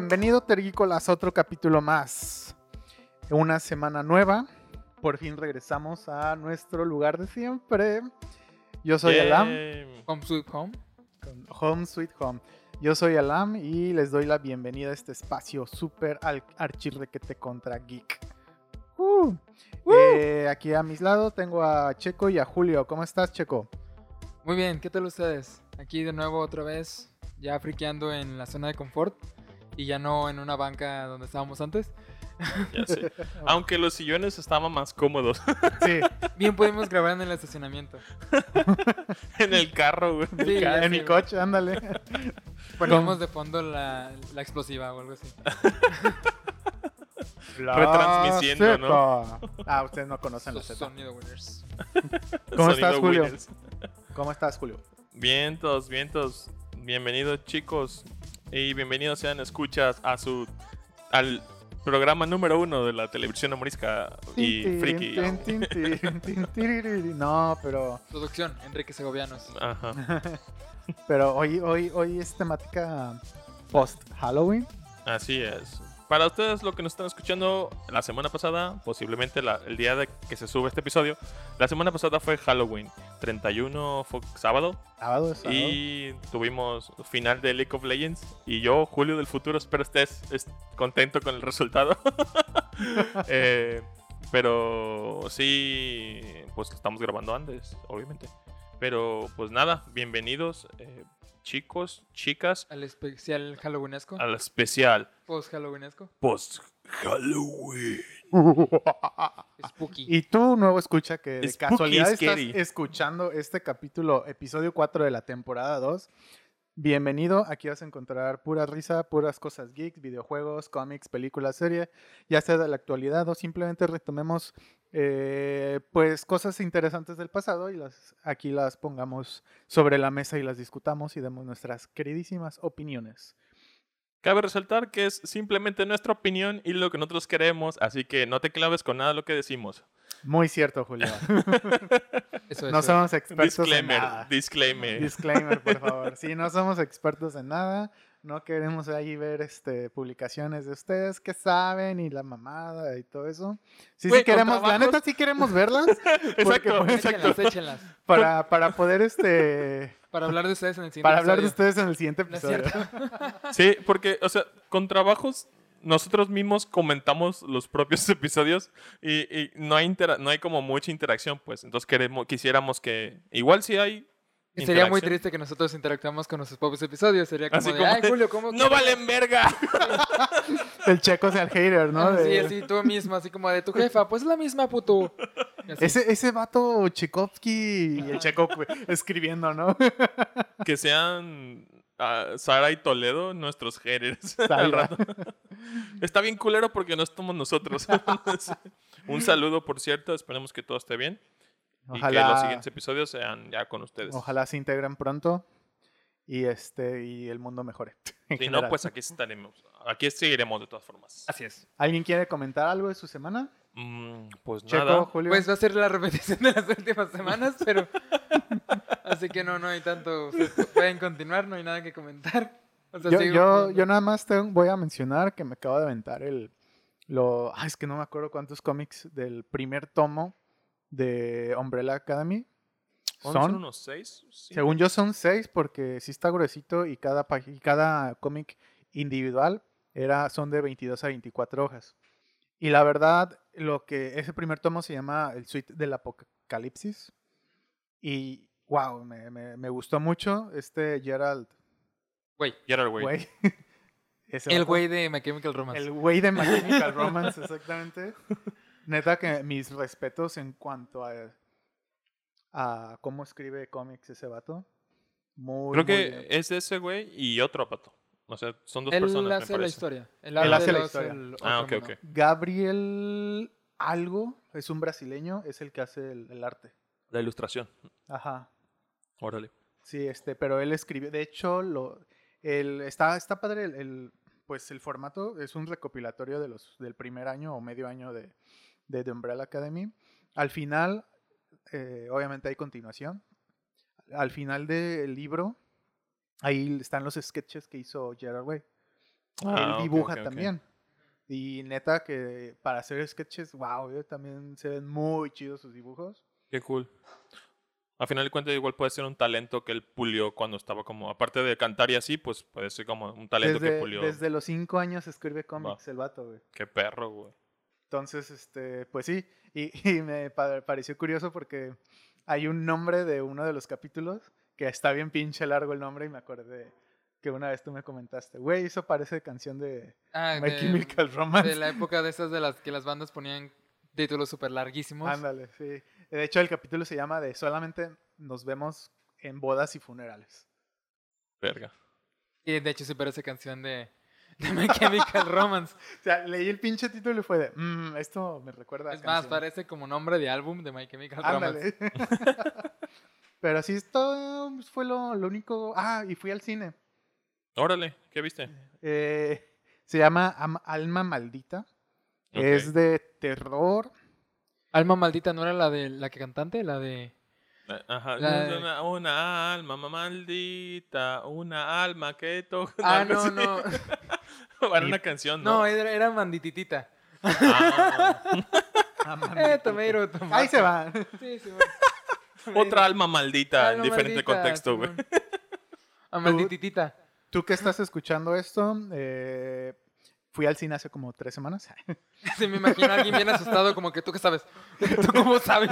Bienvenido Tergícolas a otro capítulo más. Una semana nueva. Por fin regresamos a nuestro lugar de siempre. Yo soy Alam. Home Sweet Home. Home Sweet Home. Yo soy Alam y les doy la bienvenida a este espacio súper al archirrequete contra geek. Uh. Eh, aquí a mis lados tengo a Checo y a Julio. ¿Cómo estás, Checo? Muy bien, ¿qué tal ustedes? Aquí de nuevo otra vez, ya friqueando en la zona de confort y ya no en una banca donde estábamos antes. Ya sé. Aunque los sillones estaban más cómodos Sí, Bien pudimos grabar en el estacionamiento. en el carro, güey. Sí, en mi coche, ándale. Poníamos de fondo la, la explosiva o algo así. Retransmitiendo, ¿no? La Z. Ah, ustedes no conocen Los sonido winners. ¿Cómo Sonido estás, Julio? Winners. ¿Cómo estás, Julio? Vientos, vientos. Bienvenidos, chicos. Y bienvenidos sean escuchas a su. al programa número uno de la televisión humorística y friki. No, pero, Producción, Enrique Segovianos. Ajá. pero hoy, hoy, hoy es temática post Halloween. Así es. Para ustedes, lo que nos están escuchando la semana pasada, posiblemente la- el día de que se sube este episodio, la semana pasada fue Halloween. 31 fue sábado. Sábado, sábado. Y tuvimos final de League of Legends. Y yo, Julio del futuro, espero estés es- contento con el resultado. Eh, pero sí, pues estamos grabando antes, obviamente. Pero pues nada, bienvenidos eh, chicos, chicas, Al especial Halloweenesco. al especial Post Halloweenesco. post Halloween. Spooky. Y tú, nuevo escucha, que de Spooky casualidad scary. estás escuchando este capítulo, episodio 4 de la temporada 2. Bienvenido, aquí vas a encontrar pura risa, puras cosas geeks, videojuegos, cómics, películas, serie, ya sea de la actualidad o simplemente retomemos eh, pues cosas interesantes del pasado y las aquí las pongamos sobre la mesa y las discutamos y demos nuestras queridísimas opiniones. Cabe resaltar que es simplemente nuestra opinión y lo que nosotros queremos, así que no te claves con nada de lo que decimos. Muy cierto, Julio. Eso es. No somos expertos en Disclaimer, nada. disclaimer. Disclaimer, por favor. Sí, no somos expertos en nada. No queremos ahí ver este, publicaciones de ustedes que saben y la mamada y todo eso. Sí, sí Güey, queremos, la neta sí queremos verlas. porque, Exacto, Échenlas, échenlas. para, para poder, este, Para hablar de ustedes en el siguiente para hablar de episodio. ustedes en el siguiente No episodio. cierto. Sí, porque, o sea, con trabajos nosotros mismos comentamos los propios episodios y, y no, hay no hay como mucha interacción, pues. Entonces queremos, quisiéramos que, igual si hay... Y Sería muy triste que nosotros interactuamos con nuestros propios episodios. Sería como Así de, como ay, de, Julio, ¿cómo ¡No que- valen verga! El checo sea el hater, ¿no? Así, De- así, tú mismo, así como de tu jefa, pues es la misma, puto. Ese, ese vato Chikovsky y el checo escribiendo, ¿no? que sean ah, Sara y Toledo nuestros haters. al Salva. rato. Está bien culero porque no estamos nosotros. Un saludo, por cierto. Esperemos que todo esté bien. Y que los Ojalá, siguientes episodios sean ya con ustedes. ojalá se integren pronto y este y el mundo mejore. Si no, pues aquí estaremos. Aquí seguiremos de todas formas. Así es. ¿Alguien quiere comentar algo de su semana? Mm, pues Checo, nada. Julio. Pues va a ser la repetición de las últimas semanas, pero. Así que no, no hay tanto. Ustedes pueden continuar, no hay nada que comentar. O sea, yo, sigo- yo, yo nada más te voy a mencionar que me acabo de aventar el. Lo, ay, es que no me acuerdo cuántos cómics del primer tomo de Umbrella Academy. ¿Son, Son, unos seis? Sí. según yo, son seis porque sí está gruesito y cada, y cada cómic individual era, son de 22 a 24 hojas. Y la verdad, lo que ese primer tomo se llama El Suite del Apocalipsis. Y wow, me, me- me gustó mucho este Gerald, Güey, Gerard Way. el güey de My Chemical Romance. El güey de My Chemical Romance, exactamente. Neta que mis respetos en cuanto a, a cómo escribe cómics ese vato. Muy, Creo muy que bien. es ese güey y otro pato. O sea, son dos Él personas, me hace la parece. historia. Él, Él hace la historia. el Ah, ok, ok. Gabriel algo, es un brasileño, es el que hace el, el arte. La ilustración. Ajá. Órale. Sí, este, pero él escribió, de hecho, lo, el, está, está padre el, el, pues el formato, es un recopilatorio de los, del primer año o medio año de, de The Umbrella Academy. Al final, eh, obviamente hay continuación. al final del libro, ahí están los sketches que hizo Gerard Way. Ah, Él dibuja también. Y neta que para hacer sketches, wow, también se ven muy chidos sus dibujos. Qué cool. A final de cuentas, igual puede ser un talento que él pulió cuando estaba como, aparte de cantar y así, pues puede ser como un talento que pulió. desde los cinco años escribe cómics el vato, güey. Qué perro, güey. Entonces, este, pues sí, y, y me pa- pareció curioso porque hay un nombre de uno de los capítulos que está bien pinche largo el nombre y me acordé que una vez tú me comentaste, güey, eso parece canción de Ah, My de, Chemical Romance. de la época de esas de las que las bandas ponían títulos súper larguísimos. Ándale, sí. De hecho, el capítulo se llama de solamente nos vemos en bodas y funerales. Verga. Y de hecho sí parece canción de, de My Chemical Romance. O sea, leí el pinche título y fue de, "Mm, esto me recuerda a Es más, canción". parece como nombre de álbum de My Chemical Romance. Ándale. Pero sí, esto fue lo, lo único. Ah, y fui al cine. Órale, ¿qué viste? Eh, se llama Am- Alma Maldita. Es de terror. Alma maldita no era la de la que cantante, la de Eh, Ajá. La Una, una alma ma- maldita, una alma que toca. Ah, no, así. no. Era una canción, ¿no? No, era, era Mandititita. Ah, Ah, Eh, maldita. tomato, tomate. Ahí se va. Sí, sí, va. otra alma maldita en diferente maldita, contexto, güey. Simón. A Mandititita. Tú que estás escuchando esto, eh, fui al cine hace como tres semanas. Sí, me imagino a alguien bien asustado, como que tú qué sabes. ¿Tú cómo sabes?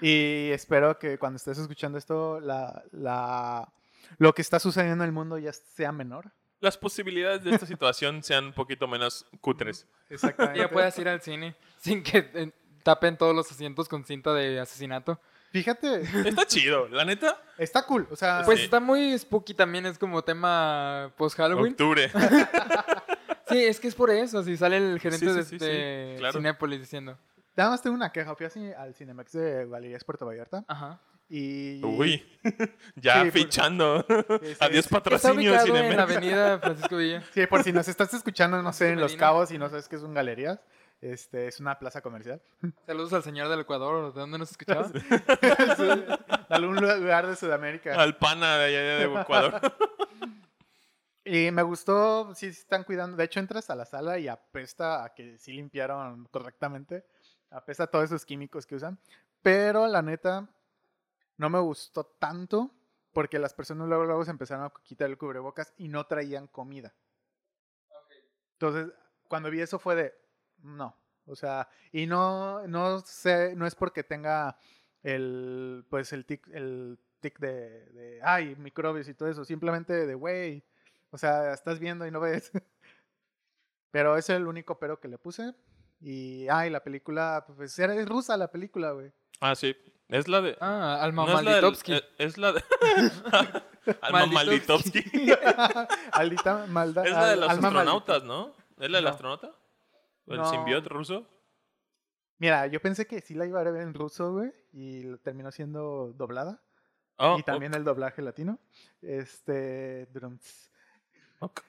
Y espero que cuando estés escuchando esto, la, la, lo que está sucediendo en el mundo ya sea menor. Las posibilidades de esta situación sean un poquito menos cutres. Exactamente. Ya puedas ir al cine sin que eh, tapen todos los asientos con cinta de asesinato. Fíjate, Está chido, la neta. está cool. O sea, Pues Sí. está muy spooky también, es como tema post-Halloween. Octubre. Sí, es que es por eso, si sale el gerente Sí, sí, de, de claro. Cinépolis diciendo. nada más tengo una queja. Fui así al Cinemex de Galerías Puerto Vallarta. Ajá. Y. Uy, ya Sí, por- fichando. Sí, sí, Adiós. Está patrocinio ubicado en la avenida Francisco Villa. Sí, por si nos estás escuchando, no sé, en Los. Cabos y no sabes qué es un galerías. Este, es una plaza comercial. Saludos al señor del Ecuador, ¿de dónde nos escuchaba? de algún lugar de Sudamérica. Al pana de allá de Ecuador. Y me gustó, sí, sí están cuidando. De hecho, entras a la sala y apesta a que sí limpiaron correctamente. Apesta a todos esos químicos que usan. Pero la neta, no me gustó tanto porque las personas luego, luego se empezaron a quitar el cubrebocas y no traían comida. Entonces, cuando vi eso fue de, no. O sea, y no, no sé, no es porque tenga el, pues el tic, el tic de, ay, microbios y todo eso. Simplemente de, güey, o sea, estás viendo y no ves. Pero es el único pero que le puse. Y, ay, la película, pues es rusa la película, güey. Ah, sí. Es la de. Ah, Alma no es la del- Malditovsky. eh, es la de. Alma Malditovsky. Aldita maldad. Es la de los alma astronautas, ¿no? ¿Es la del No. astronauta? ¿El No. simbionte ruso? Mira, yo pensé que sí la iba a ver en ruso, güey. Y terminó siendo doblada. Oh, y también el doblaje latino. Este. drums. ok.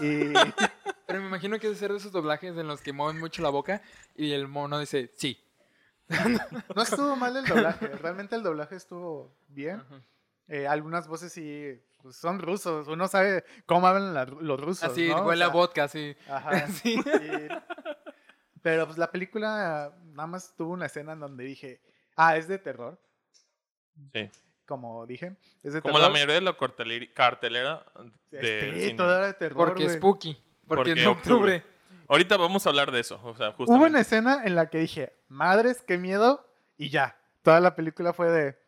Y. Pero me imagino que es ser de esos doblajes en los que mueven mucho la boca y el mono dice sí. No estuvo mal el doblaje. Realmente el doblaje estuvo bien. Eh, algunas voces sí pues, son rusos. Uno sabe cómo hablan la- los rusos. Así, ¿no? O huele a vodka, así. Ajá. Sí. Y- pero pues la película nada más tuvo una escena en donde dije, ah, es de terror, Sí. como dije. Es de Como la terror. mayoría de la cartelera de Sí, era de terror. Porque güey. spooky. Porque, Porque es octubre. octubre. Ahorita vamos a hablar de eso. O sea, Hubo una escena en la que dije, madres, qué miedo, y ya. Toda la película fue de,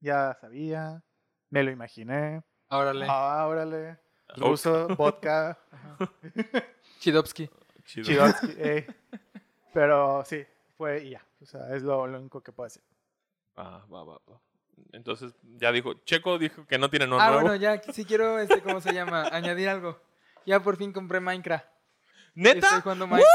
ya sabía, me lo imaginé, Órale. ah, órale, ruso, vodka, Chidovsky. chido. Chidotsky, eh. Pero sí, fue y ya. O sea, es lo, lo único que puedo decir. Ah, va, va, va. Entonces, ya dijo. Checo dijo que no tiene nombre Ah, nuevo. bueno, ya, si quiero, este, ¿cómo se llama? Añadir algo. Ya por fin compré Minecraft. ¿Neta? Estoy jugando Minecraft.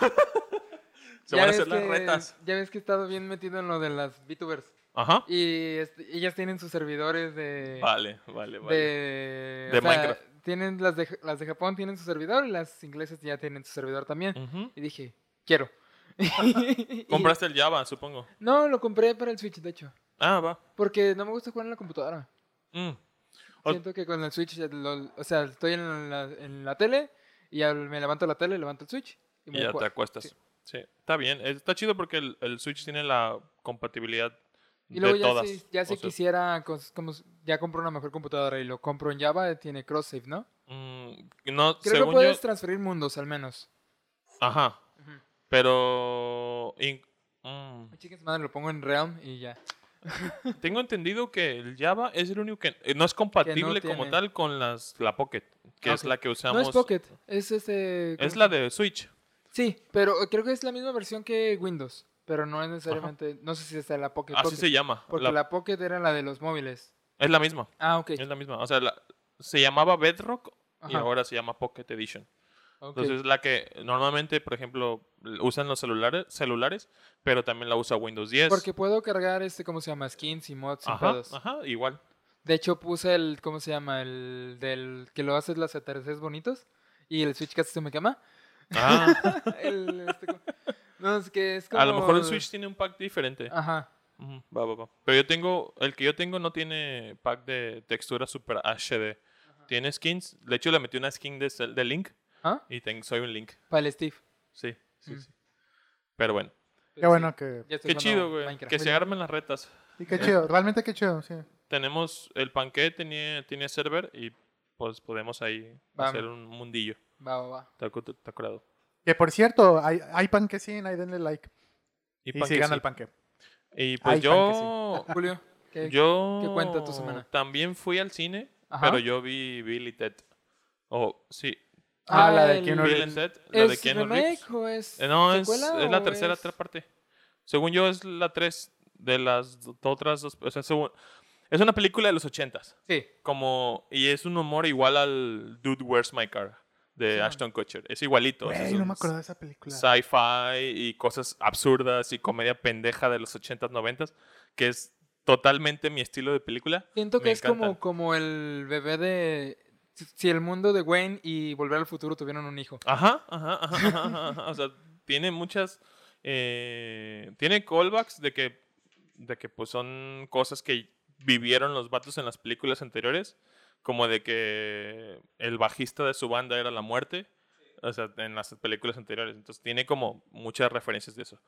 Se van a hacer las que- retas. Ya ves que he estado bien metido en lo de las VTubers. Ajá. Y este, ellas tienen sus servidores de... Vale, vale, vale. de, De o sea, Minecraft. Tienen las de, las de Japón tienen su servidor y las inglesas ya tienen su servidor también. Y dije, quiero. Compraste el Java, supongo. No, lo compré para el Switch, de hecho. Ah, va. Porque no me gusta jugar en la computadora. Mm. Siento que con el Switch, lo- o sea, estoy en la, en la tele y ya me levanto la tele, levanto el Switch y me Y ya te acuestas. Sí. Sí. está bien. Está chido porque el, el Switch tiene la compatibilidad Y luego de ya todas. si, ya si O sea, quisiera, como, ya compro una mejor computadora y lo compro en Java, tiene cross save, ¿no? mm, no, Creo según que puedes yo- transferir mundos al menos. Ajá. Pero... in- mm, Chicas, madre, lo pongo en Realm y ya. tengo entendido que el Java es el único que... eh, no es compatible como tal con las, la Pocket, que Ah, es la que usamos. No es Pocket, es este... ¿cómo Es la de Switch. Sí, pero creo que es la misma versión que Windows. Pero no es necesariamente... No sé si está la Pocket. Así Pocket, se llama. Porque La- la... Pocket era la de los móviles. Es la misma. Ah, ok. Es la misma. O sea, la- se llamaba Bedrock y ahora se llama Pocket Edition. Entonces la que normalmente, por ejemplo, usan los celulares, celulares, pero también la usa Windows 10. Porque puedo cargar este, ¿cómo se llama? Skins y mods y ajá, pedos. ajá, igual. De hecho, puse el, ¿cómo se llama? El del que lo haces las atardeceres bonitos. Y el Switch casi se me quema. Ah, El, este, no, es que es como... a lo mejor el Switch tiene un pack diferente. Ajá. Va, va, va. Pero yo tengo, el que yo tengo no tiene pack de textura super HD. Tiene skins. De hecho, le metí una skin de, de Link ¿Ah? y ten- soy un Link. Para el Steve. Sí, sí, Mm. sí. Pero bueno, Qué bueno que... Qué chido, güey. Minecraft. Que se armen las retas. Y qué chido, realmente qué chido, sí. Tenemos el panque, tiene, tiene server y pues podemos ahí Vamos. hacer un mundillo. Va, va, va. Está, cu- está curado. Que por cierto, hay, hay panquecín, ahí denle like. Y, panque sigan sí. al panque. Y pues Hay yo, Julio, ¿qué? yo qué cuenta tu semana? también fui al cine, Ajá. pero yo vi Bill y Ted. Oh, sí, Ah, la de el- Keanu Bill and Ted, la de ¿Es Keanu remake Reeves. o es Eh, no, es, secuela es la o tercera es- parte. Según yo es la tres de las do- otras dos, o sea, según- es una película de los ochentas. Sí. Como, y es un humor igual al Dude, Where's My Car de Sí. Ashton Kutcher. Es igualito. o sea, Güey, es no un me acuerdo de esa película. Sci-fi y cosas absurdas y comedia pendeja de los 80s, 90s, que es totalmente mi estilo de película. Siento que Me es como, encantan. como el bebé de... si- el mundo de Wayne y Volver al Futuro tuvieron un hijo. Ajá, ajá, ajá, ajá, ajá, ajá. O sea, tiene muchas. eh, tiene callbacks de que, de que pues son cosas que vivieron los vatos en las películas anteriores. Como de que el bajista de su banda era la muerte. O sea, en las películas anteriores. Entonces tiene como muchas referencias de eso.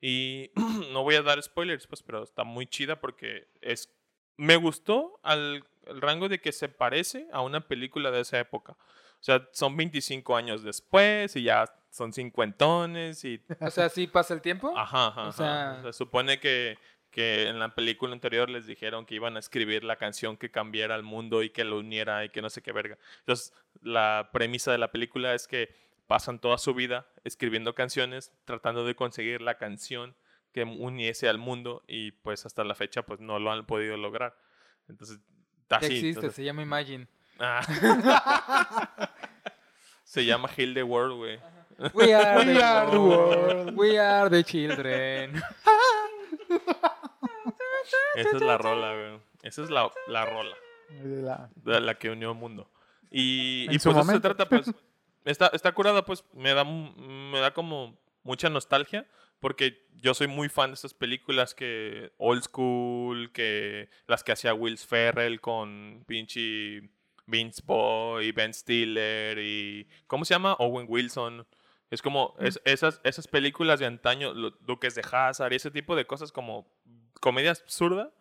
Y no voy a dar spoilers, pues, pero está muy chida porque es. Me gustó al, al rango de que se parece a una película de esa época. O sea, son 25 años después y ya son cincuentones y... O sea, sí pasa el tiempo. Ajá, ajá, O ajá. sea- Se supone que, que en la película anterior les dijeron que iban a escribir la canción que cambiara el mundo y que lo uniera y que no sé qué verga. Entonces, la premisa de la película es que pasan toda su vida escribiendo canciones, tratando de conseguir la canción que uniese al mundo y pues hasta la fecha pues no lo han podido lograr. Entonces, así. existe, entonces- se llama Imagine. Ah. Se llama Heal the World, güey. We are, We the, are the world. world. We are the children. Esa es la rola, güey. Esa es la, la rola. La- de la que unió el mundo. Y, y pues de eso se trata, pues. Está, está curada, pues me da, me da como mucha nostalgia. Porque yo soy muy fan de esas películas que old school, que las que hacía Will Ferrell con pinche Vince Boy, Ben Stiller y ¿cómo se llama? Owen Wilson. Es como es- esas, esas películas de antaño, lo- Duques de Hazard y ese tipo de cosas como comedia absurda.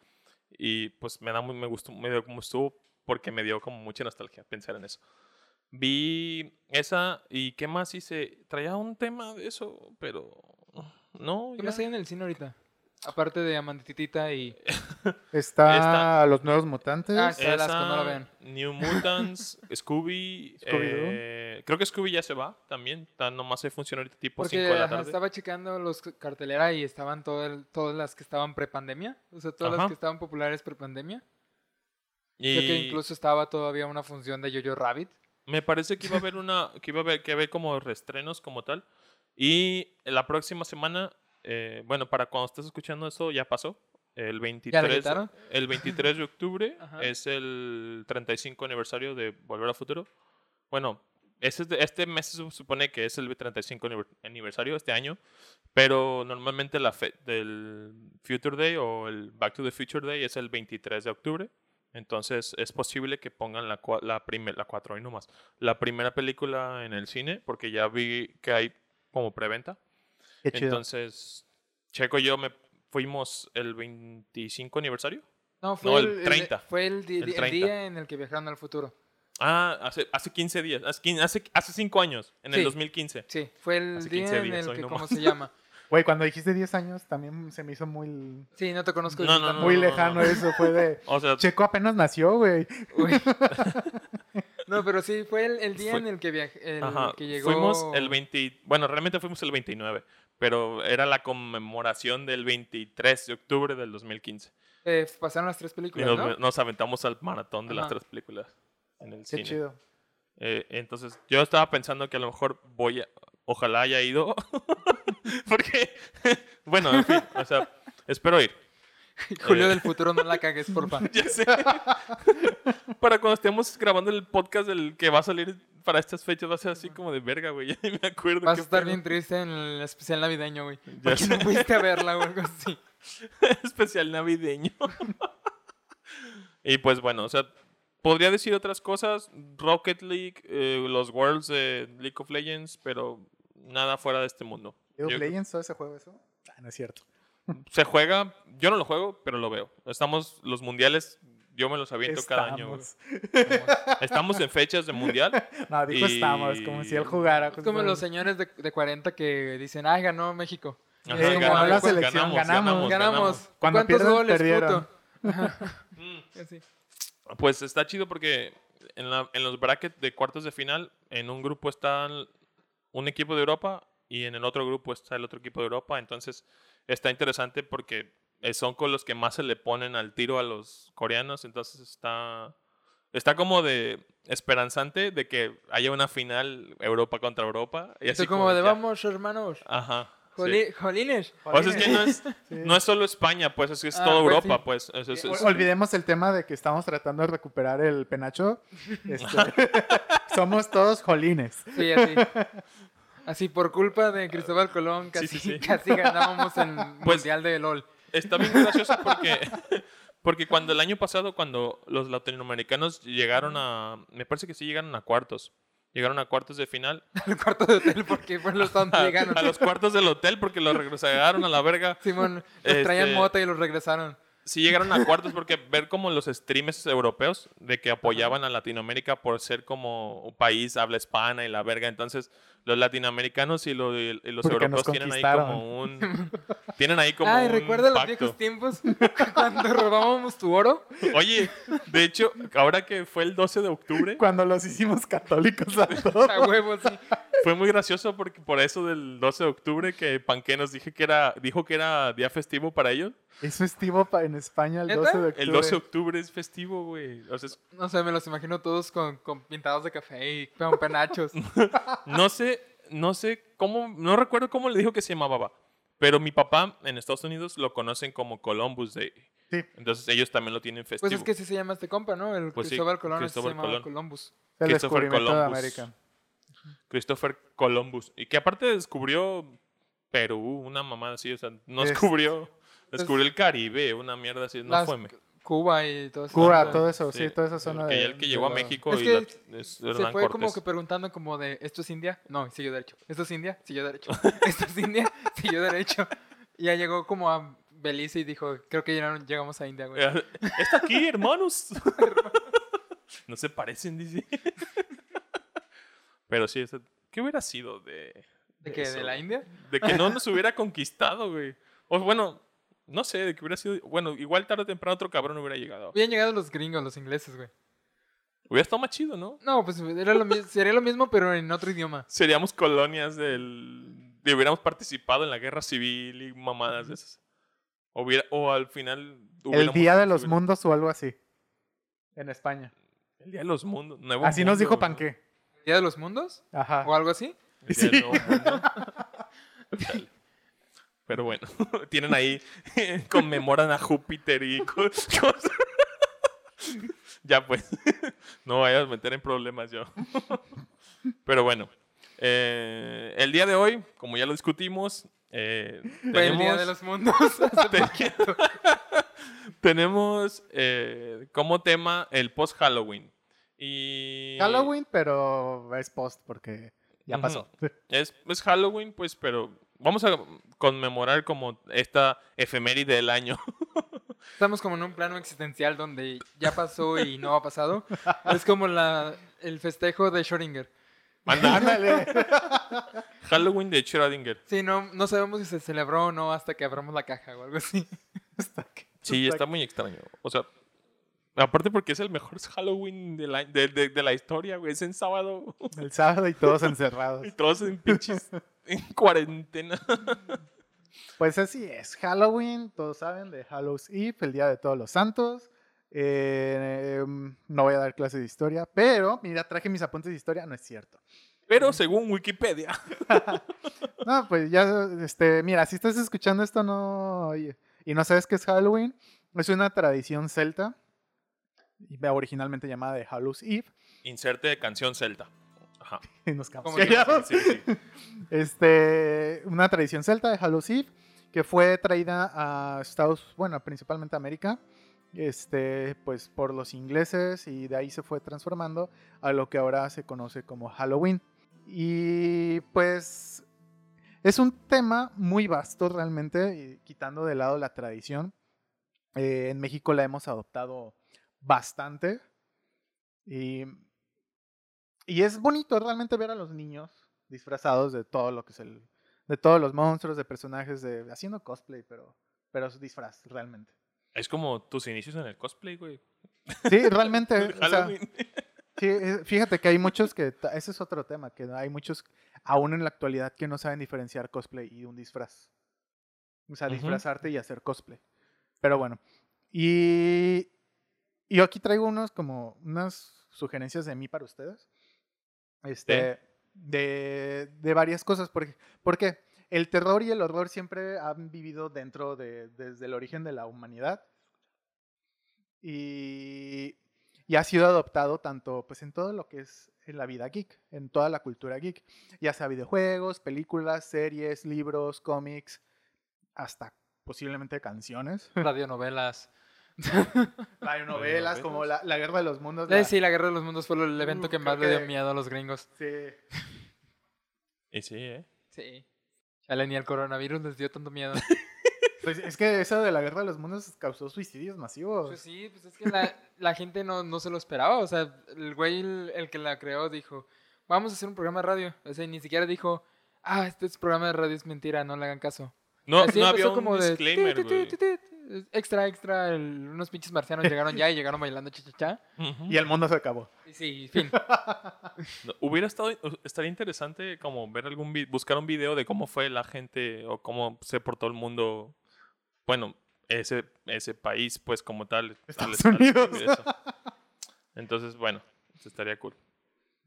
Y pues me da muy, me gustó, me dio como estuvo porque me dio como mucha nostalgia pensar en eso. Vi esa y ¿qué más hice? Traía un tema de eso, pero no. ¿Qué ya. más hay en el cine ahorita? Aparte de Amandititita y... Está Esta- Los Nuevos Mutantes. Ah, no la Esa, vean. New Mutants, Scooby. Eh, creo que Scooby ya se va también. Está, nomás se funciona ahorita tipo 5 Porque de la ajá, tarde. estaba checando los cartelera y estaban todo el- todas las que estaban prepandemia. O sea, todas las que estaban populares prepandemia. Y Creo que incluso estaba todavía una función de Jojo Rabbit. me parece que iba a haber una. que iba a haber, que haber como restrenos como tal. Y la próxima semana. eh, bueno, para cuando estés escuchando eso ya pasó. El 23, quitaron? el 23 de octubre es el 35 aniversario de Volver al Futuro. Bueno, Este, este mes se supone que es el 35 aniver- aniversario este año, pero normalmente la fe del Future Day o el Back to the Future Day es el 23 de octubre. Entonces es posible que pongan la, la, primer, la 4 hoy nomás. La primera película en el cine, porque ya vi que hay como preventa. Qué chido. Entonces, Checo y yo me fuimos el 25 aniversario. No, fue No, el, el el- 30. fue el, di- El el 30. día en el que viajaron al futuro. Ah, hace, hace 15 días. Hace, hace, hace 5 años, en el Sí. 2015. Sí, fue el Hace día 15 en días, el que, no ¿cómo se llama? Güey, cuando dijiste 10 años también se me hizo muy, Sí, no te conozco. No, no, muy no, lejano no. eso. Fue de. O sea, Checo apenas nació, güey. No, pero sí, fue el, el día Fue- en el que viajé, el ajá, que llegó... fuimos el 20. Bueno, realmente fuimos el 29, pero era la conmemoración del 23 de octubre del 2015. eh, pasaron las tres Y películas, nos, ¿no? nos aventamos al maratón de las tres películas en el Qué cine. chido. Eh, entonces, yo estaba pensando que a lo mejor voy a. Ojalá haya ido. Porque, bueno, en fin, o sea, espero ir. Julio eh. del futuro, no la cagues, porfa. Ya sé. para cuando estemos grabando el podcast del que va a salir para estas fechas, va a ser así como de verga, güey. Ya ni me acuerdo. Vas a estar pedo. bien triste en el especial navideño, güey. Ya Porque no sé. fuiste a verla o algo así. Especial navideño. y pues bueno, o sea, podría decir otras cosas. Rocket League, eh, los Worlds de League of Legends, pero nada fuera de este mundo. League of Yo- Legends, todo ese juego, eso. Ah, no es cierto. Se juega, yo no lo juego, pero lo veo. Estamos, los mundiales, yo me los aviento cada año. Estamos. Estamos en fechas de mundial. No, dijo Y- estamos, como si él jugara. Es como los señores de, de 40 que dicen, ay, ganó México. Ajá, Eh, como ganó la selección, ganamos. Ganamos. Cuando ¿Cuántos pierden, goles, perdieron. Pues está chido porque en, la- en los brackets de cuartos de final, en un grupo está un equipo de Europa y en el otro grupo está el otro equipo de Europa. Entonces está interesante porque eh, son con los que más se le ponen al tiro a los coreanos. Entonces está, está como de esperanzante de que haya una final Europa contra Europa. Y así Esto como de, ya- vamos, hermanos. Ajá. sí. Joli- Jolines. O sea, es que no es, Sí. no es solo España, pues es, es Ah, toda pues, Europa, sí. pues. Es- es- es- Ol- Olvidemos el tema de que estamos tratando de recuperar el penacho. Este, somos todos jolines. Sí, así. Así, por culpa de Cristóbal Colón, casi, sí, sí. casi ganábamos el Pues- Mundial de LOL. Está bien gracioso porque, porque cuando el año pasado, cuando los latinoamericanos llegaron a. Me parece que sí llegaron a cuartos. Llegaron a cuartos de final. Al cuarto de hotel, porque los donde llegaron. a los cuartos del hotel porque los regresaron a la verga. Simón, los traían Este- mota y los regresaron. Sí llegaron a cuartos porque ver como los streamers europeos de que apoyaban a Latinoamérica por ser como un país habla hispana y la verga. Entonces los latinoamericanos y, lo- y los Porque europeos tienen ahí como un... Tienen ahí como Ay, un ¿recuerda los pacto. viejos tiempos cuando robábamos tu oro? Oye, de hecho, ahora que fue el 12 de octubre, Cuando los hicimos católicos a todos. A huevo, sí. Fue muy gracioso porque por eso del 12 de octubre que Panque nos dije que era, dijo que era día festivo para ellos. Es festivo pa- en España el ¿Neta? 12 de octubre. El 12 de octubre es festivo, güey. O sea, es- No sé, me los imagino todos con, con pintados de café y con penachos. no sé, no sé cómo, no recuerdo cómo le dijo que se llamaba, pero mi papá en Estados Unidos lo conocen como Columbus Day. Sí, Entonces ellos también lo tienen festivo. Pues es que así se llama este compa, ¿no? El Pues sí, Cristóbal Colón Cristóbal se llamaba Colón. Columbus. el Christopher descubrimiento de Columbus. América. Christopher Columbus. Y que aparte descubrió Perú, una mamada así, o sea, no Es- descubrió, descubrió el Caribe, una mierda así, no fue. Cuba y todo eso. Cuba, todo eso, sí, toda esa zona de... ya el que llegó a México Es y que la- es Se Hernán fue como que preguntando como de, ¿esto es India? No, siguió derecho. ¿Esto es India? Siguió derecho. ¿Esto es India? Siguió derecho. Y ya llegó como a Belice y dijo, creo que ya llegamos a India, güey. Está aquí, hermanos. no se parecen, dice. Pero sí, ¿qué hubiera sido de... ¿De qué? eso, ¿De la? India? De que no nos hubiera conquistado, güey. O bueno, no sé, de que hubiera sido... Bueno, igual tarde o temprano otro cabrón hubiera llegado. Habían llegado los gringos, los ingleses, güey. Hubiera estado más chido, ¿no? No, pues era lo sería lo mismo, pero en otro idioma. Seríamos colonias del... Y hubiéramos participado en la guerra civil y mamadas de esas. Hubiera, o al final... El Día de los hubiera- Mundos o algo así. En España. El Día de los Mundos. Nuevo Así nos dijo ¿no? Panqué. ¿Día de los mundos? Ajá. ¿O algo así? El Día del Nuevo Mundo. Chale. Pero bueno, tienen ahí, conmemoran a Júpiter y co- cosas. ya pues, no vayas a meter en problemas yo. Pero bueno, eh, el día de hoy, como ya lo discutimos, eh, Fue el día tenemos- de los mundos. tenemos eh, como tema el post-Halloween. Y Halloween, pero es post porque ya pasó. Es, es Halloween, pues, pero vamos a conmemorar como esta efeméride del año. Estamos como en un plano existencial donde ya pasó y no ha pasado. Es como la, el festejo de Schrödinger. Ándale. Halloween de Schrödinger. Sí, no, no sabemos si se celebró o no hasta que abramos la caja o algo así. Sí, está muy extraño. O sea, aparte porque es el mejor Halloween de la, de, de- de la historia, güey. Es en sábado. El sábado y todos encerrados. Y todos en pinches en cuarentena. Pues así es. Halloween, todos saben, de Hallows Eve, el Día de Todos los Santos. Eh, em, no voy a dar clase de historia, pero mira, traje mis apuntes de historia, no es cierto. Pero según Wikipedia. No, pues ya, este, mira, si estás escuchando esto no y, y no sabes qué es Halloween, es una tradición celta, originalmente llamada de Hallows Eve. Inserte de canción celta. Ajá. Y nos quedamos callados. Sí, sí. Este, una tradición celta de Hallows Eve que fue traída a Estados, bueno, principalmente a América, este, pues por los ingleses y de ahí se fue transformando a lo que ahora se conoce como Halloween. Y pues es un tema muy vasto realmente, quitando de lado la tradición. Eh, en México la hemos adoptado bastante. Y, y es bonito realmente ver a los niños disfrazados de todo lo que es el. de todos los monstruos, de personajes, de. haciendo cosplay, pero. pero es disfraz, realmente. Es como tus inicios en el cosplay, güey. Sí, realmente. O sea, sí, eh, fíjate que hay muchos que. Ese es otro tema, que hay muchos, aún en la actualidad, que no saben diferenciar cosplay y un disfraz. O sea, disfrazarte y hacer cosplay. Pero bueno. Y. Y yo aquí traigo unos como unas sugerencias de mí para ustedes. Este. De, de varias cosas. Porque, porque el terror y el horror siempre han vivido dentro de. desde el origen de la humanidad. Y. Y ha sido adoptado tanto pues en todo lo que es en la vida geek, en toda la cultura geek, ya sea videojuegos, películas, series, libros, cómics, hasta posiblemente canciones, Radionovelas. Radionovelas como la, la Guerra de los Mundos. Eh, la- sí, la Guerra de los Mundos fue el evento Uh, que más le dio miedo a los gringos. sí. Y sí, ¿eh? Sí. Chale, ni el coronavirus les dio tanto miedo. Pues es que eso de la Guerra de los Mundos causó suicidios masivos. Pues sí, pues es que la, la gente no, no se lo esperaba. O sea, el güey, el, el que la creó, dijo, vamos a hacer un programa de radio. O sea, y ni siquiera dijo, ah, este es programa de radio es mentira, no le hagan caso. No, Así no empezó había un de, disclaimer, "Ti, ti, güey. ti, ti, ti". Extra, extra, el- unos pinches marcianos llegaron ya y llegaron bailando cha cha cha. Ujú. Y el mundo se acabó. Sí, fin. No, Hubiera estado, estaría interesante como ver algún, buscar un video de cómo fue la gente o cómo se portó el mundo, bueno, ese, ese país, pues como tal. Estados al- Unidos. Entonces, bueno, eso estaría cool.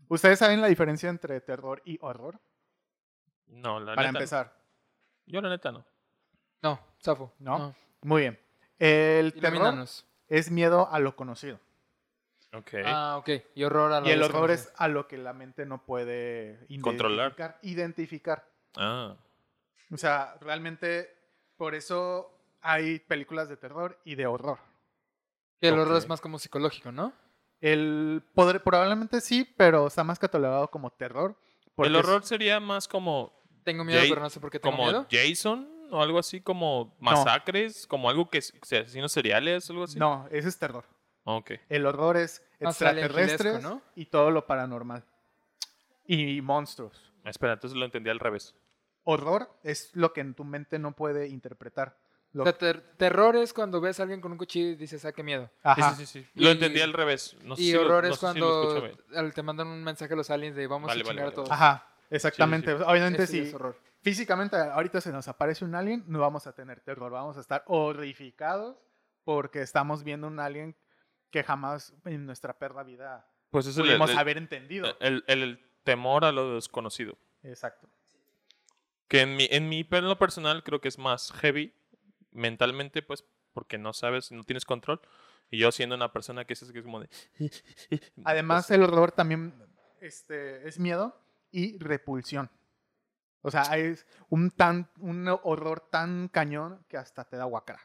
¿Ustedes saben la diferencia entre terror y horror? No, la Para neta. no. empezar. Yo la neta no. No, Safo. ¿No? Muy bien. El terror Ilumínanos. es miedo a lo conocido. Ok. Ah, ok. Y horror a lo Y el horror es a lo que la mente no puede Controlar. identificar. Identificar. Ah. O sea, realmente por eso hay películas de terror y de horror. Que el horror Ok. es más como psicológico, ¿no? El poder, probablemente sí, pero está más catalogado como terror. porque El es- horror sería más como, Tengo miedo, Jay- pero no sé por qué tengo como miedo. Jason o algo así, como masacres, como algo que que asesinos seriales, algo así. No, ese es terror. Ok. El horror es Silent extraterrestres ¿no? y todo lo paranormal. Y monstruos. Espera, entonces lo entendí al revés. Horror es lo que en tu mente no puede interpretar. Lo- O sea, ter- terror es cuando ves a alguien con un cuchillo y dices, ah, qué miedo. Ajá. Sí, sí, sí, sí. Lo Y- entendí al revés. No sé y si lo- horror no es si cuando te mandan un mensaje a los aliens de vamos Vale, a vale, chingar a todos. Ajá, exactamente. Sí, sí, Obviamente Ese si es horror. Físicamente ahorita se nos aparece un alien, no vamos a tener terror, vamos a estar horrificados porque estamos viendo un alien que jamás en nuestra perra vida Pues es el, pudimos el- haber entendido. el- el- el temor a lo desconocido. Exacto. Que en mi, en mi en lo personal creo que es más heavy mentalmente, pues, porque no sabes, no tienes control. Y yo siendo una persona que es, que es como de... Además, pues, el horror también este, es miedo y repulsión. O sea, es un, tan, un horror tan cañón que hasta te da guacara.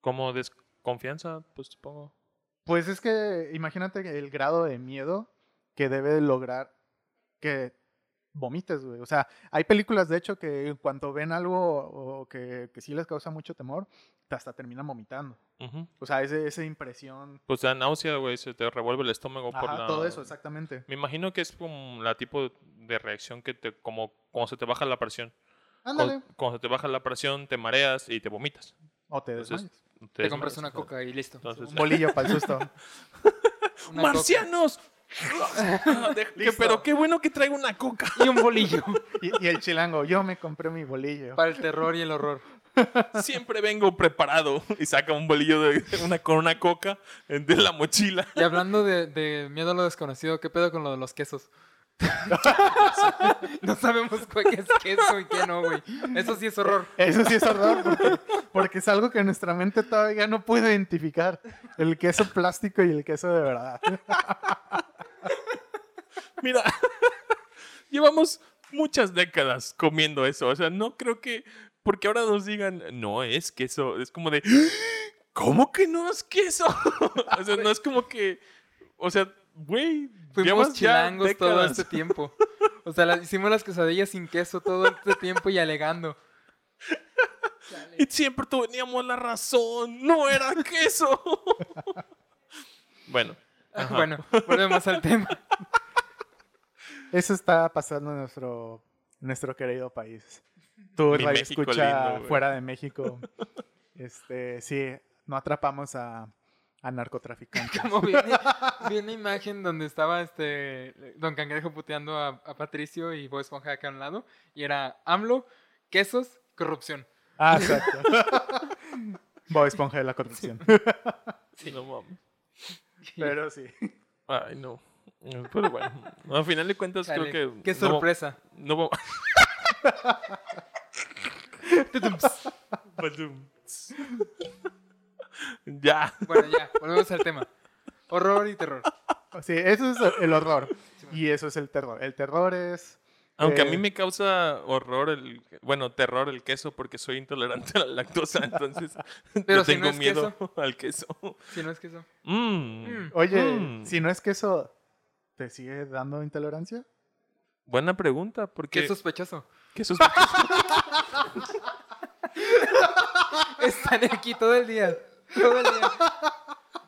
Como desconfianza, pues supongo. Pues es que imagínate el grado de miedo que debe de lograr que vomites, güey. O sea, hay películas, de hecho, que en cuanto ven algo o que, que sí les causa mucho temor, hasta terminan vomitando. O sea, ese, esa impresión. Pues da náusea, güey, se te revuelve el estómago por la... todo eso, exactamente. Me imagino que es como la tipo de reacción que te... Como cuando se te baja la presión. Ándale. Cuando, cuando se te baja la presión, te mareas y te vomitas. O te Entonces, desmayas. Te, desmayas, compras una coca y listo. Entonces, Un bolillo para el susto. Coca Pero qué bueno que traigo una coca. Y un bolillo. Y, y el chilango, yo me compré mi bolillo. para el terror y el horror. Siempre vengo preparado y saca un bolillo de una, con una coca de la mochila. Y hablando de, de miedo a lo desconocido, ¿qué pedo con lo de los quesos? no sabemos cuál qué es queso y qué no, güey. Eso sí es horror. Eso sí es horror, porque, porque es algo que nuestra mente todavía no puede identificar. El queso plástico y el queso de verdad. Mira, llevamos muchas décadas comiendo eso. O sea, no creo que. Porque ahora nos digan, no es queso. Es como de. ¿Cómo que no es queso? o sea, no es como que. O sea, güey. Fuimos ya chilangos todo este tiempo. O sea, la- hicimos las quesadillas sin queso todo este tiempo y alegando. Y siempre teníamos la razón. No era queso. bueno. Ajá. Bueno, volvemos al tema. Eso está pasando en nuestro, en nuestro querido país. Tú, Mi radio México escucha lindo, fuera de México. Este, sí, no atrapamos a, a narcotraficantes. Como vi, vi una imagen donde estaba este Don Cangrejo puteando a, a Patricio y Bob Esponja acá a un lado. Y era AMLO, quesos, corrupción. Ah, exacto. Bob Esponja de la corrupción. No mames. Pero sí. Ay, no. Pero bueno, al final de cuentas creo que... Qué no- sorpresa. No, vamos- ya. Bueno, ya, volvemos al tema. Horror y terror. Sí, eso es el horror. Y eso es el terror. El terror es. Aunque a eh, mí me causa horror el, bueno, terror el queso porque soy intolerante a la lactosa, entonces Pero no si tengo no es miedo al queso. Si no es queso. Mm. Mm. Oye, Mm. si no es que eso te sigue dando intolerancia. Buena pregunta, porque Qué sospechoso. ¿qué sos- Están aquí todo el día. Todo el día.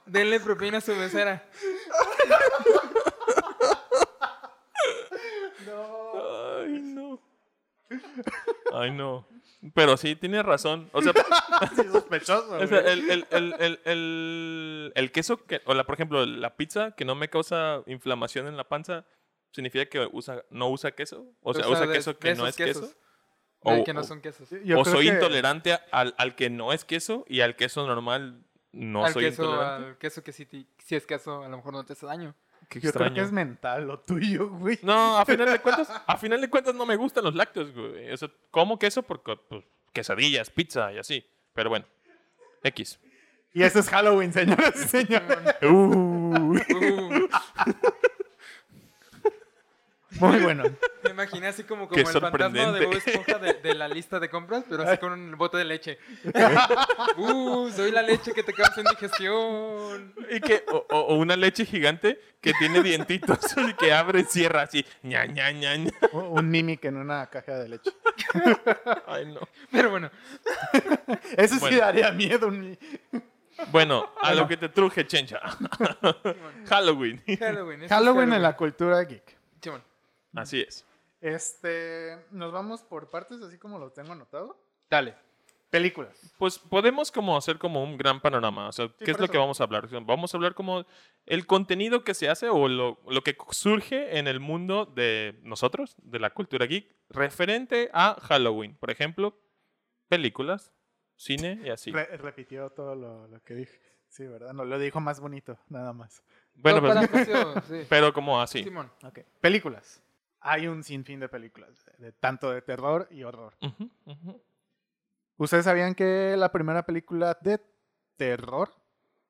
Denle propina a su mesera. Ay, no. Ay, no. Pero sí, tienes razón. O sea, Sí, sospechoso. o sea, el, el, el, el, el- el queso, que, o la, por ejemplo, la pizza que no me causa inflamación en la panza, ¿significa que usa, no usa queso? O sea, O sea, usa queso que no es quesos. queso. O- que no o- son quesos. Yo o creo soy que- intolerante al, al que no es queso y al queso normal no al soy queso, intolerante. al queso que sí, si es queso, a lo mejor no te hace daño. Qué Yo creo que extraño. es mental lo tuyo, güey. No, a final de cuentas, a final de cuentas no me gustan los lácteos, güey. O sea, como queso porque pues, quesadillas, pizza y así. Pero bueno, X. Y eso es Halloween, señoras y señores. Uh, Uh, Muy bueno. me imaginé así como, como Qué el fantasma de. Bob Esponja de, de la lista de compras, pero así con un bote de leche. Uh, soy la leche que te causa indigestión. y que, o, o- o una leche gigante que tiene dientitos y que abre y cierra así. ña, ña, ña, ña. Un mimic en una caja de leche. Ay, no. Pero bueno, Eso sí Bueno. daría miedo. un Bueno, a lo que te truje, chencha. Halloween. Halloween. Halloween en la cultura geek. Simón, Así es. Este, nos vamos por partes, así como lo tengo anotado. Dale. Películas. Pues podemos como hacer como un gran panorama. O sea, ¿qué es lo eso. que vamos a hablar? Vamos a hablar como el contenido que se hace o lo, lo que surge en el mundo de nosotros, de la cultura geek, referente a Halloween. Por ejemplo, películas, cine y así. Re- repitió todo lo, lo que dije. Sí, ¿verdad? No, lo dijo más bonito, nada más. Bueno, pues, para Pacio, sí. pero como así. Simón. Ok. Películas. Hay un sinfín de películas, de, de tanto de terror y horror. ¿Ustedes sabían que la primera película de terror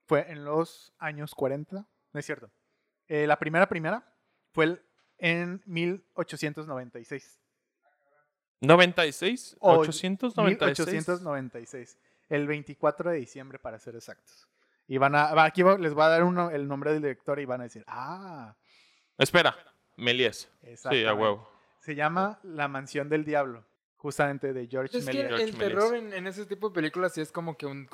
fue en los años 40? No es cierto. Eh, la primera primera fue el- en 1896. 96, O 896. 1896. El 24 de diciembre, para ser exactos. Y van a, aquí les voy a dar uno- el nombre del director y van a decir, ah, Espera, Méliès. Sí, a huevo. Se llama La Mansión del Diablo, justamente de George Es que Méliès. George el terror en, en ese tipo de películas sí es como que un,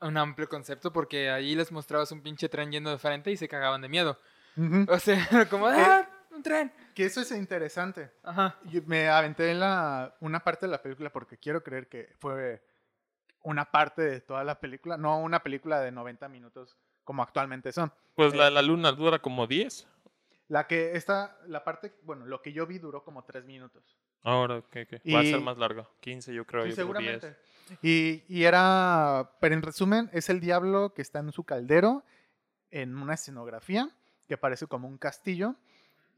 un amplio concepto porque ahí les mostrabas un pinche tren yendo de frente y se cagaban de miedo. Ujú. O sea, como, ¡ah! Un tren. Que eso es interesante. Ajá. Yo me aventé en la, una parte de la película porque quiero creer que fue una parte de toda la película, no una película de 90 minutos como actualmente son. Pues Eh. la, la luna dura como 10. La que esta, la parte, bueno, lo que yo vi duró como 3 minutos. Ahora, ¿qué, qué? Va a ser más larga. 15 yo creo. Sí, yo creo 10. seguramente. Y, y era, pero en resumen, es el diablo que está en su caldero, en una escenografía que parece como un castillo.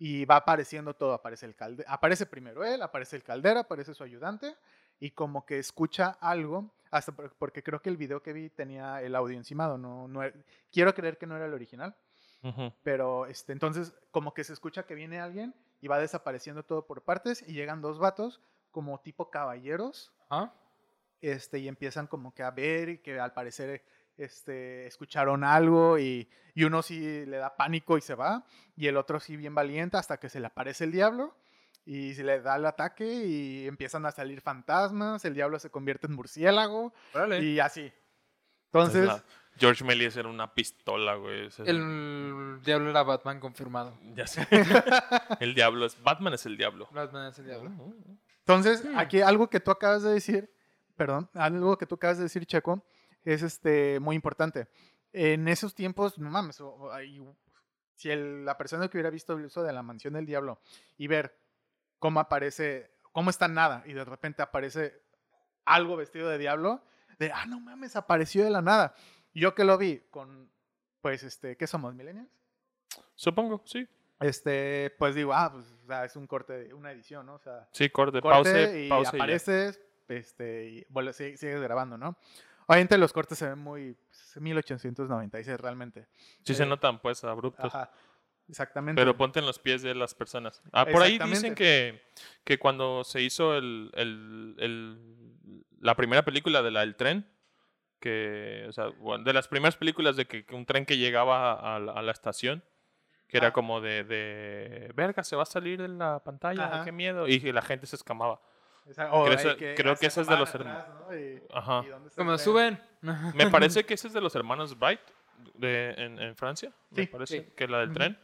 Y va apareciendo todo, aparece el calde aparece primero él, aparece el caldero, aparece su ayudante y como que escucha algo, hasta por- porque creo que el video que vi tenía el audio encimado, no, no quiero creer que no era el original, Ujú. pero este, entonces como que se escucha que viene alguien y va desapareciendo todo por partes y llegan dos vatos como tipo caballeros ¿Ah? este, y empiezan como que a ver y que al parecer este, escucharon algo y, y uno sí le da pánico y se va y el otro sí bien valiente hasta que se le aparece el diablo y se le da el ataque y empiezan a salir fantasmas, el diablo se convierte en murciélago Órale. y así. Entonces, Entonces, George Méliès era una pistola, güey. Ese- El diablo era Batman confirmado. Ya sé. el diablo es... Batman es el diablo. Batman es el diablo. entonces Hmm. aquí algo que tú acabas de decir, perdón, algo que tú acabas de decir, Checo, es este muy importante. En esos tiempos, no mames, o- o hay- si el- la persona que hubiera visto eso de la mansión del diablo y ver cómo aparece, cómo está nada y de repente aparece algo vestido de diablo, de, ah, no mames, apareció de la nada. Yo que lo vi con, pues, este, ¿qué somos, millennials? Supongo, sí. Este, pues digo, ah, pues, o sea, es un corte, de una edición, ¿no? O sea, Sí, corte, corte pause, y pause y apareces, este, y sigue- sigues grabando, ¿no? Obviamente los cortes se ven muy, pues, 1896 realmente. Sí se eh, notan, pues, abruptos. Ajá, exactamente. Pero ponte en los pies de las personas. Ah, por ahí dicen que, que cuando se hizo el, el- el- la primera película de la del tren, que, o sea, bueno, de las primeras películas de que, que un tren que llegaba a, la, a la estación, que era Ah. como de, de, verga, se va a salir de la pantalla, Ajá. qué miedo, y que la gente se escamaba. Esa- o creo eso- creo que se eso es de los atrás, ¿no? Y- Ajá. y tren. suben. Me parece que ese es de los hermanos Bright de, en, en Francia, me Sí. parece, Sí. que la del tren,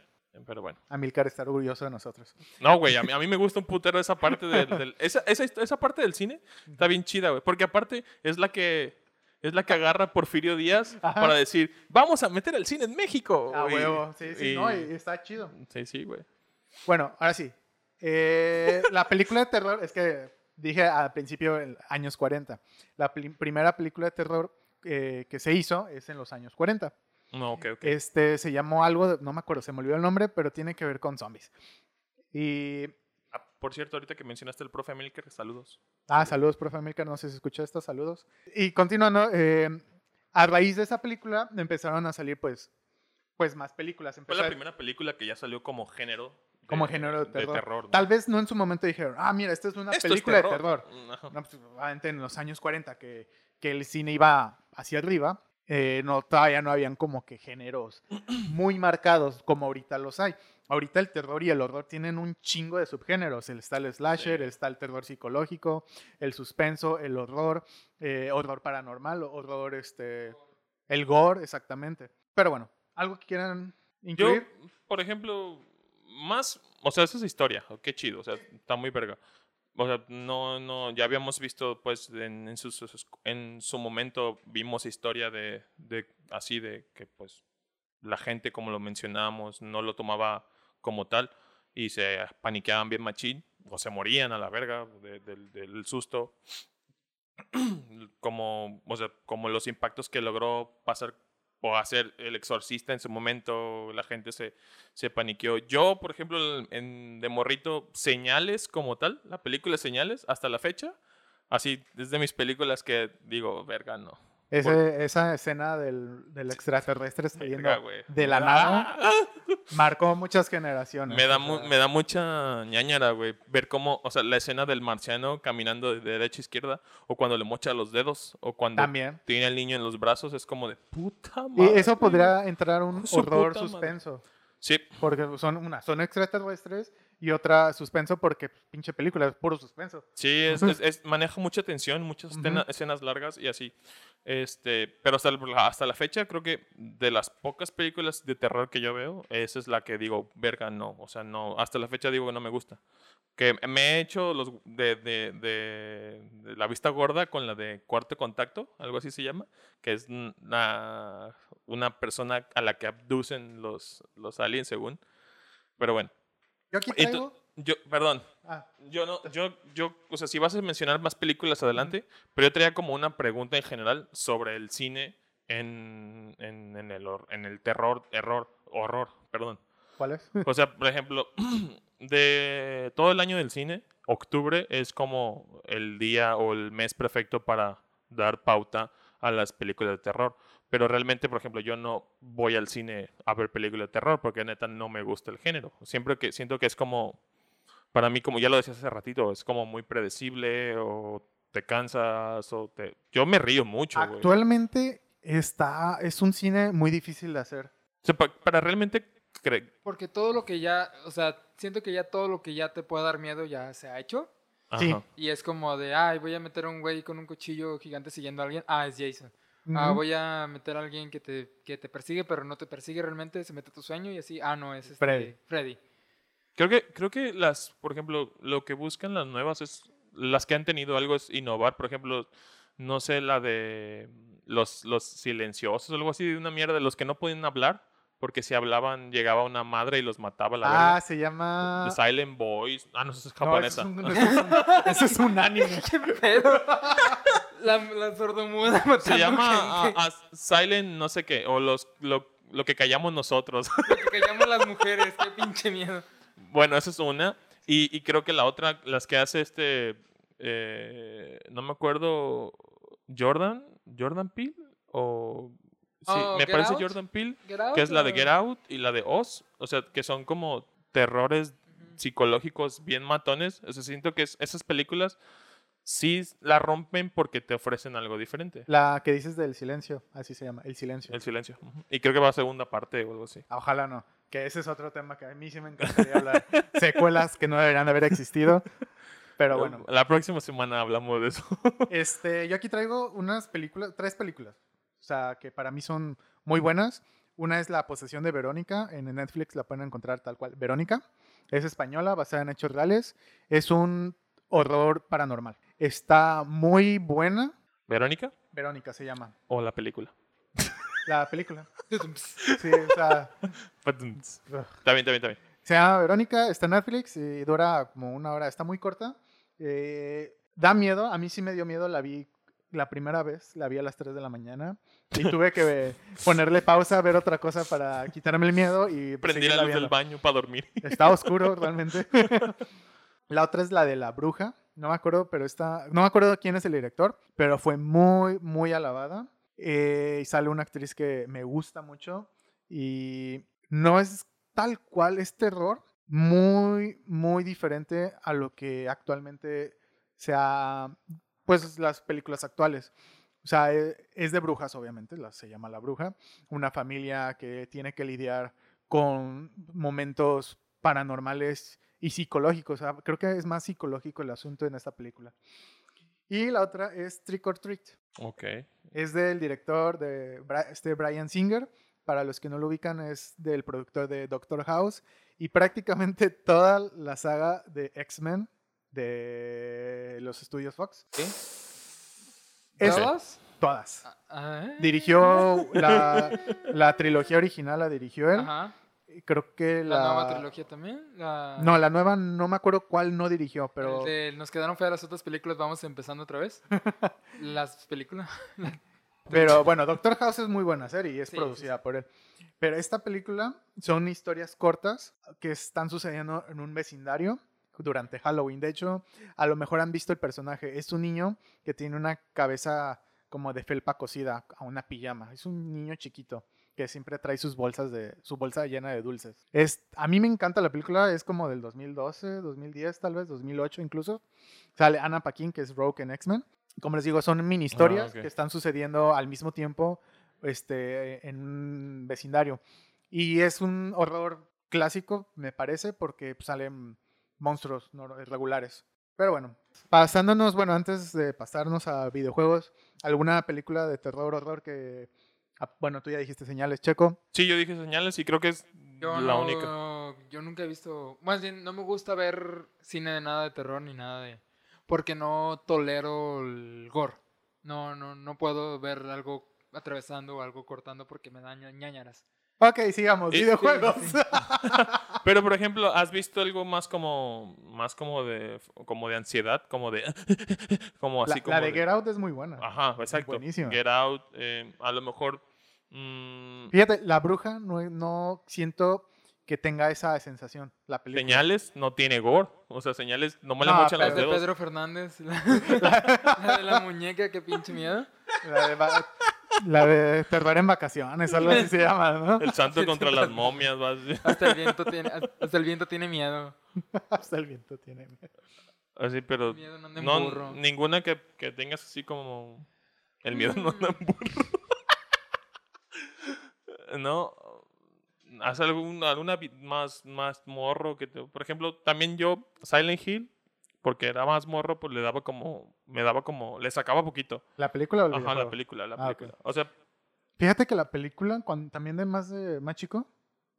pero bueno. Amilcar está orgulloso de nosotros. No, güey, a mí, a mí me gusta un putero esa parte del... del- esa, esa, esa parte del cine está bien chida, güey. Porque aparte es la que... Es la que agarra Porfirio Díaz Ajá. para decir, vamos a meter el cine en México. Ah, huevo. Sí, sí, y- no, y está chido. Sí, sí, güey. Bueno, ahora sí. Eh, la película de terror, es que dije al principio, en años 40. La primera película de terror eh, que se hizo es en los años 40. No, ok, ok. Este se llamó algo, no me acuerdo, se me olvidó el nombre, pero tiene que ver con zombies. Y. Por cierto, ahorita que mencionaste el profe Milker, saludos. Ah, saludos, profe Amilcar, no sé si escuchó esto, saludos. Y continuando, eh, a raíz de esa película empezaron a salir, pues, pues más películas. Fue Empezó la a- primera película que ya salió como género. de- como género de terror. ¿no? Tal vez no en su momento dijeron, ah, mira, esta es una Esto es película de terror. Ajá. No, pues, obviamente en los años 40 que, que el cine iba hacia arriba, eh, no, todavía no habían como que géneros muy marcados como ahorita los hay. Ahorita el terror y el horror tienen un chingo de subgéneros. El- Está el slasher, Sí. está el terror psicológico, el suspenso, el horror, eh, horror paranormal, horror, este, el gore, exactamente. Pero bueno, ¿algo que quieran Yo, incluir? por ejemplo, más, o sea, esa es historia, oh, qué chido, o sea, está muy verga. O sea, no, no, ya habíamos visto, pues, en, su momento vimos historia de, de, así de que, pues, la gente, como lo mencionábamos, no lo tomaba como tal y se paniqueaban bien machín o se morían a la verga de- del- del susto. como, o sea, como los impactos que logró pasar o hacer el exorcista en su momento, la gente se, se paniqueó. Yo, por ejemplo, en, de morrito, Señales como tal, la película Señales, hasta la fecha, así, es de mis películas que digo, verga, no. Ese- esa escena del, del extraterrestre saliendo Verga, de la nada. Marcó muchas generaciones. Me da, mu- me da mucha ñañara, güey. Ver cómo, o sea, la escena del marciano caminando de derecha a izquierda, o cuando le mocha los dedos, o cuando También. tiene al niño en los brazos, es como de puta Y madre. eso podría entrar un horror madre. suspenso. Sí, Porque son una, son extraterrestres y otra suspenso porque pinche película es puro suspenso. sí, es, es- es- maneja mucha tensión, muchas escenas largas y así. Este, pero hasta la, hasta la fecha, creo que de las pocas películas de terror que yo veo, esa es la que digo, verga, no. O sea, no, hasta la fecha digo que no me gusta. Que me he hecho los de, de- de- de la vista gorda con la de cuarto contacto, algo así se llama, que es una, una persona a la que abducen los, los aliens, según. Pero bueno, Yo aquí traigo... yo, perdón, Ah, yo no, yo, yo, o sea, si vas a mencionar más películas adelante, pero yo traía como una pregunta en general sobre el cine en, en, en el, en el terror, error, horror, perdón. ¿Cuál es? O sea, por ejemplo, de todo el año del cine, octubre es como el día o el mes perfecto para dar pauta a las películas de terror. Pero realmente, por ejemplo, yo no voy al cine a ver películas de terror porque neta no me gusta el género. Siempre que siento que es como, para mí, como ya lo decías hace ratito, es como muy predecible o te cansas o te... Yo me río mucho, güey. Actualmente está... Es un cine muy difícil de hacer. O sea, pa- para realmente... cre- Porque todo lo que ya, o sea, siento que ya todo lo que ya te pueda dar miedo ya se ha hecho. Sí. Y es como de, ay, voy a meter a un güey con un cuchillo gigante siguiendo a alguien. Ah, es Jason. Ah, voy a meter a alguien que te, que te persigue, pero no te persigue realmente, se mete a tu sueño y así. Ah, no, es este, Freddy. Freddy. Creo que, creo que las, por ejemplo, lo que buscan las nuevas es, las que han tenido algo es innovar. Por ejemplo, no sé, la de los, los silenciosos, algo así de una mierda, de los que no podían hablar, porque si hablaban llegaba una madre y los mataba la Ah, verga. se llama... The Silent Boys. Ah, no, esa es No, ese japonesa. es un, ese es un- ese es un anime. ¿Qué pedo? la, la sordomuda matando Se llama gente. Silent no sé qué, o los, lo, lo que callamos nosotros. Lo que callamos las mujeres, qué pinche miedo. Bueno, esa es una. Y, y creo que la otra, las que hace este. eh, no me acuerdo. Jordan. Jordan Peele. O. Sí, Oh, me Get parece Out. Jordan Peele. Out, Que es la de Get Out y la de Oz. O sea, que son como terrores psicológicos bien matones. O sea, siento que es- esas películas sí la rompen porque te ofrecen algo diferente. La que dices del silencio, así se llama, el silencio. El silencio. Ujú. Y creo que va a segunda parte o algo así. Ah, Ojalá no, que ese es otro tema que a mí sí me encantaría hablar. Secuelas que no deberían haber existido. Pero bueno, La próxima semana hablamos de eso. este, yo aquí traigo unas películas, tres películas, o sea, que para mí son muy buenas. Una es La posesión de Verónica, en Netflix la pueden encontrar tal cual. Verónica es española, basada en hechos reales. Es un horror paranormal. Está muy buena. ¿Verónica? Verónica se llama. ¿O la película? La película. Sí, o sea, Está ugh. bien, está bien, está bien. Se llama Verónica, está en Netflix y dura como una hora, está muy corta. Eh, da miedo, a mí sí me dio miedo, la vi la primera vez, la vi a las 3 de la mañana y tuve que ponerle pausa, ver otra cosa para quitarme el miedo y Prendí la luz del baño para dormir. Está oscuro realmente. la otra es la de La Bruja, no me acuerdo, pero está, no me acuerdo quién es el director, pero fue muy, muy alabada. Eh, y sale una actriz que me gusta mucho y no es tal cual, es terror, muy, muy diferente a lo que actualmente sea, pues las películas actuales. O sea, e- es de brujas, obviamente, la, se llama La Bruja, una familia que tiene que lidiar con momentos paranormales y psicológicos. o sea, creo que es más psicológico el asunto en esta película. Y la otra es Trick or Treat. Ok. Es del director de este Brian Singer. Para los que no lo ubican, es del productor de Doctor House. Y prácticamente toda la saga de X-Men de los estudios Fox. Es- ¿Todas? todas. Ah, Dirigió la, la trilogía original, la dirigió él. Ajá. Creo que La, la... nueva trilogía también. La... No, la nueva no me acuerdo cuál no dirigió, pero... de nos quedaron feas las otras películas, vamos empezando otra vez. las películas. Pero bueno, Doctor House es muy buena serie y es Sí, sí, producida por él. Pero esta película son historias cortas que están sucediendo en un vecindario durante Halloween. De hecho, a lo mejor han visto el personaje. Es un niño que tiene una cabeza como de felpa cosida a una pijama. Es un niño chiquito. que siempre trae sus bolsas de su bolsa llena de dulces. Es a mí me encanta la película, es como del 2012, 2010 tal vez, 2008 incluso. Sale Anna Paquin que es Rogue en X-Men. Como les digo, son mini historias Ah, ok. que están sucediendo al mismo tiempo este en un vecindario. Y es un horror clásico, me parece, porque pues, salen monstruos no- regulares. Pero bueno, pasándonos, bueno, antes de pasarnos a videojuegos, ¿alguna película de terror, horror que... ah, Bueno, tú ya dijiste señales, Checo. Sí, yo dije señales y creo que es Yo la no, única. yo nunca he visto, más bien no me gusta ver cine de nada de terror ni nada de, porque no tolero el gore. No, no, no puedo ver algo atravesando o algo cortando porque me da ña- ñañaras. Ok, sigamos, Y- sí, videojuegos. sí. Pero por ejemplo, ¿has visto algo más como más como de como de ansiedad, como de como la, así como la de Get Out es muy buena. Ajá, exacto. buenísima. Get Out, eh, a lo mejor mm, Fíjate, La Bruja no, no siento que tenga esa sensación, la película. señales no tiene gore, o sea, señales no me le No, mochan La los de dedos. Pedro Fernández, la, la de la muñeca, qué pinche miedo. La de, la de Terror en Vacaciones, algo así se llama, ¿no? El santo contra las momias, vas. Hasta el viento tiene, hasta el viento tiene miedo. Hasta el viento tiene. Así, pero Miedo no anda en no burro. ninguna que, que tengas así como el miedo no anda en burro. no, haz algún, alguna más, más morro que te- por ejemplo, también yo Silent Hill porque era más morro, pues le daba como me daba como le sacaba poquito. ¿La película o el Ajá, la película, la Ah, película. O sea, Fíjate que la película, cuando, también de más, de más chico,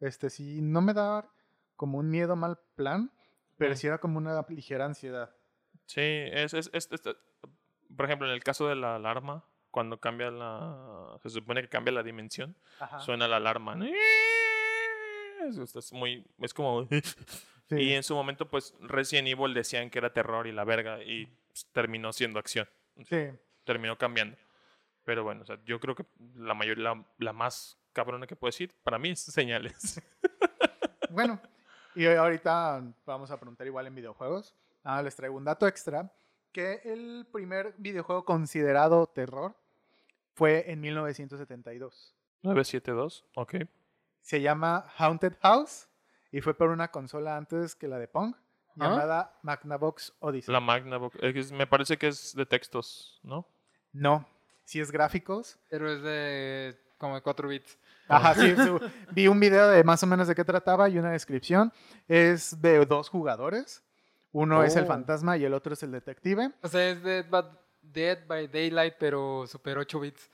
este sí, no me daba como un miedo mal plan, pero sí era como una ligera ansiedad. Sí, es, es, es- es- por ejemplo, en el caso de la alarma, cuando cambia la, se supone que cambia la dimensión, Ajá. suena la alarma. ¿no? Es muy, es como, Sí. y en su momento, pues, Resident Evil decían que era terror y la verga, y pues, terminó siendo acción, sí. terminó cambiando. Pero bueno, o sea, yo creo que la mayor, la, la más cabrona que puedo decir, para mí es señales. Bueno, y ahorita vamos a preguntar igual en videojuegos. Ah, les traigo un dato extra, que el primer videojuego considerado terror fue en 1972. 972, ok. Se llama Haunted House y fue por una consola antes que la de Pong, ¿Ah? llamada Magnavox Odyssey. La Magnavox, es- me parece que es de textos, ¿no? No, si es gráficos. Pero es de como de 4 bits. Ajá, sí, su- vi un video de más o menos de qué trataba y una descripción. Es de dos jugadores. Uno es el Oh. fantasma y el otro es el detective. O sea, es Dead, by- Dead by Daylight, pero super 8 bits.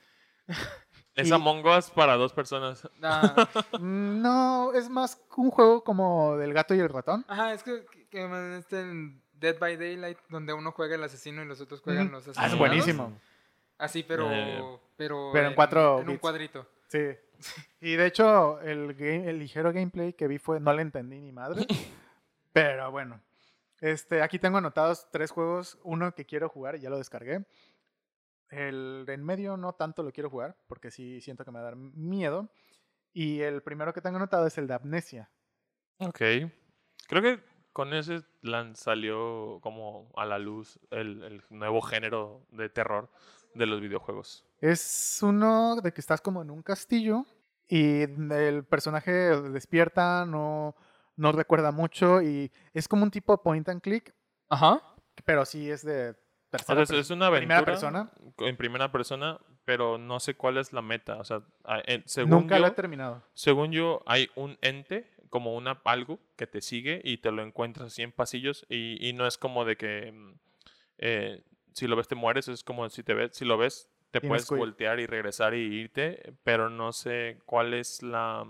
Es Y- Among Us para dos personas. Ah, No, es más un juego como del gato y el ratón. ajá, es que, que, este en Dead by Daylight, donde uno juega el asesino y los otros juegan los Ah, asesinos. es buenísimo. Así, pero, Eh, pero, pero en cuatro en un cuadrito. Sí. Y de hecho, el, game- el ligero gameplay que vi fue, no le entendí ni madre. pero bueno. Este, aquí tengo anotados tres juegos. Uno que quiero jugar y ya lo descargué. El de en medio no tanto lo quiero jugar, porque sí siento que me va a dar miedo. Y el primero que tengo anotado es el de Amnesia. Ok. Creo que con ese lan- salió como a la luz el, el nuevo género de terror de los videojuegos. Es uno de que estás como en un castillo y el personaje despierta, no, no recuerda mucho y es como un tipo point and click, Ajá. pero sí es de O sea, es, una aventura primera persona. en primera persona, pero no sé cuál es la meta. O sea, según, Nunca yo, lo he terminado. según yo, hay un ente, como una algo que te sigue y te lo encuentras así en pasillos y, y no es como de que mm, eh, si lo ves te mueres, es como si te ves, si lo ves te puedes voltear y regresar y irte, pero no sé cuál es la,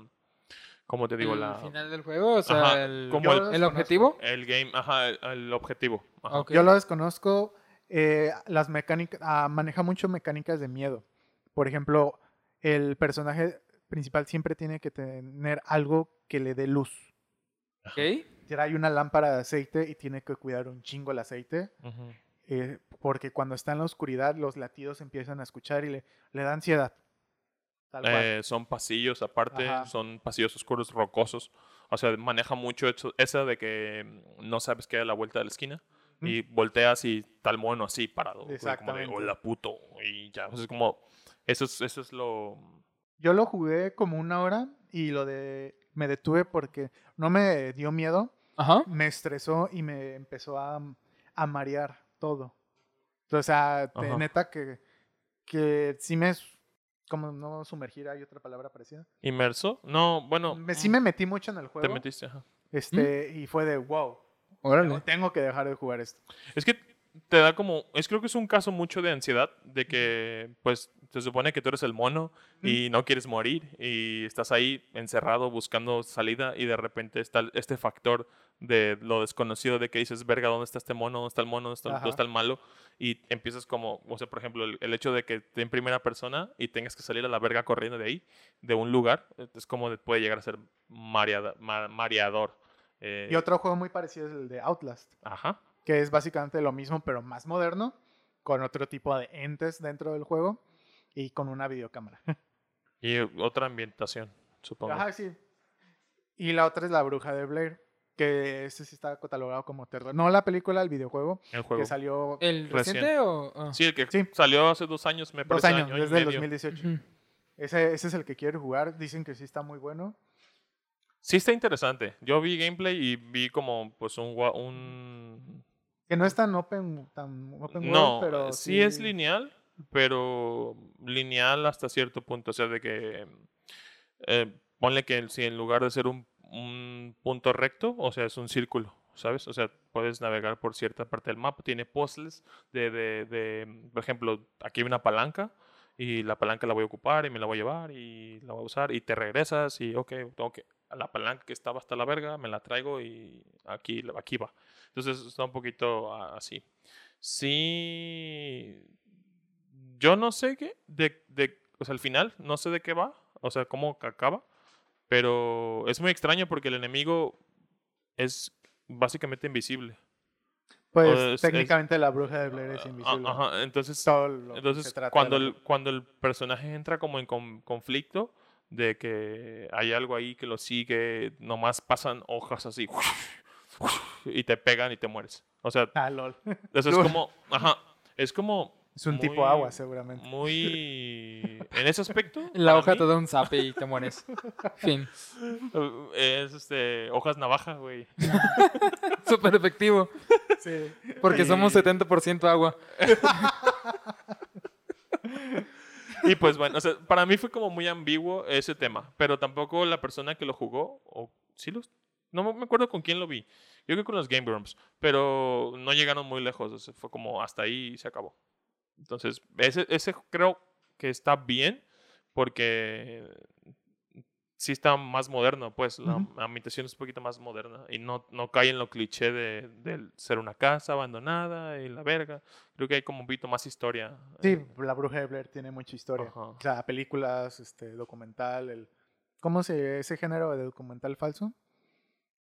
¿cómo te digo? el la, final del juego, o sea, Ajá, el, como el- el objetivo. el game, ajá, el, el objetivo. ajá. Ok. Yo lo desconozco. Eh, las mecánicas, ah, maneja mucho mecánicas de miedo. Por ejemplo, el personaje principal siempre tiene que tener algo que le dé luz. Ok. Trae una lámpara de aceite y tiene que cuidar un chingo el aceite. Eh, porque cuando está en la oscuridad los latidos empiezan a escuchar y le, le da ansiedad. Tal cual. Eh, son pasillos aparte, Ajá. son pasillos oscuros, rocosos. O sea, maneja mucho eso, esa de que mm, no sabes qué hay a la vuelta de la esquina. Y volteas y tal mono así parado. Como de, hola puto. Y ya. sea, es como. Eso es, eso es lo. Yo lo jugué como una hora y lo de me detuve porque no me dio miedo, Ajá. me estresó y me empezó a, a marear todo. O sea, te- neta que, que sí me... Como no sumergir, hay otra palabra parecida. ¿Inmerso? No, bueno. Me, sí me metí mucho en el Te juego. metiste, ajá. Este, y fue de wow. Órale. Tengo que dejar de jugar esto. Es que te da como, es creo que es un caso mucho de ansiedad, de que pues se supone que tú eres el mono y no quieres morir y estás ahí encerrado buscando salida y de repente está este factor de lo desconocido de que dices, verga, ¿dónde está este mono? ¿Dónde está el mono? ¿Dónde está, dónde está el malo? Y empiezas como, o sea, por ejemplo, el, el hecho de que esté en primera persona y tengas que salir a la verga corriendo de ahí, de un lugar, es como de- puede llegar a ser mareada- ma- mareador. Eh, Y otro juego muy parecido es el de Outlast, Ajá. que es básicamente lo mismo, pero más moderno, con otro tipo de entes dentro del juego y con una videocámara. Y otra ambientación, supongo. Ajá, sí. Y la otra es La Bruja de Blair, que ese sí está catalogado como terror. No la película, el videojuego, El juego. que salió ¿El Recién. reciente o...? Sí, el que Sí. salió hace dos años, me dos parece. años, año y desde el medio. 2018. Ujú. Ese, ese es el que quiero jugar. Dicen que sí está muy bueno. Sí está interesante. Yo vi gameplay y vi como pues un... un... Que no es tan open, tan open world, No, pero sí, es lineal, pero lineal hasta cierto punto. O sea, de que... eh, ponle que si en lugar de ser un, un punto recto, o sea, es un círculo, ¿sabes? O sea, puedes navegar por cierta parte del mapa. Tiene puzzles de, de, de, por ejemplo, aquí hay una palanca y la palanca la voy a ocupar y me la voy a llevar y la voy a usar y te regresas y, ok, tengo que... La palanca que estaba hasta la verga, me la traigo y aquí, aquí va. Entonces está un poquito así. Sí. Yo no sé qué. De, de, o sea, al final, no sé de qué va. O sea, cómo ca- acaba. Pero es muy extraño porque el enemigo es básicamente invisible. Pues es- es- técnicamente la bruja de Blair es Ah, invisible. Ajá, entonces, entonces cuando, el, cuando el personaje entra como en con- conflicto de que hay algo ahí que lo sigue, nomás pasan hojas así y te pegan y te mueres. O sea, Ah, lol. eso es como, ajá, es como Es un tipo agua, seguramente. Muy en ese aspecto. La hoja mí, te da un zape y te mueres. fin. es este hojas navaja, güey. Súper efectivo. Sí. Porque Y- somos 70% agua. Y pues bueno, o sea, para mí fue como muy ambiguo ese tema, pero tampoco la persona que lo jugó, o sí los, no me acuerdo con quién lo vi, yo creo que con los Game Grumps, pero no llegaron muy lejos, o sea, fue como hasta ahí y se acabó. Entonces, ese, ese creo que está bien, porque sí está más moderno, pues la Ujú. ambientación es un poquito más moderna y no, no cae en lo cliché de, ser una casa abandonada y la verga. Creo que hay como un poquito más historia. Sí, eh, la bruja de Blair tiene mucha historia. Ajá. O sea, películas, este, documental, el... ¿Cómo se ese género de documental falso?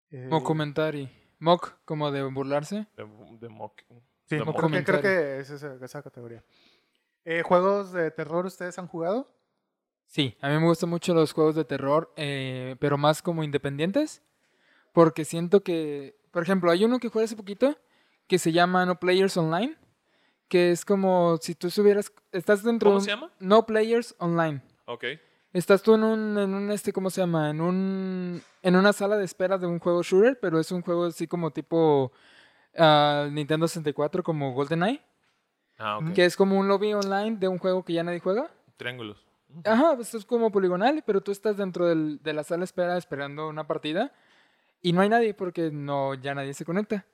Eh, Mockumentary. Mock, como de burlarse. de, de mock- Sí, de creo, mock. que, creo que es esa, esa categoría. Eh, ¿Juegos de terror ustedes han jugado? Sí, a mí me gustan mucho los juegos de terror, eh, pero más como independientes. Porque siento que, por ejemplo, hay uno que jugué hace poquito que se llama No Players Online. Que es como si tú estuvieras. Estás dentro ¿Cómo de se un- llama? No Players Online. Ok. Estás tú en un, en un este, ¿cómo se llama? En un en una sala de espera de un juego shooter, pero es un juego así como tipo ah, Nintendo 64, como GoldenEye, Ah, ok. que es como un lobby online de un juego que ya nadie juega. Triángulos. Ajá, pues es como poligonal, pero tú estás dentro del- de la sala espera esperando una partida y no hay nadie porque no ya nadie se conecta.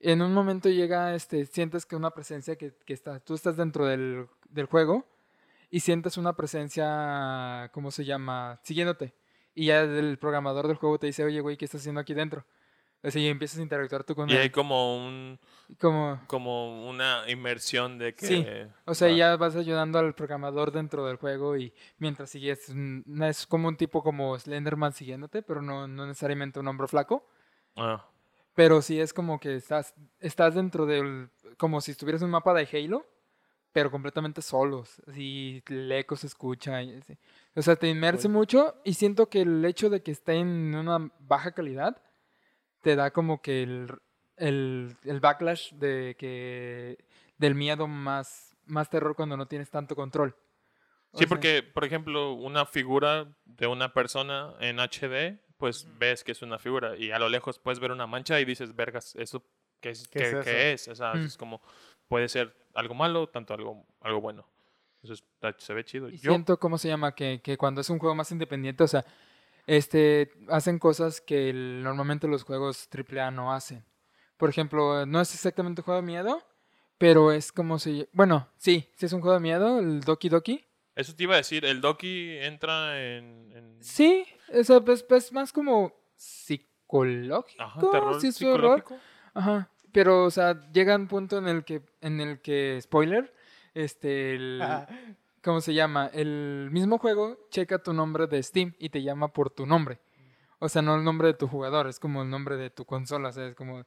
En un momento llega, este, sientes que una presencia que, que está, tú estás dentro del, del juego y sientes una presencia, ¿cómo se llama? Siguiéndote. Y ya el programador del juego te dice, oye, güey, ¿qué estás haciendo aquí dentro? Así y empiezas a interactuar tú con Y hay él. como un Como, como una inmersión de que Sí, o sea, va- ya vas ayudando al programador dentro del juego y mientras sigues, es como un tipo como Slenderman siguiéndote, pero no, no necesariamente un hombro flaco. Ah, Pero sí es como que estás, estás dentro del, como si estuvieras en un mapa de Halo, pero completamente solos. Así el eco se escucha. y así. O sea, te inmerse Cool. mucho y siento que el hecho de que esté en una baja calidad te da como que el, el, el backlash de que del miedo más, más terror cuando no tienes tanto control. O Sí, sea, porque, por ejemplo, una figura de una persona en HD, pues ves que es una figura y a lo lejos puedes ver una mancha y dices, vergas, ¿eso qué es? ¿Qué ¿Qué, es eso? qué es? O sea, Mm. es como, puede ser algo malo, tanto algo, algo bueno. Eso se ve chido. Y Yo, siento, ¿cómo se llama? Que, que cuando es un juego más independiente, o sea, este, hacen cosas que el- normalmente los juegos AAA no hacen. Por ejemplo, no es exactamente un juego de miedo, pero es como si... Bueno, sí, sí es un juego de miedo, el Doki Doki. eso te iba a decir, el Doki entra en... en- Sí, sea, pues, pues más como psicológico. Ajá, terror sí es horror. psicológico. Ajá. Pero, o sea, llega un punto en el que, en el que, spoiler, este, el, ¿cómo se llama? El mismo juego checa tu nombre de Steam y te llama por tu nombre. O sea, no el nombre de tu jugador, es como el nombre de tu consola, o sea, es como...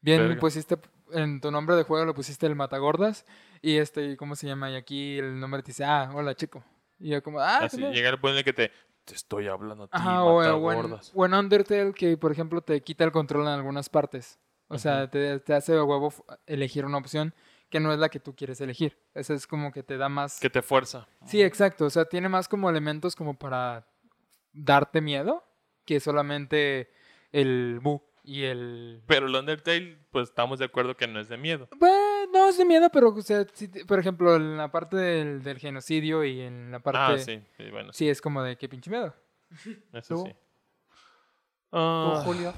Bien, Verga. pusiste, en tu nombre de juego le pusiste el Matagordas y este, ¿cómo se llama? Y aquí el nombre te dice, ah, hola chico. Y yo como, ah, Así, ¿qué llega el punto en el que te... Te estoy hablando a ti, Ajá, o, mata o en, gordas". o en Undertale que, por ejemplo, te quita el control en algunas partes. O sea, te, te hace a huevo elegir una opción que no es la que tú quieres elegir. Eso es como que te da más... Que te fuerza. Sí, exacto. O sea, tiene más como elementos como para darte miedo que solamente el bu y el... Pero el Undertale, pues estamos de acuerdo que no es de miedo. Bueno, no es de miedo, pero, o sea, sí por ejemplo, en la parte del, del genocidio y en la parte... Ah, sí, sí, bueno, sí, Sí, es como de qué pinche miedo. eso ¿Tú? sí. ¿Tú, Ah, Julio?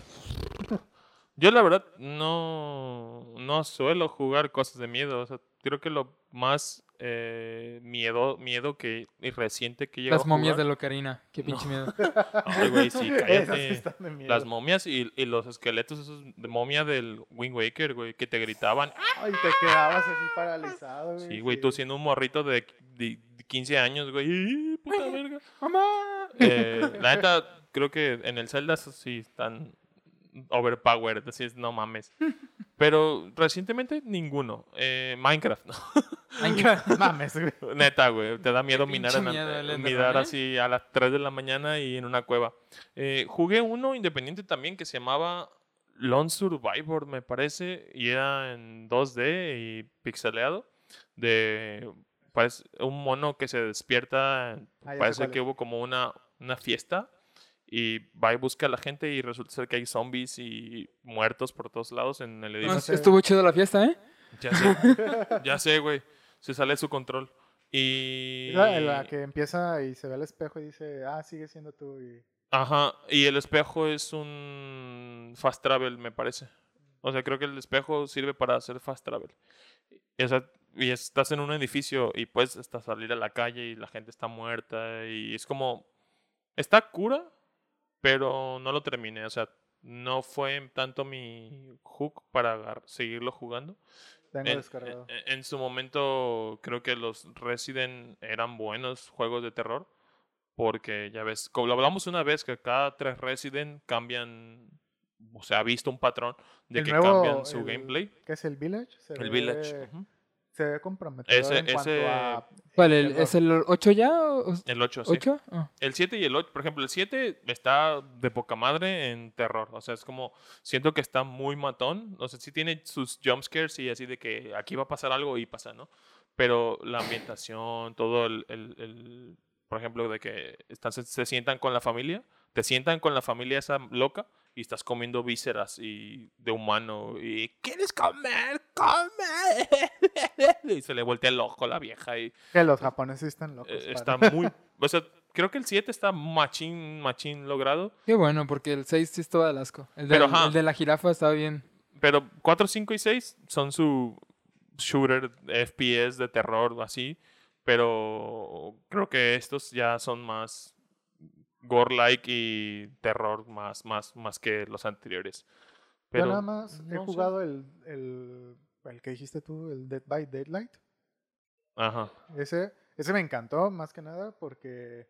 yo la verdad no, no suelo jugar cosas de miedo. O sea, creo que lo más eh, miedo, miedo que y reciente que llegado Las a momias de jugar- Locarina. Qué pinche miedo. Ay, güey, sí, Esas sí cállate. están de miedo. Las momias y, y los esqueletos esos de momia del Wind Waker, güey, que te gritaban. Ay, te quedabas así paralizado, güey. Sí, güey, tú siendo un morrito de, de 15 años, güey. ¡ih, puta verga! ¡Mamá! Eh, la neta, creo que en el Zelda sí están overpowered, así es, no mames. Pero recientemente ninguno. Eh, Minecraft, ¿no? Minecraft, mames, güey. Neta, güey, te da miedo minar, en- miedo eh, Enderman, mirar así a las 3 de la mañana y en una cueva. Eh, jugué uno independiente también que se llamaba Lone Survivor, me parece, y era en 2D y pixeleado. De parece, un mono que se despierta, Ah, parece que hubo como una, una fiesta y va y busca a la gente y resulta ser que hay zombies y muertos por todos lados en el No, edificio. sé. Estuvo chido la fiesta, ¿eh? Ya sé, ya sé, güey. Se sale de su control. Y. La, la que empieza y se ve al espejo y dice, ah, sigue siendo tú. Y... Ajá. Y el espejo es un fast travel, me parece. O sea, creo que el espejo sirve para hacer fast travel. Y, o sea, y estás en un edificio y puedes hasta salir a la calle y la gente está muerta. Y es como. Está cura, pero no lo terminé. O sea, no fue tanto mi hook para seguirlo jugando. Tengo En, descargado. en- en su momento creo que los Resident eran buenos juegos de terror. Porque ya ves, como lo hablamos una vez, que cada tres Resident cambian, o sea, ha visto un patrón de El que nuevo, cambian su el- gameplay. ¿Qué es el Village? Se El Village. Se ve comprometedor Ese- en cuanto ese- a... ¿Cuál? el-. ¿Es el 8 ya? o- El 8, sí. ¿8? Ah. El 7 y el 8, por ejemplo, el 7 está de poca madre en terror. O sea, es como, siento que está muy matón. O sea, sí tiene sus jumpscares y así de que aquí va a pasar algo y pasa, ¿no? Pero la ambientación, todo el, el- el- por ejemplo, de que están, se, se sientan con la familia, te sientan con la familia esa loca y estás comiendo vísceras y de humano y ¿quieres comer? ¡Come! y se le voltea el ojo a la vieja y Que los japoneses están locos. eh, está muy. O sea, creo que el 7 está machín, machín logrado. Qué bueno, porque el 6 sí estaba de asco. El, Pero, del- ajá. el de la jirafa estaba bien. Pero 4, 5 y 6 son su shooter FPS de terror, así. Pero creo que estos ya son más gore-like y terror más, más, más que los anteriores. Pero Yo nada más he no jugado el, el, el que dijiste tú, el Dead by Daylight. Ajá. Ese, ese me encantó más que nada porque,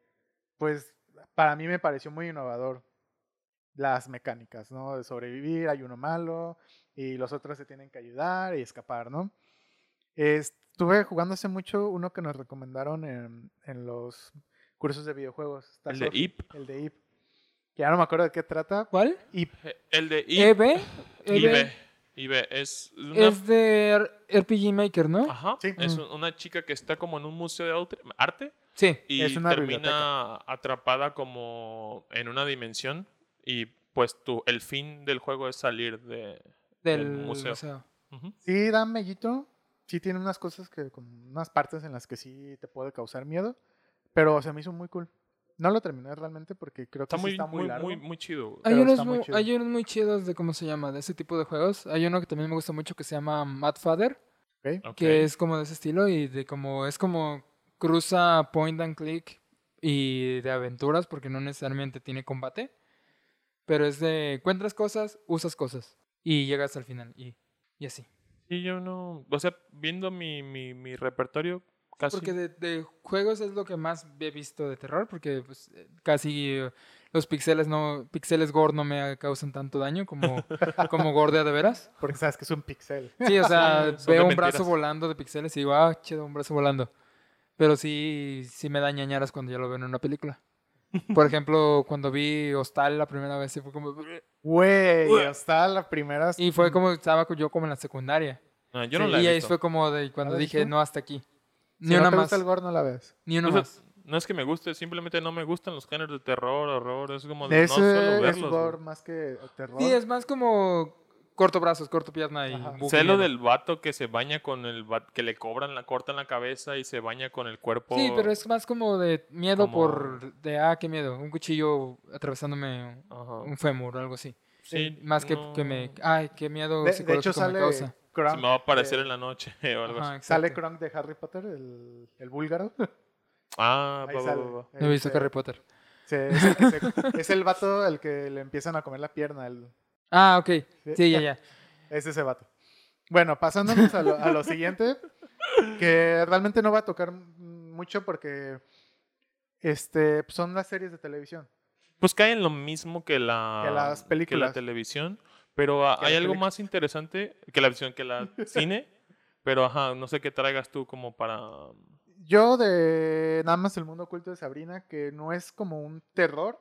pues, para mí me pareció muy innovador las mecánicas, ¿no? De sobrevivir, hay uno malo y los otros se tienen que ayudar y escapar, ¿no? Estuve jugando hace mucho uno que nos recomendaron en, en los cursos de videojuegos. Está El de IP. El de IP. Que ya no me acuerdo de qué trata. ¿Cuál? IP. El de IP. EB. IB. IB. Es una Es de RPG Maker, ¿no? Ajá. Sí. Es Mm. un- una chica que está como en un museo de arte Sí, y Es una termina atrapada como en una dimensión y pues tu, el fin del juego es salir de, del museo. museo. Sí, da mellito. Sí tiene unas cosas que, como unas partes en las que sí te puede causar miedo. Pero se me hizo muy cool. No lo terminé realmente porque creo que Está sí muy, está muy, muy, largo. muy, muy chido. Hay unos, está muy muy, chido. hay unos muy chidos de cómo se llama, de ese tipo de juegos. Hay uno que también me gusta mucho que se llama Mad Father, ¿ok? Ok. que es como de ese estilo y de como es como cruza point and click y de aventuras porque no necesariamente tiene combate, pero es de encuentras cosas, usas cosas y llegas al final y, y así. Sí, yo no. O sea, viendo mi, mi, mi repertorio, casi. Porque de, de juegos es lo que más he visto de terror, porque pues, eh, casi eh, los pixeles no, pixeles gore no me causan tanto daño como, como gore de veras. Porque sabes que es un pixel. Sí, o sea, veo un brazo volando de pixeles y digo, ah, chido, un brazo volando. Pero sí, sí me da ñañaras cuando ya lo veo en una película. Por ejemplo, cuando vi Hostal la primera vez, sí fue como... Güey, hasta la primera. Y fue como, estaba yo como en la secundaria. Ah, yo no Sí, la he y ahí visto. fue como de cuando ¿La has dije, visto? no, hasta aquí. Si Ni no una te más. gusta el gore, no la ves. Ni una O sea, más. no es que me guste, simplemente no me gustan los géneros de terror, horror. Es como. De no ese es verlos. güey. gore más que terror. Sí, es más como corto brazos, corto pierna y buque Sé lo miedo. del vato que se baña con el que le cobran la cortan la cabeza y se baña con el cuerpo. Sí, pero es más como de miedo Como- por... De, ah, qué miedo. Un cuchillo atravesándome Ajá. un fémur o algo así. Sí, Más que, no- que me... Ay, qué miedo de, de psicológico hecho, me sale causa. Kronk. Se me va a aparecer de- en la noche o algo Ajá, así. Sale. Kronk de Harry Potter, el, el búlgaro. Ah, va, va, va, va. No he visto Harry Potter. se- es, el que se- es el vato al que le empiezan a comer la pierna. el- Ah, ok. Sí, ya, ya. es ese vato. Bueno, pasándonos a lo, a lo siguiente, que realmente no va a tocar mucho porque este, son las series de televisión. Pues cae en lo mismo que la, Que las que la películas. televisión, pero hay algo más interesante que la visión, que la cine, pero ajá, no sé qué traigas tú como para... Yo de nada más el mundo oculto de Sabrina, que no es como un terror,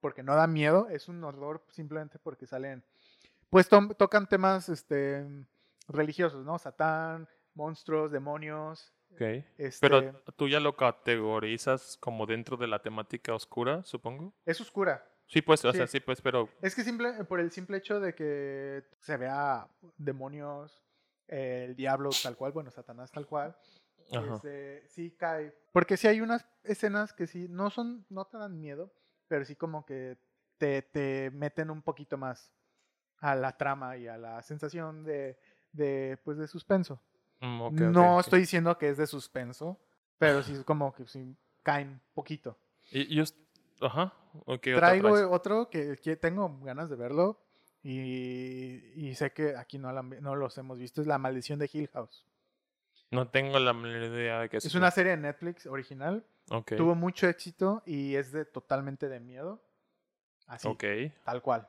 porque no da miedo, es un horror simplemente porque salen, pues to- tocan temas este, religiosos, ¿no? Satán, monstruos, demonios. Este, Pero tú ya lo categorizas como dentro de la temática oscura, supongo. es oscura. Sí, pues, o Sí. sea, sí, pues, pero... Es que simple, por el simple hecho de que se vea demonios, eh, el diablo tal cual, bueno, Satanás tal cual, este, sí cae. Porque sí hay unas escenas que sí no son, no te dan miedo, pero sí como que te, te meten un poquito más a la trama y a la sensación de, de pues de suspenso. Mm, no estoy diciendo que es de suspenso, pero sí es como que sí caen poquito. Y, y Ajá. ok, otra Traigo traes. otro que, que tengo ganas de verlo y, y sé que aquí no, la- no los hemos visto, es La Maldición de Hill House. No tengo la menor idea de qué es. Es una serie de Netflix original, Ok. tuvo mucho éxito y es de totalmente de miedo. Así, Ok. tal cual.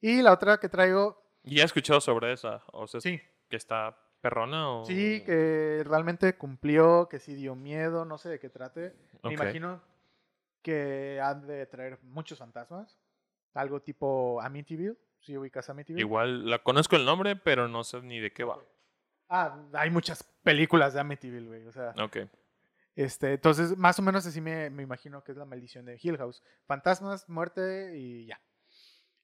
Y la otra que traigo, Y he escuchado sobre esa. O sea, sí, que está perrona o. sí, que realmente cumplió, que sí dio miedo, no sé de qué trate. Me imagino que han de traer muchos fantasmas, algo tipo Amityville, si ubicas Amityville. Igual la conozco el nombre, pero no sé ni de qué va. Ah, hay muchas películas de Amityville, güey. O sea, Ok. este, entonces más o menos así me, me imagino que es la maldición de Hill House. Fantasmas, muerte y ya.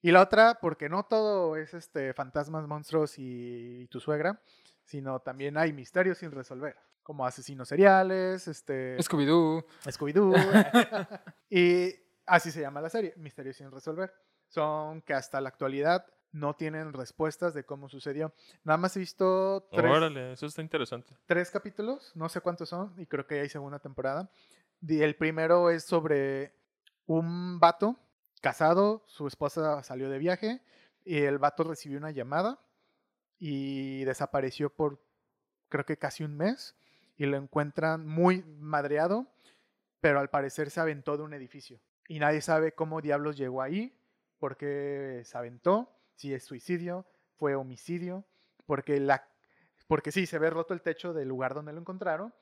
Y la otra, porque no todo es este fantasmas, monstruos y, tu suegra, sino también hay misterios sin resolver, como asesinos seriales, este, Scooby-Doo. Scooby-Doo. y así se llama la serie, Misterios sin resolver. Son que hasta la actualidad no tienen respuestas de cómo sucedió. Nada más he visto tres, Órale, eso está interesante. tres capítulos, no sé cuántos son, y creo que ya hay segunda temporada. El primero es sobre un vato casado, su esposa salió de viaje y el vato recibió una llamada y desapareció por creo que casi un mes y lo encuentran muy madreado, pero al parecer se aventó de un edificio y nadie sabe cómo diablos llegó ahí, por qué se aventó, si es suicidio, fue homicidio, porque la porque sí se ve roto el techo del lugar donde lo encontraron,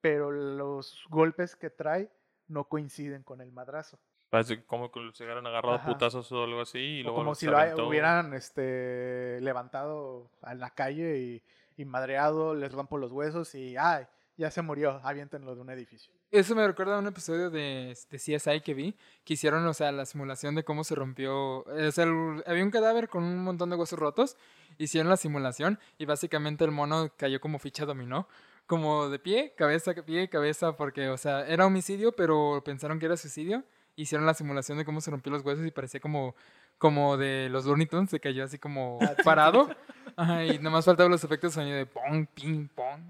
pero los golpes que trae no coinciden con el madrazo. Parece como que se hubieran agarrado Ajá. putazos o algo así. Y O luego como se si lo aventó. hubieran este, levantado a la calle y, y madreado, les rompo los huesos y ¡ay! Ya se murió, aviéntenlo de un edificio. Eso me recuerda a un episodio de, de CSI que vi, que hicieron, o sea, la simulación de cómo se rompió. O sea, el- había un cadáver con un montón de huesos rotos, hicieron la simulación y básicamente el mono cayó como ficha dominó, como de pie, cabeza, pie, cabeza, porque, o sea, era homicidio, pero pensaron que era suicidio. Hicieron la simulación de cómo se rompió los huesos y parecía como, como de los Looney Tunes, se cayó así como parado. Ajá, y nomás faltaban los efectos de sonido de pong, ping, pong.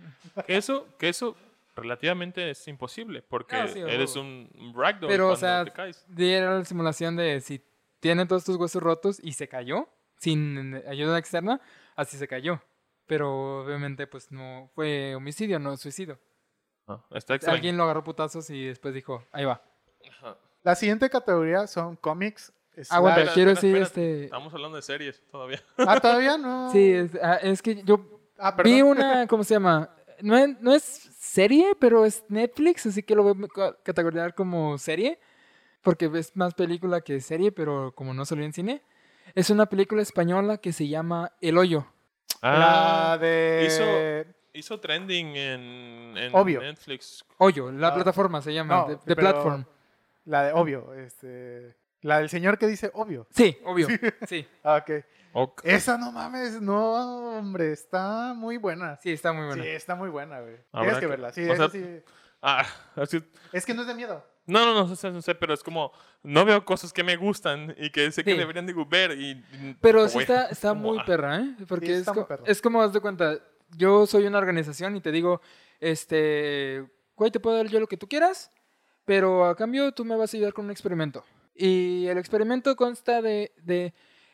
Que eso, que eso relativamente es imposible, porque Ah, sí, eres un ragdoll Pero, o cuando sea, te caes. dieron la simulación de si tiene todos tus huesos rotos y se cayó sin ayuda externa, así se cayó. Pero obviamente, pues no fue homicidio, no suicidio. Ah, está extraño. Alguien lo agarró putazos y después dijo, ahí va. Ajá. La siguiente categoría son cómics. Aguanta, slash- quiero espera, decir espera. este. Estamos hablando de series todavía. Ah, todavía no. Sí, es, ah, es que yo Ah, vi una, ¿cómo se llama? No es, no es serie, pero es Netflix, así que lo voy a ca- categorizar como serie, porque es más película que serie, pero como no salió en cine. Es una película española que se llama El Hoyo. La de. hizo- Hizo trending en, en Obvio. Netflix. Hoyo, la Ah, plataforma se llama, no, The, The pero- Platform. La de obvio. Este. La del señor que dice obvio. Sí, obvio, sí. Ah, ok. Esa no mames, no, hombre, está muy buena. Sí, está muy buena. Sí, está muy buena, güey. Tienes que que- verla. Sí, o esa sea- sí. Ah, así- Es que no es de miedo. No, no, no, sé, no sé, pero es como, no veo cosas que me gustan y que sé que Sí. deberían de ver y... Pero sí está, está como, muy ah, perra, ¿eh? Porque Sí, es, co- perra. es como, haz de cuenta, yo soy una organización y te digo, este, güey, te puedo dar yo lo que tú quieras, pero a cambio tú me vas a ayudar con un experimento. Y el experimento consta de, de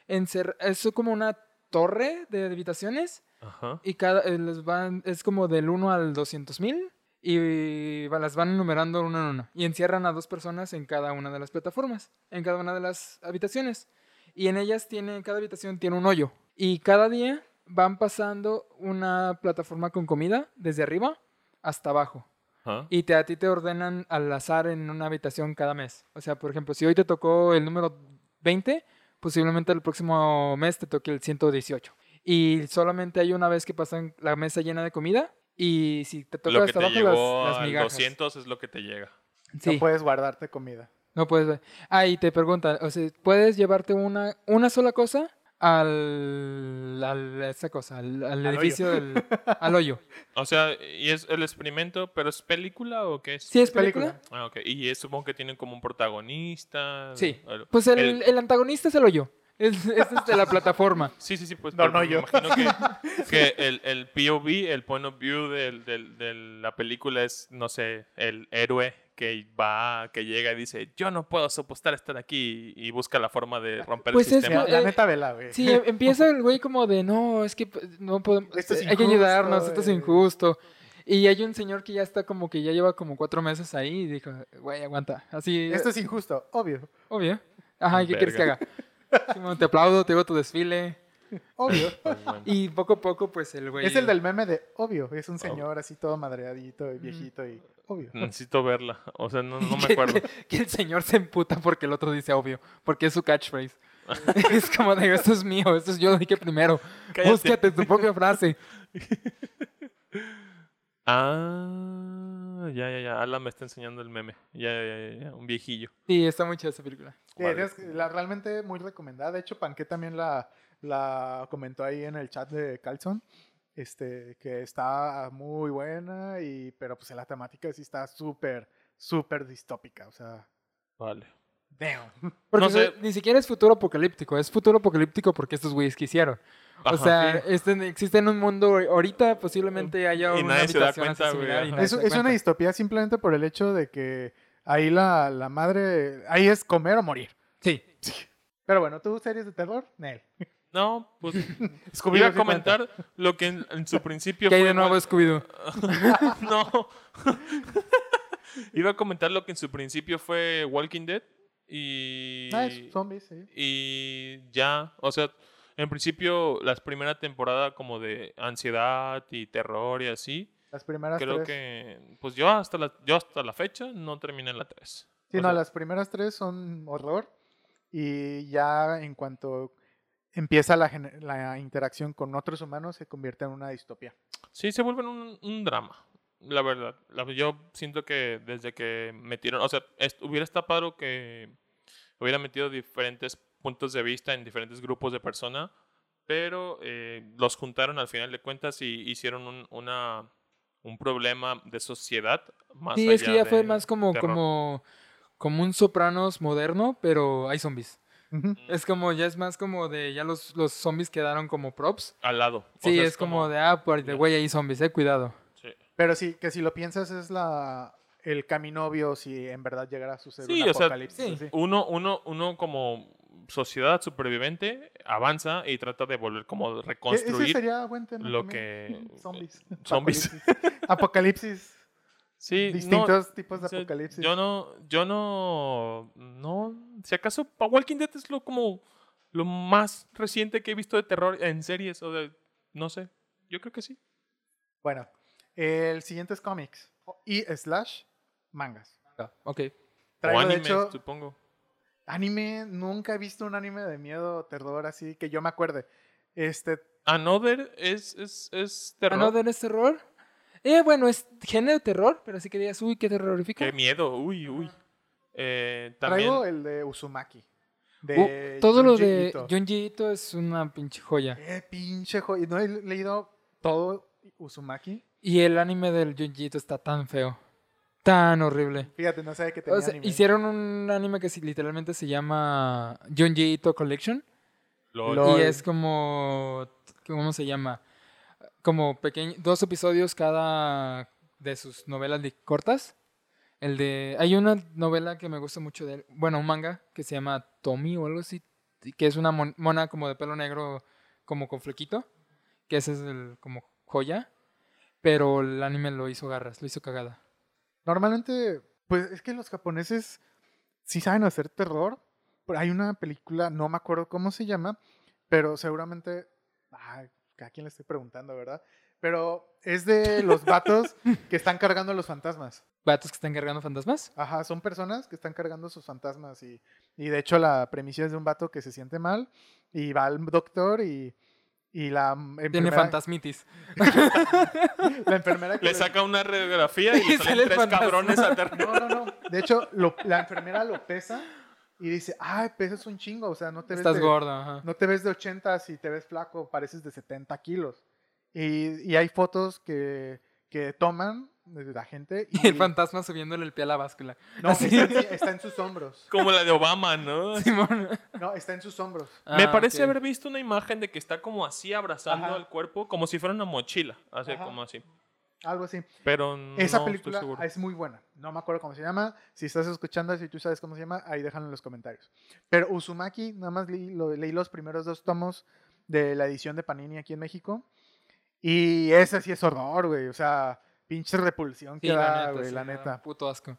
encer- es como una torre de habitaciones Ajá. y cada, eh, les van, es como del 1 al 200 mil y las van enumerando una en una. Y encierran a dos personas en cada una de las plataformas, en cada una de las habitaciones. Y en ellas tiene, cada habitación tiene un hoyo. Y cada día van pasando una plataforma con comida desde arriba hasta abajo. Y te, a ti te ordenan al azar en una habitación cada mes. O sea, por ejemplo, si hoy te tocó el número 20, posiblemente el próximo mes te toque el 118. Y solamente hay una vez que pasan la mesa llena de comida. Y si te toca hasta abajo, las, las migajas. 200 es lo que te llega. Sí, No puedes guardarte comida. no puedes ver. Ah, y te preguntan, o sea, ¿puedes llevarte una, una sola cosa al, al- esa cosa, al, al Al edificio del, al hoyo? O sea, ¿y es el experimento, pero es película o qué es? ¿Sí es película. película? Ah, ok. Y es, supongo que tienen como un protagonista. Sí. El- Pues el, el- el antagonista es el hoyo. Es, es desde la plataforma. Sí, sí, sí, pues No, no, me yo. imagino que, que el, el POV, el point of view del- del- de la película es, no sé, el héroe que va, que llega y dice, yo no puedo soportar estar aquí y busca la forma de romper Pues el es sistema. que- La eh, neta vela, güey. Sí, em- empieza el güey como de, no, es que pues, no podemos, Esto es hay que ayudarnos, esto es eh". injusto. Y hay un señor que ya está como que ya lleva como cuatro meses ahí y dijo, güey, aguanta. Así, Esto es injusto, obvio. obvio. Ajá, ¿qué quieres que haga? Simón, te aplaudo, te hago tu desfile. Obvio. Pues. Y poco a poco, pues el güey... Es el del meme de obvio. Es un señor así todo madreadito y viejito y obvio. Necesito verla. O sea, no, no me acuerdo. Que el señor se emputa porque el otro dice obvio, porque es su catchphrase. es como de, esto es mío, esto es yo lo dije primero. Cállate. Búscate tu propia frase. Ah, ya, ya, ya. Alan me está enseñando el meme. Ya, ya, ya, ya. Un viejillo. Sí, está muy chida esa película. Sí, Vale. es la, realmente muy recomendada. De hecho, Panqué también la, la comentó ahí en el chat de Carlson. Este, que está muy buena, y, pero pues la temática sí está súper, súper distópica. O sea, Vale. damn. Porque No sé. ni siquiera es futuro apocalíptico, es futuro apocalíptico porque estos güeyes quisieron. O sea, este, existe en un mundo ahorita, posiblemente haya Y una nadie se da habitación cuenta, güey, y nadie Es, se da es una distopía simplemente por el hecho de que ahí la, la madre, ahí es comer o morir. Sí. Pero bueno, ¿tú series de terror? Nel. No, pues iba a comentar lo que en, en su principio ¿Qué hay fue de nuevo Wal- Scooby-Doo? no. Iba a comentar lo que en su principio fue Walking Dead y Ah, es zombies, sí. y ya, o sea, en principio la primera temporada como de ansiedad y terror y así, Las primeras creo tres. que pues yo hasta la yo hasta la fecha no terminé la 3. Sí, no, las primeras tres son horror. Y ya en cuanto empieza la, la interacción con otros humanos, se convierte en una distopía. Sí, se vuelven un, un drama. la verdad. La- yo siento que desde que metieron, o sea, est- hubiera estado padre que hubiera metido diferentes puntos de vista en diferentes grupos de personas, pero eh, los juntaron al final de cuentas y hicieron un, una, un problema de sociedad más Sí, es que allá ya fue más como, terror. como, como un Sopranos moderno, pero hay zombies. Ujú. Es como, ya es más como de, ya los, los zombies quedaron como props. Al lado. O Sí, sea, es como de, ah, por de güey, hay zombies, eh, cuidado. sí. Pero sí, que si lo piensas es la el camino obvio si en verdad llegara a suceder Sí, un o sea, apocalipsis. sí. así. Uno, uno, uno como sociedad superviviente avanza y trata de volver como E- Ese reconstruir sería buen tema lo también. que- Zombies. zombies. Apocalipsis. Apocalipsis. Sí, no, Distintos tipos de o sea, apocalipsis. Yo no, yo no, no, si acaso, Walking Dead es lo como lo más reciente que he visto de terror en series o de, no sé, yo creo que sí. Bueno, el siguiente es cómics. Y slash mangas. Ah, Ok. Traigo, o de anime, hecho, supongo. Anime. Nunca he visto un anime de miedo o terror así que yo me acuerde. Este, Another es, es, es terror. ¿Another es terror? Eh, bueno, es género de terror, pero así que digas, uy, qué terrorífico. Qué miedo, uy, uy. Eh, también, traigo el de Uzumaki. De Uh, todo lo de Ito. Junji Ito es una pinche joya. Eh, pinche joya. No he leído todo Uzumaki. Y el anime del Junji Ito está tan feo. Tan horrible. Fíjate, no sabía que tenía O sea, anime. hicieron un anime que literalmente se llama Junji Ito Collection. lol. Lol. Y es como. ¿Cómo se llama? Como pequeños. Dos episodios cada de sus novelas de- cortas. El de. Hay una novela que me gusta mucho de él. Bueno, un manga que se llama Tommy o algo así. Que es una mon- mona como de pelo negro, como con flequito. Que ese es el como joya. Pero el anime lo hizo garras, lo hizo cagada. Normalmente, pues es que los japoneses sí saben hacer terror. Pero hay una película, no me acuerdo cómo se llama, pero seguramente. Ah, a quién le estoy preguntando, ¿verdad? Pero es de los vatos que están cargando a los fantasmas. ¿Vatos que están cargando fantasmas? Ajá, son personas que están cargando sus fantasmas y, y de hecho la premisa es de un vato que se siente mal y va al doctor y, y la Tiene fantasmitis. la enfermera que Le le- saca una radiografía y, Y le sale salen tres fantasma. cabrones atrás. No, no, no. De hecho, lo- la enfermera lo pesa y dice, ay, pesas un chingo, o sea, no te ves Estás de, gordo, ajá. no te ves de 80 si te ves flaco, pareces de 70 kilos. Y, y hay fotos que, que toman de la gente y Y el fantasma subiéndole el pie a la báscula. no, así. está, en- está en sus hombros. Como la de Obama, ¿no? Simón. No, está en sus hombros. Me Ah, parece ok. haber visto una imagen de que está como así abrazando Ajá. al cuerpo, como si fuera una mochila, así Ajá. como así. Algo así. Pero no Esa estoy película seguro. es muy buena. No me acuerdo cómo se llama. Si estás escuchando, si tú sabes cómo se llama, ahí déjalo en los comentarios. Pero Uzumaki, nada más leí, lo- leí los primeros dos tomos de la edición de Panini aquí en México. Y ese sí es horror, güey. O sea, pinche repulsión que Sí, da, güey, sí, la me da neta. Puto asco.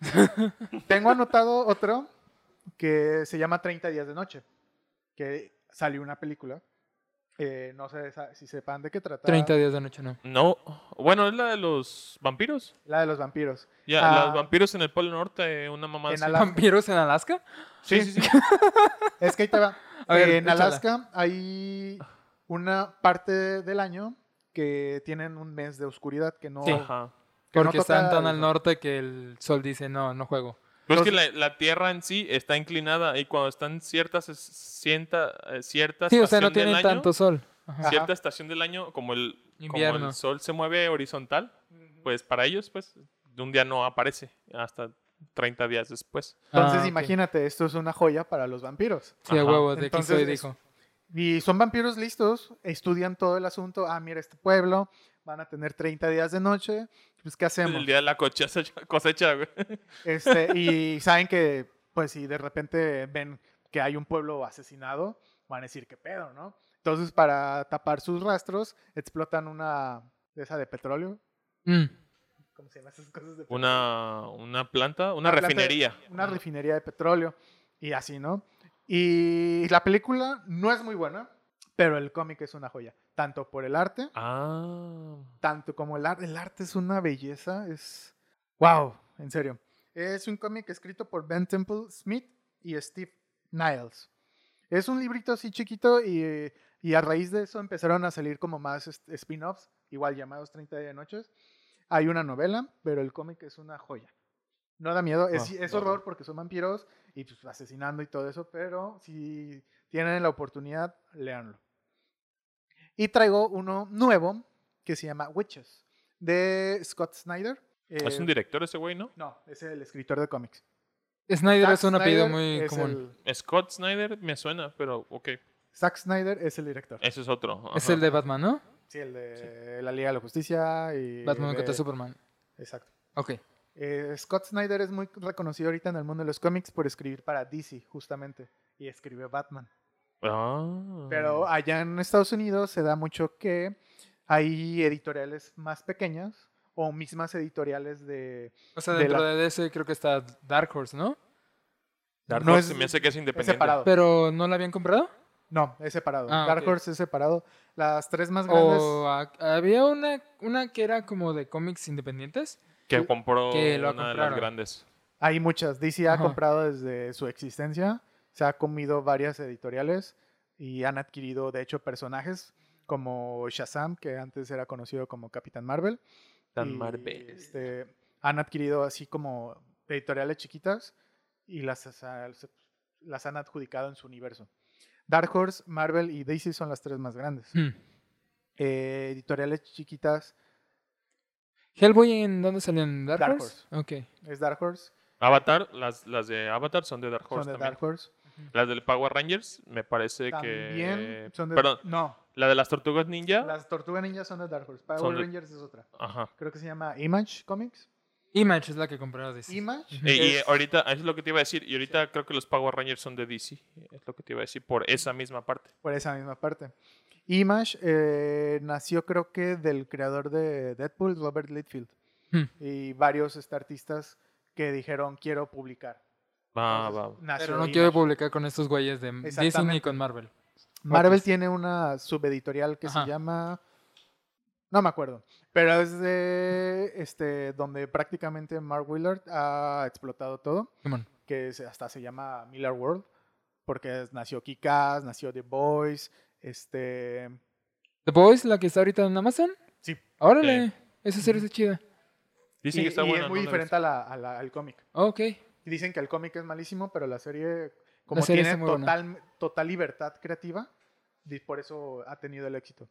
Tengo anotado otro que se llama 30 días de noche. Que salió una película. Eh, no sé si sepan de qué trata. 30 días de noche, no. No, bueno, es la de los vampiros. La de los vampiros. Ya, Ah. los vampiros en el Polo Norte, una mamá En. ¿Vampiros en Alaska? Sí, sí, sí. Es que ahí te va. A ver, en échala. Alaska hay una parte del año que tienen un mes de oscuridad que no. Sí. Ajá. que no Porque toca están tan al norte que el sol dice, no, no juego. Pero es que la, la Tierra en sí está inclinada y cuando están ciertas, cienta- eh, cierta Sí, o sea, no estación del tienen año, tanto sol. Ajá. Ajá. cierta estación del año, como el, como Invierno. el sol se mueve horizontal, pues para ellos, pues, de un día no aparece hasta 30 días después. Entonces, Ah, imagínate, esto es una joya para los vampiros. Sí, a huevo, de aquí Entonces, soy, es- dijo. Y son vampiros listos, estudian todo el asunto. Ah, mira, este pueblo van a tener 30 días de noche. Pues, ¿qué hacemos? El día de la cosecha, cosecha güey. Este, y saben que, pues, si de repente ven que hay un pueblo asesinado, van a decir, ¿qué pedo, no? Entonces, para tapar sus rastros, explotan una de esa de petróleo. Mm. ¿Cómo se llaman esas cosas de petróleo? Una, una planta, una, Una planta- refinería. Una refinería de petróleo y así, ¿no? Y la película no es muy buena, pero el cómic es una joya. Tanto por el arte, Ah. tanto como el arte. El arte es una belleza, es... ¡Wow! En serio. Es un cómic escrito por Ben Temple Smith y Steve Niles. Es un librito así chiquito y, y a raíz de eso empezaron a salir como más spin-offs, igual llamados 30 de noches. Hay una novela, pero el cómic es una joya. No da miedo, es, es no. horror porque son vampiros y pues, asesinando y todo eso, pero si tienen la oportunidad, léanlo. Y traigo uno nuevo que se llama Witches, de Scott Snyder. Es un Eh, director ese güey, ¿no? No, es el escritor de cómics. Snyder Zack es un apellido Snyder muy común. el- Scott Snyder me suena, pero ok. Zack Snyder es el director. Ese es otro. Es el de Batman, ¿no? Sí, el de la Liga de la Justicia y... Batman de- contra Superman. Exacto. Ok. Eh, Scott Snyder es muy reconocido ahorita en el mundo de los cómics por escribir para DC, justamente, y escribe Batman. Ah. Pero allá en Estados Unidos se da mucho que hay editoriales más pequeñas o mismas editoriales de... O sea, De dentro la- de DC creo que está Dark Horse, ¿no? Dark no Horse es- se me hace que es Es independiente. separado. Pero ¿no la habían comprado? No, es separado. Ah, Dark. Horse es separado. Las tres más grandes... O había una, una que era como de cómics independientes. Que compró Que lo una de las grandes. Hay muchas. DC ha Ajá. comprado desde su existencia. Se ha comido varias editoriales y han adquirido, de hecho, personajes como Shazam, que antes era conocido como Capitán Marvel. Y, Marvel. Este, han adquirido así como editoriales chiquitas y las, las, han adjudicado en su universo. Dark Horse, Marvel y DC son las tres más grandes. Hmm. Eh, editoriales chiquitas ¿Hellboy en dónde salió? ¿En Dark, Dark Horse? Ok. es Dark Horse, Avatar, las, las de Avatar son de Dark son Horse de también. Dark Horse. Las del Power Rangers, me parece También que. son de Perdón, No, la de las tortugas ninja. las Tortugas Ninjas son de Dark Horse. Power Son de- Rangers es otra. Ajá. Creo que se llama Image Comics. Image es la que compraron DC. Image. Y, ahorita, eso es lo que te iba a decir. Y ahorita creo que los Power Rangers son de DC. Es lo que te iba a decir por esa misma parte. por esa misma parte. Image eh, nació creo que del creador de Deadpool, Robert Littfield, Hmm. y varios este, artistas que dijeron quiero publicar. Entonces, Pero no Image. quiero publicar con estos güeyes de Disney ni con Marvel. Marvel tiene una subeditorial que Ajá. se llama no me acuerdo, pero es de este donde prácticamente Mark Willard ha explotado todo, Simón. que hasta se llama Miller World, porque nació Kick-Ass, nació The Boys, este The Boys, la que está ahorita en Amazon. sí, Órale. Esa serie está chida. Dicen y, que está y buena. es muy no la diferente a la- a la- al cómic. Ok. Y dicen que el cómic es malísimo, pero la serie, como serie tiene total, total libertad creativa, y por eso ha tenido el éxito.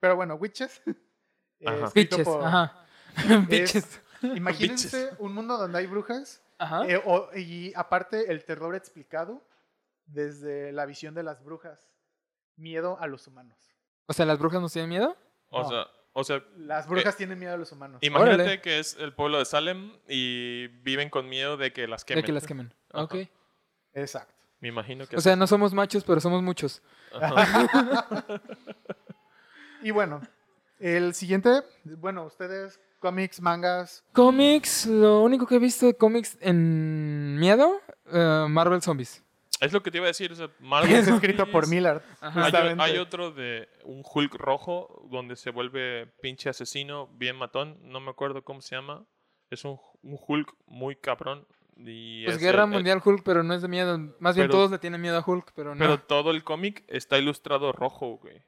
Pero bueno, Witches. eh, Ajá. por- Ajá. Imagínense un mundo donde hay brujas Ajá. eh, o- y aparte el terror explicado desde la visión de las brujas. Miedo a los humanos. O sea, ¿las brujas nos tienen miedo? O No. sea, o sea, Las brujas tienen miedo a los humanos. imagínate Órale. que es el pueblo de Salem y viven con miedo de que las quemen. De que las quemen. Ajá. Ok. Exacto. Me imagino que O sea, no somos machos, pero somos muchos. Y bueno, el siguiente, bueno, ustedes, cómics, mangas, Cómics, lo único que he visto de cómics en miedo, eh, Marvel Zombies. Es lo que te iba a decir. O sea, Marvel es escrito por. Millard. Hay, hay otro de un Hulk rojo donde se vuelve pinche asesino, bien matón. No me acuerdo cómo se llama. Es un, un Hulk muy cabrón. Y Pues es Guerra el- el- Mundial Hulk, pero no es de miedo. Más bien Pero- todos le tienen miedo a Hulk, pero no. Pero todo el cómic está ilustrado rojo, güey.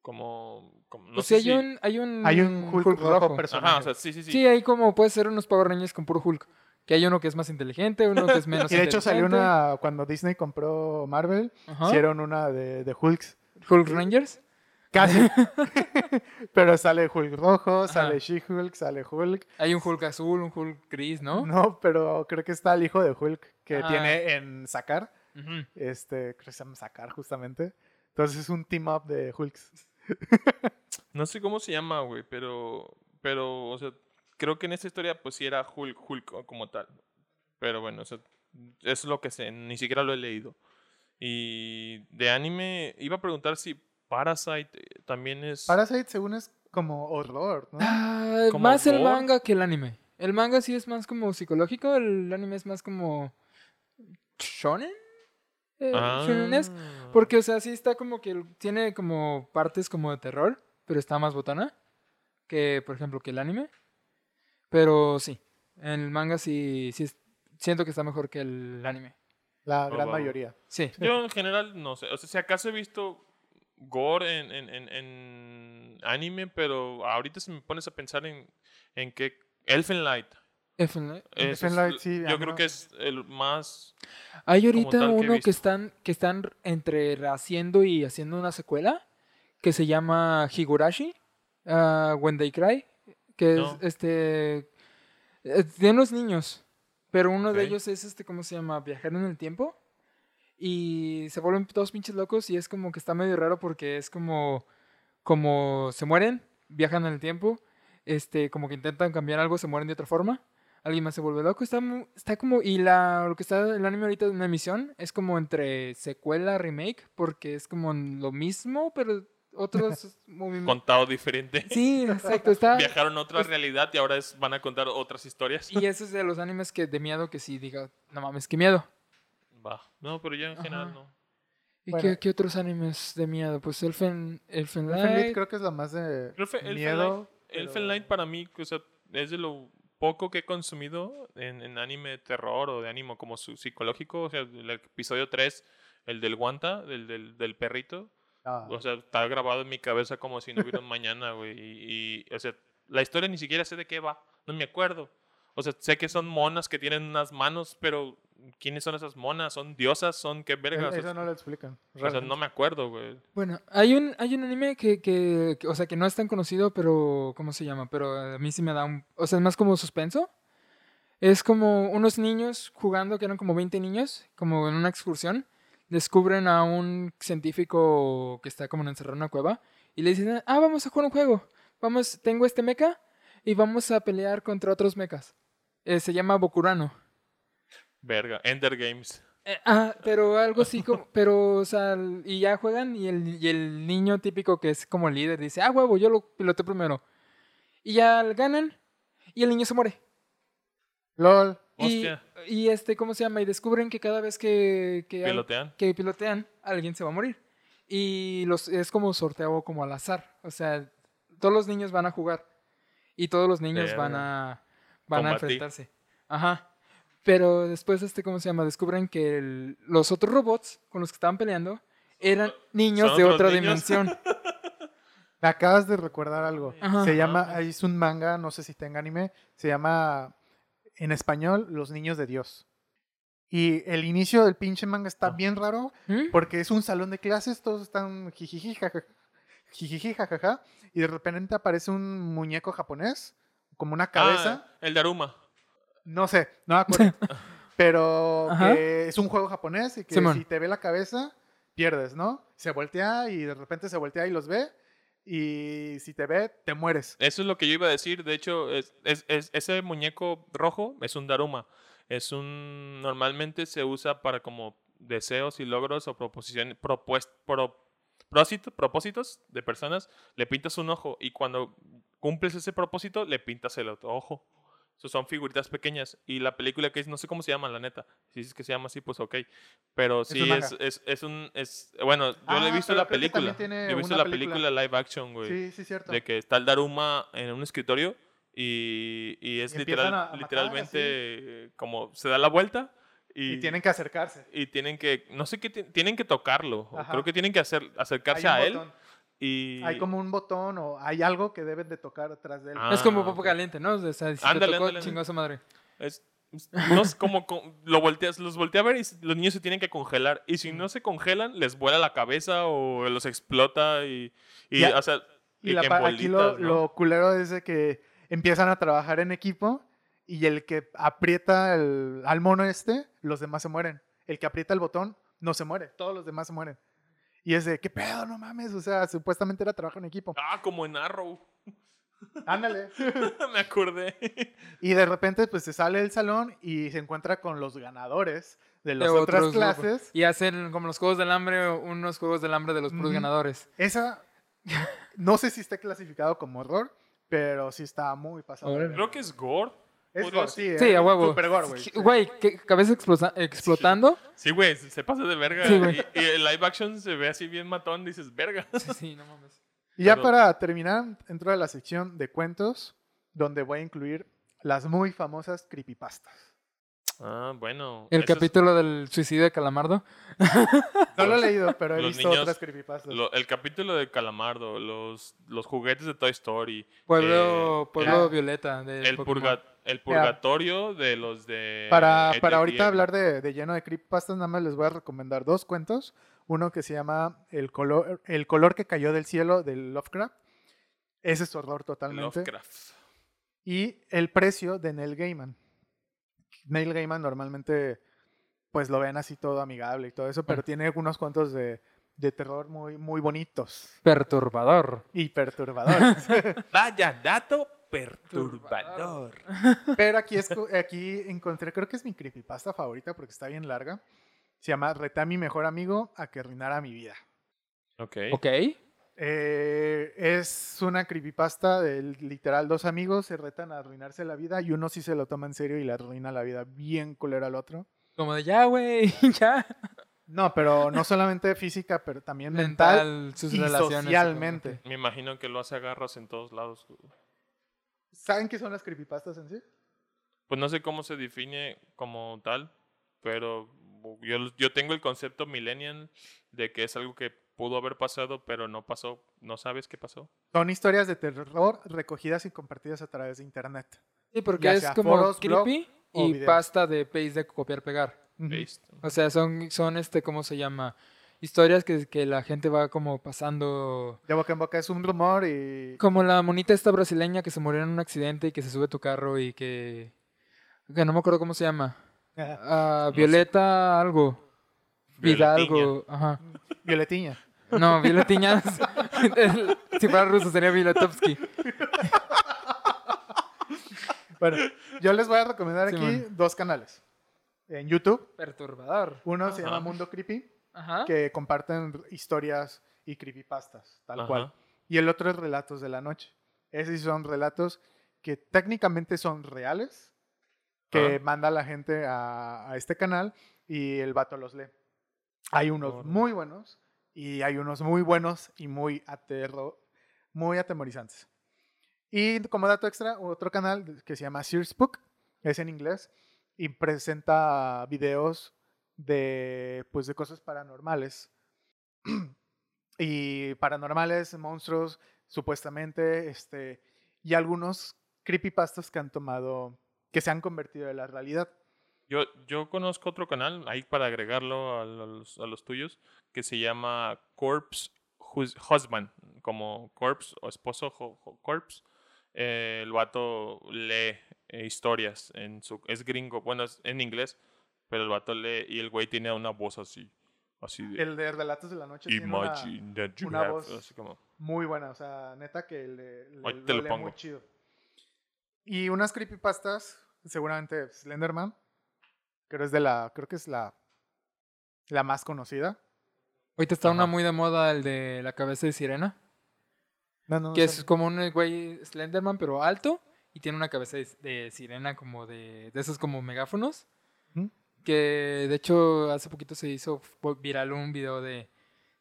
Como. como no pues sé hay si- un, hay un, Hay un Hulk, rojo, personaje. Ajá, o sea, sí, sí, sí. Sí, hay como puede ser unos Power Rangers con puro Hulk. Que hay uno que es más inteligente, uno que es menos y de hecho salió inteligente. una, cuando Disney compró Marvel, Ajá. hicieron una de, de Hulks. Hulk Rangers. Casi. Pero sale Hulk rojo, Ajá. sale She-Hulk, sale Hulk. Hay un Hulk azul, un Hulk gris, ¿no? ¿no? pero creo que está el hijo de Hulk que Ah. tiene en Sakar. Este, creo que se llama Sakar justamente. Entonces es un team up de Hulks. No sé cómo se llama, güey, pero. Pero, o sea, creo que en esta historia, pues sí era Hulk, Hulk como tal. Pero bueno, o sea, es lo que sé, ni siquiera lo he leído. Y de anime, iba a preguntar si Parasite eh, también es. Parasite según es como horror, ¿no? Ah, ¿Como más el manga que el anime. El manga sí es más como psicológico, el anime es más como shonen. Eh, Ah. shonenesque. Porque, o sea, sí está como que tiene como partes como de terror, pero está más botana que, por ejemplo, que el anime. Pero sí, en el manga sí, sí es- siento que está mejor que el anime. La Oh, gran wow. mayoría. Sí. Yo en general no sé. O sea, si acaso he visto gore en, en, en, en anime, pero ahorita si me pones a pensar en, en que Elfen Light. Elfen Light. ese Elfen es Light, el- sí, yo ajá. creo que es el más... Hay como ahorita que uno que están, que están entre haciendo y haciendo una secuela que se llama Higurashi, ah, When They Cry, que No. es este eh, de unos niños, pero uno de ellos es este, ¿cómo se llama? Viajero en el tiempo y se vuelven todos pinches locos y es como que está medio raro porque es como como se mueren, viajan en el tiempo, este, como que intentan cambiar algo, se mueren de otra forma. Alguien más se vuelve loco, está, está como, y la, lo que está el anime ahorita en una emisión es como entre secuela, remake, porque es como lo mismo, pero otros movimientos. Contado diferente. Sí, exacto, está, Viajaron a otra realidad y ahora es, van a contar otras historias. y ese es de los animes que de miedo que sí diga, no mames, qué miedo. Va. No, pero ya en general Ajá. no. ¿Y Bueno. qué, qué otros animes de miedo? Pues Elfen, Elfen Elfen Light Light. creo que es la más de Elfen- Elfen miedo. Elfen pero- Light para mí, o sea, es de lo poco que he consumido en, en anime de terror o de ánimo como su psicológico. O sea, el episodio 3, el del guanta, del, del, del perrito. Ah, O sea, está grabado en mi cabeza como si no hubiera un mañana, güey. Y, y, o sea, la historia ni siquiera sé de qué va. No me acuerdo. O sea, sé que son monas que tienen unas manos, pero ¿quiénes son esas monas? ¿Son diosas? ¿Son qué vergas? eso no lo explican. o sea, no realmente. me acuerdo, güey. Bueno, hay un, hay un anime que, que, que, o sea, que no es tan conocido, pero, ¿cómo se llama? Pero a mí sí me da un, o sea, es más como suspenso. Es como unos niños jugando, que eran como 20 niños, como en una excursión, descubren a un científico que está como encerrado en una cueva y le dicen, ah, vamos a jugar un juego, vamos, tengo este mecha y vamos a pelear contra otros mechas. Eh, se llama Bokurano. Verga. Ender Games. Eh, ah, pero algo así como, pero, o sea, y ya juegan y el, y el niño típico que es como el líder dice, ah, huevo, yo lo piloté primero. Y ya ganan y el niño se muere. LOL. Hostia. y este, ¿cómo se llama? Y descubren que cada vez que, que, al- Pilotean. que pilotean, alguien se va a morir. Y los, es como sorteo como al azar. O sea, todos los niños van a jugar. Y todos los niños van a, van a enfrentarse. Ajá. Pero después, este, ¿cómo se llama? Descubren que el- los otros robots con los que estaban peleando eran niños ¿Son de otra niños? dimensión. Me acabas de recordar algo. Ajá. Se llama, es un manga, no sé si tenga anime, se llama en español Los Niños de Dios. Y el inicio del pinche manga está Ah. bien raro ¿Mm? porque es un salón de clases, todos están jijiji, jajaja, jijiji, jajaja, y de repente aparece un muñeco japonés, como una cabeza, Ah, el Daruma. no sé, no me acuerdo, pero que es un juego japonés y que Simón. si te ve la cabeza, pierdes, ¿no? Se voltea y de repente se voltea y los ve, y si te ve, te mueres. Eso es lo que yo iba a decir. De hecho, es, es- es- ese muñeco rojo es un Daruma. Es un. Normalmente se usa para como deseos y logros o proposiciones. Propósitos de personas. Le pintas un ojo y cuando cumples ese propósito, le pintas el otro ojo. Son figuritas pequeñas. Y la película que es, no sé cómo se llama, la neta. Si es que se llama así, pues ok. Pero sí, manga. es, es, es un. Es, bueno, yo le he Ah, visto la película. Yo he visto la película. película live action, güey Sí, sí, cierto. de que está el Daruma en un escritorio y, y es Y literal, a- a matar, literalmente eh, como se da la vuelta y, Y tienen que acercarse. y tienen que, no sé qué, ti- tienen que tocarlo, creo que tienen que hacer, acercarse a él botón. Y... Hay como un botón o hay algo que deben de tocar atrás de él. Ah, es como popo ok. caliente, ¿no? O sea, si te Ándale, tocó, ándale, madre. Es, es- no es como, co- lo volteas, los voltea a ver y los niños se tienen que congelar. Y si no se congelan, les vuela la cabeza o los explota y, y, Ya- o sea, y y la pa- aquí lo, bolitas, ¿no? lo culero es de que empiezan a trabajar en equipo y el que aprieta el- al mono este, los demás se mueren. El que aprieta el botón no se muere, todos los demás se mueren. Y es de, ¿qué pedo? No mames. O sea, supuestamente era trabajo en equipo. Ah, como en Arrow. Ándale. Me acordé. Y de repente, pues se sale del salón y se encuentra con los ganadores de las De otras otros grupos. clases. Y hacen como los juegos del hambre, unos juegos del hambre de los puros ganadores. Esa, no sé si está clasificado como horror, pero sí está muy pasado. Creo que es Gore. Es gore, sí, Sí, eh, a huevo. Super gore, güey. Güey, ¿qué- cabeza explosa- explotando. Sí, güey, se se pasa de verga. Sí, güey. y, y el live action se ve así bien matón, dices, verga. Sí, sí, no mames. Y ya Pero- para terminar, entro a la sección de cuentos, donde voy a incluir las muy famosas creepypastas. Ah, bueno. El es- capítulo del suicidio de Calamardo. No lo he leído, pero he los visto niños- otras creepypastas. lo- el capítulo de Calamardo, los, los juguetes de Toy Story. Pueblo, eh, Pueblo el- Violeta. De el, purga- el purgatorio de los de. Para, para ahorita hablar de, de lleno de creepypastas, nada más les voy a recomendar dos cuentos. Uno que se llama El color, el color que cayó del cielo de Lovecraft. Ese es horror totalmente. Lovecraft. Y El precio de Neil Gaiman. Neil Gaiman normalmente pues lo ven así todo amigable y todo eso, pero Bueno. tiene unos cuentos de, de terror muy, muy bonitos Perturbador. y perturbadores. Vaya dato perturbador. pero aquí, esco- aquí encontré, creo que es mi creepypasta favorita porque está bien larga. Se llama Reté a mi mejor amigo a que arruinara mi vida. Ok. Ok. Eh, es una creepypasta de literal dos amigos se retan a arruinarse la vida y uno sí se lo toma en serio y le arruina la vida bien culera al otro. Como de ya, güey, ya. No, pero no solamente física, pero también mental, Mental, sus y relaciones. socialmente. Me imagino que lo hace agarras en todos lados. ¿Saben qué son las creepypastas en sí? Pues no sé cómo se define como tal, pero yo, yo tengo el concepto millennial de que es algo que pudo haber pasado, pero no pasó. No sabes qué pasó. Son historias de terror recogidas y compartidas a través de internet. Sí, porque es como foros, creepy y pasta de paste de copiar-pegar. Ujú. Paste. O sea, son, son este, ¿cómo se llama? Historias que, que la gente va como pasando. De boca en boca es un rumor y... Como la monita esta brasileña que se murió en un accidente y que se sube a tu carro y que. que no me acuerdo cómo se llama. Ah. Violeta algo. Vidalgo. Ajá. Violetiña. No, Violetiña. si fuera ruso sería Violetovsky. Bueno, yo les voy a recomendar aquí dos canales. En YouTube, Perturbador. uno se llama. Mundo Creepy, Ajá. que comparten historias y creepypastas, tal Ajá. cual. Y el otro es Relatos de la Noche. Esos son relatos que técnicamente son reales, que Ajá. manda la gente a, a este canal y el vato los lee. Hay unos muy buenos y hay unos muy buenos y muy, aterro, muy atemorizantes. Y como dato extra, otro canal que se llama Sears Book, es en inglés, y presenta videos de, pues, de cosas paranormales. y paranormales, monstruos, supuestamente, este, y algunos creepypastas que han tomado, que se han convertido en la realidad. Yo, yo conozco otro canal, ahí para agregarlo a los, a los tuyos, que se llama Corpse Hus- Husband, como Corpse o esposo Corpse. Eh, el vato lee eh, historias en su... Es gringo, bueno, en inglés, pero el vato lee y el güey tiene una voz así, así de... El de Relatos de la Noche tiene una Imagine that you una have", voz así como... muy buena, o sea, neta que le, le- Ahorita te lo lee pongo. muy chido. Y unas creepypastas, seguramente Slenderman, creo es de la, creo que es la, la más conocida. Ahorita está una muy de moda el de la cabeza de sirena. No, no, que es como un güey Slenderman, pero alto. Y tiene una cabeza de, de sirena como de, de esos como megáfonos. Que de hecho hace poquito se hizo viral un video de,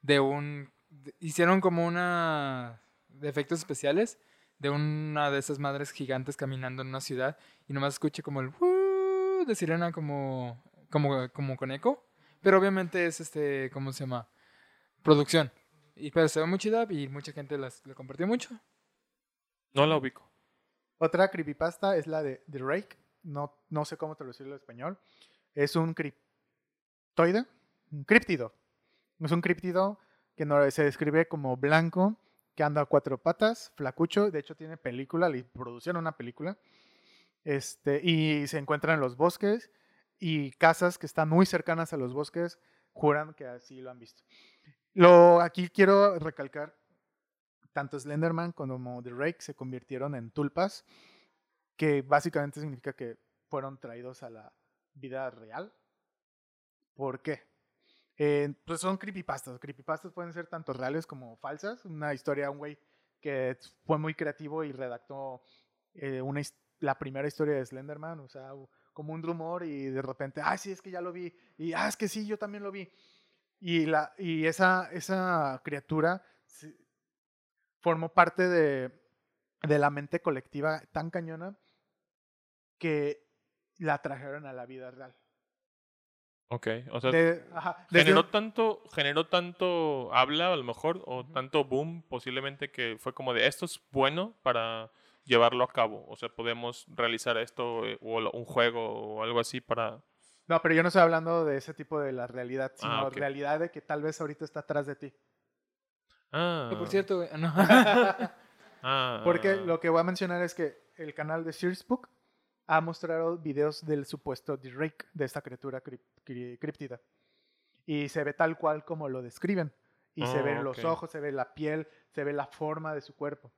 de un... de- hicieron como una... de efectos especiales. De una de esas madres gigantes caminando en una ciudad. Y nomás escuché como el... De sirena como, como, como con eco. Pero obviamente es este... ¿Cómo se llama? Producción. Y pero se ve muy chida y mucha gente las, la compartió mucho. No la ubico. Otra creepypasta es la de The Rake. No, no sé cómo traducirlo al español. Es un criptoide, un críptido. Es un críptido que se describe como blanco, que anda a cuatro patas, flacucho. De hecho, tiene película, le producieron una película. Este, y se encuentra en los bosques y casas que están muy cercanas a los bosques juran que así lo han visto. Lo, aquí quiero recalcar tanto Slenderman como The Rake se convirtieron en tulpas, que básicamente significa que fueron traídos a la vida real. ¿Por qué? Eh, pues son creepypastas. Creepypastas pueden ser tanto reales como falsas. Una historia un güey que fue muy creativo y redactó eh, una, la primera historia de Slenderman, o sea, como un rumor y de repente, ah, sí, es que ya lo vi, y ah, es que sí, yo también lo vi. Y, la, y esa, esa criatura se- formó parte de, de la mente colectiva tan cañona que la trajeron a la vida real. Ok, o sea, De- ajá, desde generó un- tanto, generó tanto habla a lo mejor, o tanto boom posiblemente que fue como de esto es bueno para llevarlo a cabo. O sea, podemos realizar esto eh, o un juego o algo así para... No, pero yo no estoy hablando de ese tipo de la realidad, sino Ah, ok. realidad de que tal vez ahorita está atrás de ti. Ah, por cierto, güey, no. ah, Porque lo que voy a mencionar es que el canal de Searsbook ha mostrado videos del supuesto Drake, de esta criatura críptida. Y se ve tal cual como lo describen. Y se Ah, ven los ok. ojos, se ve la piel, se ve la forma de su cuerpo.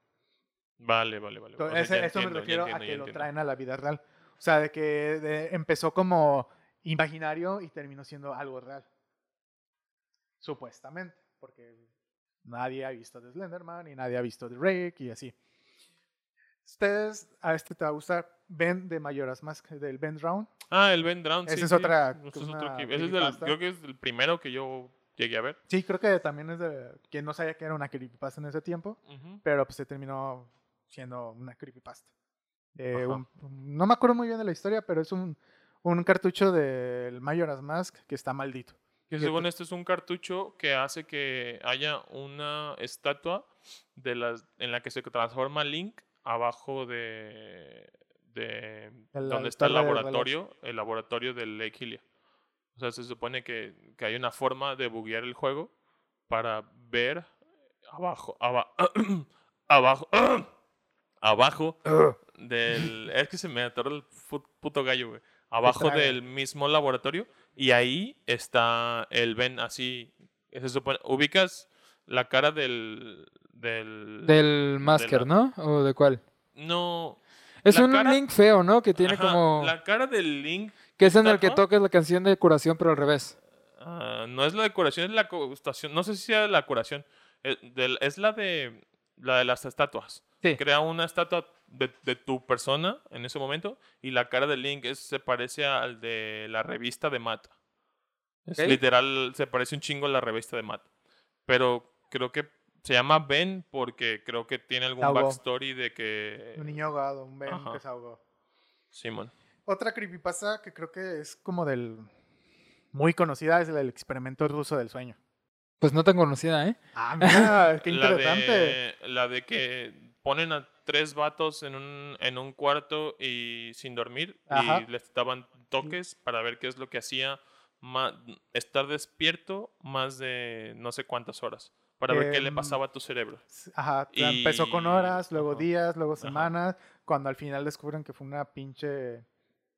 Vale, vale, vale. Entonces, O sea, eso me entiendo, ya refiero entiendo, a que lo traen a la vida real. O sea, de que de- empezó como imaginario y terminó siendo algo real. Supuestamente. Porque nadie ha visto de Slenderman y nadie ha visto de Drake y así. Ustedes, a este te va a gustar, Ben de Mayoras Mask, del Ben Drown. Ah, el Ben Drown. Ese sí, es sí. otra- es otro que- ese es del- creo que es el primero que yo llegué a ver. Sí, creo que también es de. Quien no sabía que era una creepypasta en ese tiempo, Ujú. pero pues se terminó siendo una creepypasta. Eh, un- no me acuerdo muy bien de la historia, pero es un, un cartucho del Majora's Mask que está maldito. Que según esto es un cartucho que hace que haya una estatua de las, en la que se transforma Link abajo de, de El donde está el laboratorio, el laboratorio del Lake Hylia. O sea, se supone que, que hay una forma de buguear el juego para ver abajo, aba- abajo, abajo del... Es que se me atoró el puto gallo, güey. Abajo del mismo laboratorio y ahí está el Ben así. Se supone, ubicas la cara del... Del... Del Masker, la- ¿no? ¿O de cuál? No... Es un cara- link feo, ¿no? Que tiene Ajá, como... La cara del Link Que es en el que tocas la canción de curación, pero al revés. Ah, no es la decoración, es la costación. No sé si sea la curación. Es, del- es la de la de las estatuas. Sí. Crea una estatua de, de tu persona en ese momento y la cara de Link es, se parece al de la revista de Matt. Es literal, se parece un chingo a la revista de Matt. Pero creo que se llama Ben porque creo que tiene algún backstory de que... Un niño ahogado, un Ben Ajá. que se ahogó. Simón. Otra creepypasta que creo que es como del. Muy conocida es la del experimento ruso del sueño. Pues no tan conocida, ¿eh? Ah, mira, qué La interesante. de, la de que ponen a tres vatos en un, en un cuarto y sin dormir Ajá. y les daban toques para ver qué es lo que hacía ma- estar despierto más de no sé cuántas horas para ver qué le Em, pasaba a tu cerebro. Ajá, empezó con Y- horas, luego ajá. días, luego semanas, cuando al final descubren que fue una pinche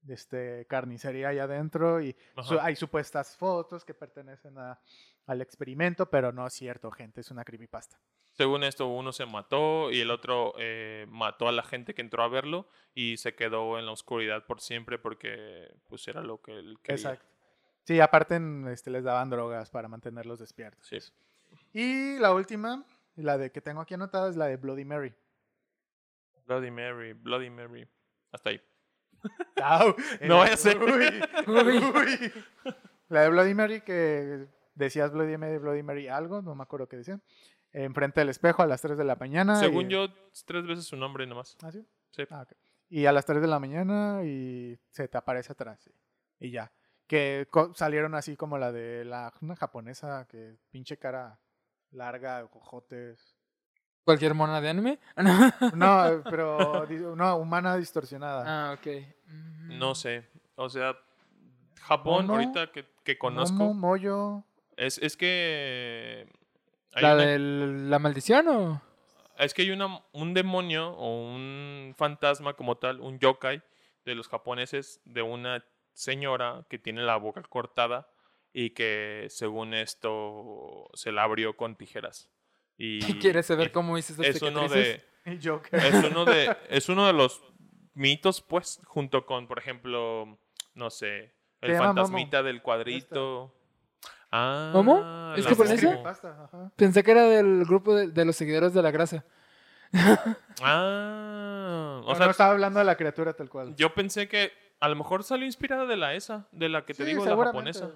este, carnicería allá adentro y su- Ajá. hay supuestas fotos que pertenecen a- al experimento, pero no es cierto, gente, es una creepypasta. Según esto, uno se mató y el otro eh, mató a la gente que entró a verlo y se quedó en la oscuridad por siempre porque pues era lo que él quería. Exacto. Sí, aparte en, este, les daban drogas para mantenerlos despiertos. Sí. Y la última, la de que tengo aquí anotada, es la de Bloody Mary. Bloody Mary, Bloody Mary. Hasta ahí. Au, No vaya a ser. Uy, Uy. uy. La de Bloody Mary que decías Bloody Mary, Bloody Mary algo, no me acuerdo qué decían. Enfrente del espejo a las 3 de la mañana. Según y- yo, tres veces su nombre nomás. ¿Ah, sí? Sí. Ah. Y a las 3 de la mañana y se te aparece atrás. sí. Y ya. Que salieron así como la de la una japonesa que pinche cara larga, cojotes. ¿Cualquier mona de anime? No, pero di- no, humana distorsionada. ah, ok. Mm. No sé. O sea, Japón, Mono, ahorita que, que conozco, Momo, Moyo. es, es que. hay ¿La una- de la maldición o...? Es que hay una, un demonio o un fantasma como tal, un yokai de los japoneses, de una señora que tiene la boca cortada y que según esto se la abrió con tijeras. Y, ¿Quieres saber y cómo hice esas es uno de Joker. es uno de es uno de los mitos pues junto con por ejemplo no sé el fantasmita del cuadrito ah ¿Momo? ¿Es? Momo. Creepypasta, ajá. Pensé que era del grupo de, de los seguidores de la grasa. ah o No, sea no estaba hablando de la criatura tal cual. Yo pensé que a lo mejor salió inspirada de la esa, de la que te Sí, digo, la japonesa.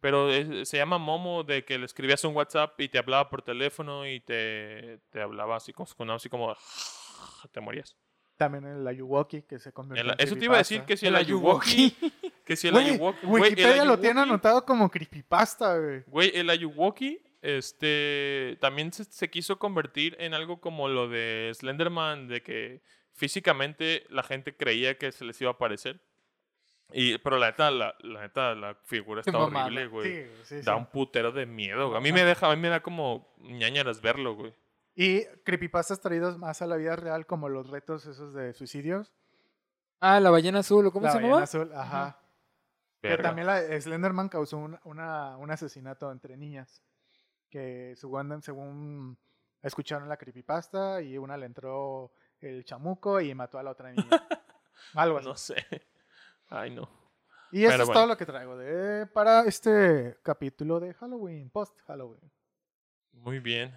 Pero es- se llama Momo, de que le escribías un WhatsApp y te hablaba por teléfono y te, te hablaba así como, sonaba así como te morías. También el Ayuwoki, que se convirtió El- en eso te iba a decir que si el El Ayuwoki. Que si el Güey, Ayuwoki. güey, el Wikipedia lo tiene Ayuwoki- anotado como creepypasta, güey. Güey, el Ayuwoki este, también se, se quiso convertir en algo como lo de Slenderman, de que físicamente la gente creía que se les iba a aparecer. Y, pero la neta, la, la neta, la figura está horrible, güey. Sí, sí, Da sí. un putero de miedo. güey. A mí me deja, a mí me da como ñañaras verlo, güey. Y creepypastas traídos más a la vida real, como los retos esos de suicidios. Ah, la ballena azul, ¿o ¿cómo la se ballena llamaba? azul, ajá. Verga. también la Slenderman causó un, una- un asesinato entre niñas. Que según, según escucharon la creepypasta y una le entró el chamuco y mató a la otra niña. Algo así. No sé. Ay, no. y eso pero es bueno. todo lo que traigo de, para este capítulo de Halloween, post-Halloween. Muy bien.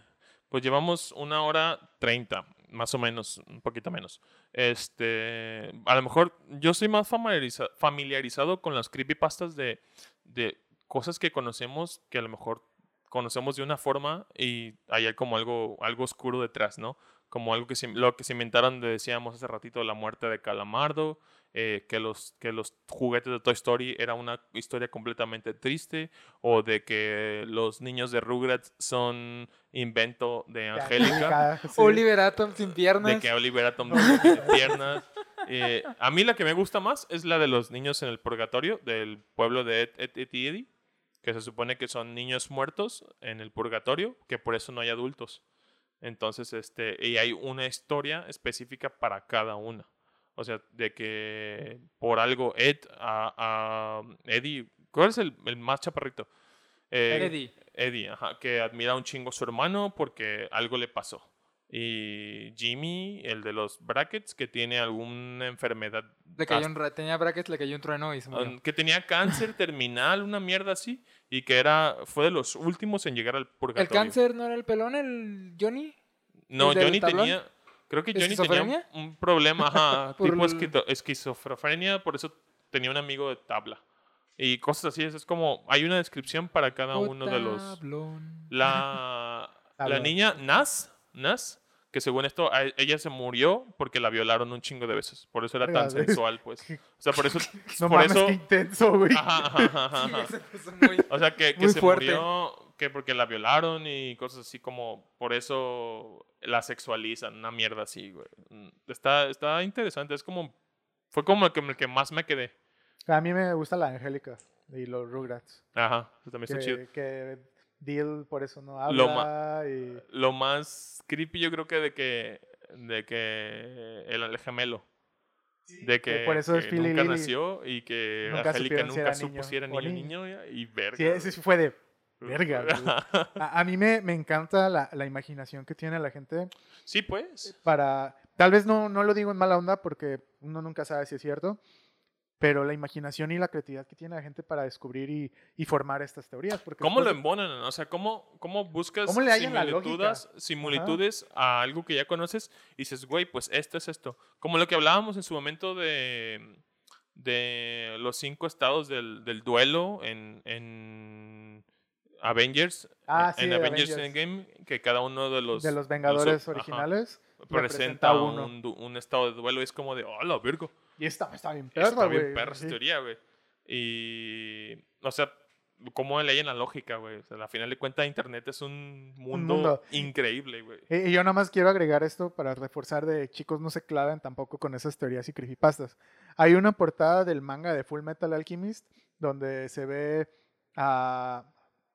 Pues llevamos una hora treinta, más o menos, un poquito menos. Este, a lo mejor yo estoy más familiariza- familiarizado con las creepypastas de, de cosas que conocemos que a lo mejor conocemos de una forma y hay como algo, algo oscuro detrás, ¿no? Como algo que se, lo que se inventaron, de, decíamos hace ratito, la muerte de Calamardo, eh, que, los, que los juguetes de Toy Story era una historia completamente triste, o de que los niños de Rugrats son invento de Angélica, Sí. Oliver Atom sin piernas. de que Oliver Atom tiene piernas. Eh, a mí la que me gusta más es la de los niños en el purgatorio del pueblo de Ed, Ed, Ed y Eddie, que se supone que son niños muertos en el purgatorio, que por eso no hay adultos. Entonces, este, y hay una historia específica para cada una. O sea, de que por algo Ed a, a Eddie, ¿cuál es el, el más chaparrito? Eh, Eddie. Eddie, ajá, que admira un chingo a su hermano porque algo le pasó. Y Jimmy, el de los brackets, que tiene alguna enfermedad. Le cayó un tenía brackets, le cayó un trueno y se murió. um, que tenía cáncer terminal, una mierda así, y que era fue de los últimos en llegar al ¿El purgatorio. cáncer no era el pelón, el Johnny? No, el Johnny tenía. Creo que Johnny tenía un, problema, ajá, tipo el- esquizofrenia, por eso tenía un amigo de tabla. Y cosas así, es, como, hay una descripción para cada O uno de los... La, la niña Nas, Nas, que según esto, a- ella se murió porque la violaron un chingo de veces. Por eso era tan sensual, pues. O sea, por eso... No por mames, eso qué intenso, güey. ajá, ajá, ajá, Sí, muy- O sea, que, que se fuerte. murió, que porque la violaron y cosas así como, por eso la sexualizan, una mierda así, güey. Mm, Está, está interesante, es como, fue como el que, el que más me quedé. A mí me gusta la Angélica y los Rugrats. Ajá, eso también está chido. Que Deal por eso no Lo habla. y... Lo más creepy yo creo que de que, de que el, el gemelo. De que, por eso es que nunca nació y que Nunca Angélica si nunca era supo si era niño o niña. niño y verga. Sí, ese sí fue de verga. A, a mí me, me encanta la, la imaginación que tiene la gente sí, pues. para... Tal vez no, no lo digo en mala onda porque uno nunca sabe si es cierto, pero la imaginación y la creatividad que tiene la gente para descubrir y, y formar estas teorías. Porque ¿Cómo lo embonan? O sea, ¿cómo, cómo buscas ¿Cómo le similitudes, similitudes a algo que ya conoces y dices, güey, pues esto es esto? Como lo que hablábamos en su momento de, de los cinco estados del, del duelo en, en Avengers. Ah, en sí, Avengers, Avengers. Endgame, que cada uno de los, de los Vengadores ajá, originales presenta representa uno. un, un estado de duelo y es como de, oh, la virgo. Y está, está bien Está perra, bien güey. perra esa teoría, güey. Y, o sea, cómo leyen la lógica, güey. O sea, al final de cuentas, Internet es un mundo, mundo. increíble, güey. Y y yo nada más quiero agregar esto para reforzar de chicos no se claven tampoco con esas teorías y creepypastas. Hay una portada del manga de Full Metal Alchemist donde se ve a,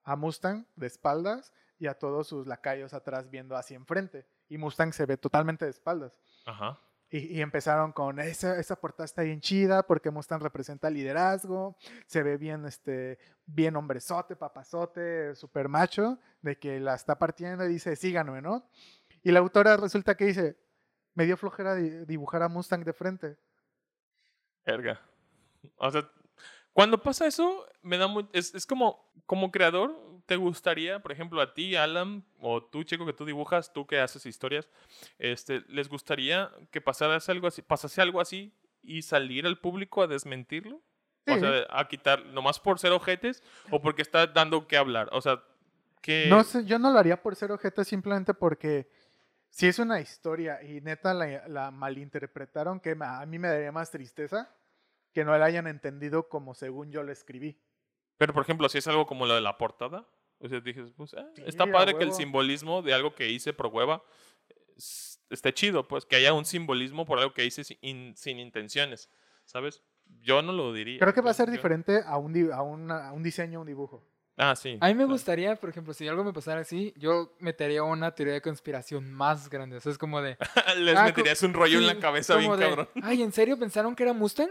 a Mustang de espaldas y a todos sus lacayos atrás viendo hacia enfrente. Y Mustang se ve totalmente de espaldas. Ajá. Y, y empezaron con esa, esa portada está bien chida porque Mustang representa liderazgo, se ve bien, este, bien hombrezote, papazote, super macho, de que la está partiendo y dice, síganme, ¿no? Y la autora resulta que dice, me dio flojera di- dibujar a Mustang de frente. Verga. O sea, cuando pasa eso, me da muy... Es, es como, como creador, ¿te gustaría, por ejemplo, a ti, Alan, o tú, chico, que tú dibujas, tú que haces historias, este, ¿les gustaría que pasara algo así, pasase algo así y salir al público a desmentirlo? O sea, a quitar, nomás por ser ojetes o porque está dando que hablar. O sea, que... No sé, yo no lo haría por ser ojete simplemente porque si es una historia y neta la, la malinterpretaron, que a mí me daría más tristeza que no la hayan entendido como según yo lo escribí. Pero, por ejemplo, si es algo como lo de la portada, o sea, dije, pues, ah, Sí, está padre que el simbolismo de algo que hice por hueva es- esté chido, pues, que haya un simbolismo por algo que hice sin, sin intenciones, ¿sabes? Yo no lo diría. Creo que va a ser yo- diferente a un, a una- a un diseño, un dibujo. Ah, sí. A mí me claro. gustaría, por ejemplo, si algo me pasara así, yo metería una teoría de conspiración más grande. O sea, es como de. Les Ah, meterías un rollo en sí, la cabeza bien de, cabrón. Ay, ¿en serio pensaron que era Mustang?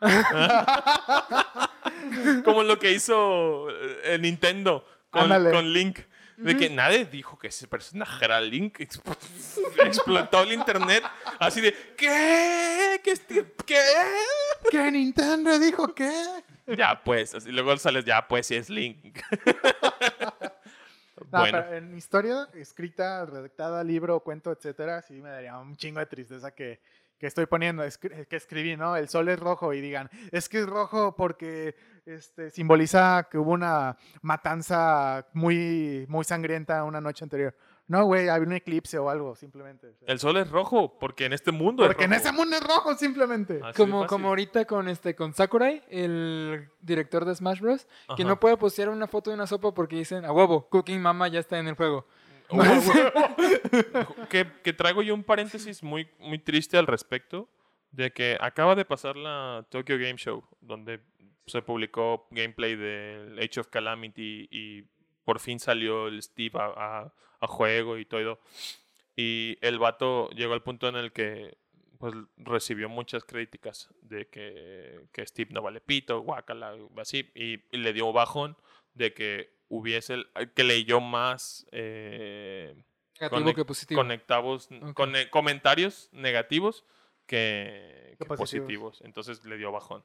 Como lo que hizo eh, Nintendo con, Link. De que nadie dijo que ese personaje era Link. Ex- Explotó el internet. Así de, ¿qué? ¿Qué? ¿Qué? ¿Qué Nintendo dijo qué? Ya, pues. así, luego sales, ya, pues, sí es Link. No, bueno, pero en historia escrita, redactada, libro, cuento, etcétera, sí me daría un chingo de tristeza que, que estoy poniendo, que escribí, ¿no? El sol es rojo y digan, es que es rojo porque este, simboliza que hubo una matanza muy, muy sangrienta una noche anterior. No, güey, había un eclipse o algo, simplemente. el sol es rojo porque en este mundo es porque en rojo. ese mundo es rojo, simplemente. Así Como, como ahorita con este con Sakurai, el director de Smash Bros. Que no puede postear una foto de una sopa porque dicen, a huevo, Cooking Mama ya está en el juego. que, que traigo yo un paréntesis muy, muy triste al respecto de que acaba de pasar la Tokyo Game Show donde se publicó gameplay del Age of Calamity y por fin salió el Steve a, a- a juego y todo. Y el vato llegó al punto en el que pues recibió muchas críticas de que, que Steve no vale pito, guacala, así, y, y le dio bajón de que hubiese, el- que leyó más eh, Negativo que positivo. conectavos, Ok. cone- comentarios negativos que, Que positivos. positivos. Entonces le dio bajón.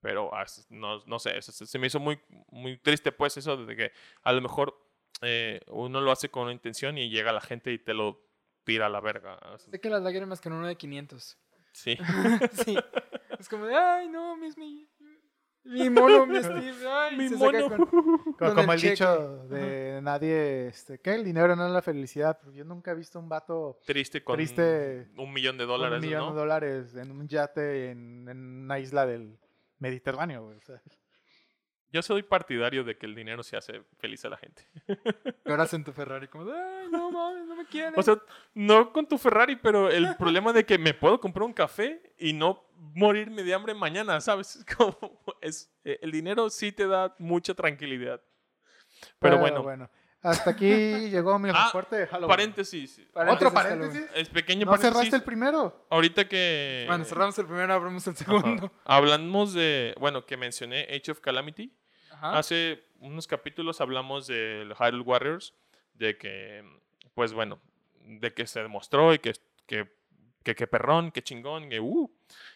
Pero no, no sé, se, se me hizo muy, muy triste pues eso de que a lo mejor eh, uno lo hace con una intención y llega la gente y te lo tira a la verga. Sé que las lágrimas con uno de 500. Sí. sí. Es como de, ay, no, mi, mi, mi mono, mi Steve, ay, Mi mono. con- Co- con Como el el, dicho de nadie, este, que el dinero no es la felicidad. Yo nunca he visto un vato Triste con Triste un millón de dólares, un millón ¿no? de dólares en un yate en, en una isla del Mediterráneo. güey, o sea. Yo soy partidario de que el dinero se hace feliz a la gente. Ahora en tu Ferrari, como ay, no mames, no me quieren. O sea, no con tu Ferrari, pero el problema de que me puedo comprar un café y no morirme de hambre mañana, ¿sabes? Es Como es, eh, el dinero sí te da mucha tranquilidad. Pero, bueno, Hasta aquí llegó mi Ah, reporte de Halloween. paréntesis. ¿Otro Paréntesis, paréntesis? Es pequeño ¿No paréntesis. cerraste el primero? Ahorita que... Bueno, cerramos el primero, abrimos el Ajá. segundo. Hablamos de, bueno, que mencioné Age of Calamity. Ajá. Hace unos capítulos hablamos del Hyrule Warriors, de que, pues bueno, de que se demostró y que, que, que, que perrón, que chingón, que uh,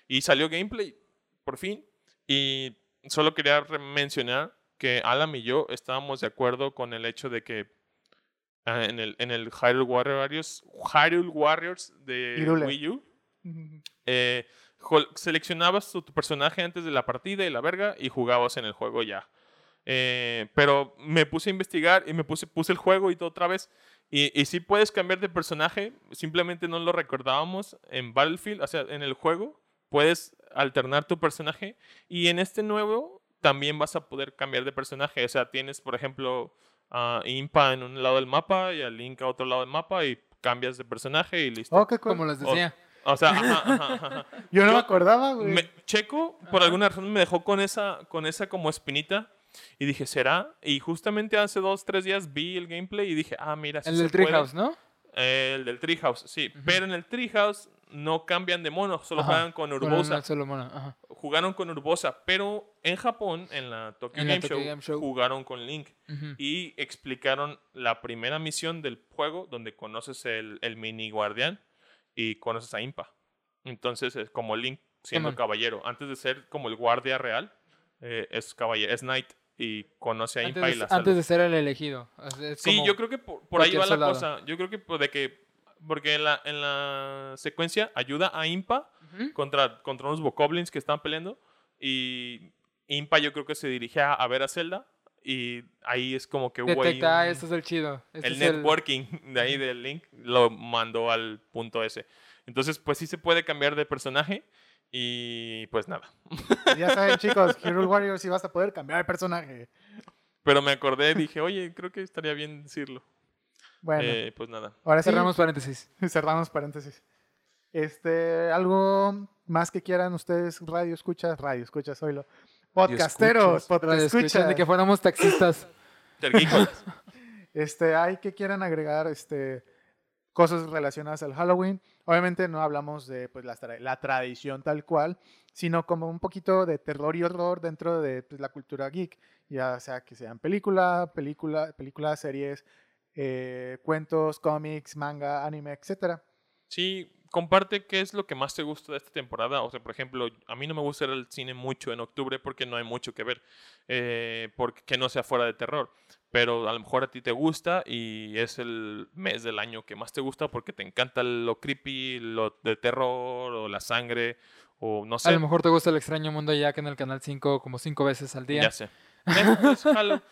y salió gameplay, por fin. Y solo quería mencionar que Alan y yo estábamos de acuerdo con el hecho de que ah, en el, en el Hyrule Warriors, Hyrule Warriors de Hyrule. Wii U, eh, seleccionabas tu, tu personaje antes de la partida y la verga y jugabas en el juego ya. Eh, pero me puse a investigar y me puse, puse el juego y todo otra vez. Y, y sí puedes cambiar de personaje, simplemente no lo recordábamos en Battlefield, o sea, en el juego puedes alternar tu personaje y en este nuevo también vas a poder cambiar de personaje. O sea, tienes, por ejemplo, a Impa en un lado del mapa y a Link a otro lado del mapa y cambias de personaje y listo. Oh, qué cool. Como les decía. O sea, ajá, ajá, ajá. Yo no yo- me acordaba, güey. Me- Checo, por alguna razón, me dejó con esa, con esa como espinita. Y dije, ¿será? Y justamente hace dos, tres días vi el gameplay y dije, ah, mira, sí el se del puede. Treehouse, ¿no? Eh, el del Treehouse, sí. Pero en el Treehouse no cambian de mono, solo Ajá, juegan con Urbosa. ajá. Jugaron con Urbosa, pero en Japón, en la Tokyo, En la Game, Tokyo Show, Game Show. jugaron con Link. Y explicaron la primera misión del juego donde conoces el, el mini guardián y conoces a Impa. Entonces es como Link siendo caballero. Antes de ser como el guardia real, eh, es caballero, es knight y conoce a Antes, Impa y de, la antes de ser el elegido. Es Sí, como- yo creo que por, por ahí va la cosa. Yo creo que de que porque en la, en la secuencia ayuda a Impa Ujú. contra, contra unos bokoblins que estaban peleando. Y Impa yo creo que se dirige a, a ver a Zelda. y ahí es como que hubo ahí Detecta, ah, un- este es el chido. este el networking de ahí del link lo mandó al punto ese. Entonces, pues sí se puede cambiar de personaje y pues nada. Ya saben, chicos, Hero Warriors sí vas a poder cambiar el personaje. Pero me acordé, dije, oye, creo que estaría bien decirlo. Bueno, Eh, pues nada. ahora sí, Cerramos paréntesis. cerramos paréntesis. Este, algo más que quieran ustedes, radio escuchas, radio escuchas, oílo. Podcasteros, podcast escuchas, de que fuéramos taxistas. Este, hay que quieran agregar este, cosas relacionadas al Halloween. Obviamente no hablamos de pues, la, tra- la tradición tal cual, sino como un poquito de terror y horror dentro de pues, la cultura geek, ya sea que sean película, película, películas, series, eh, cuentos, cómics, manga, anime, etcétera. Sí, comparte qué es lo que más te gusta de esta temporada. O sea, por ejemplo, a mí no me gusta ir al cine mucho en octubre porque no hay mucho que ver, eh, porque que no sea fuera de terror. Pero a lo mejor a ti te gusta y es el mes del año que más te gusta porque te encanta lo creepy, lo de terror o la sangre o no sé. A lo mejor te gusta el extraño mundo de Jack en el canal 5 como cinco veces al día. Ya sé. Esto es Halloween.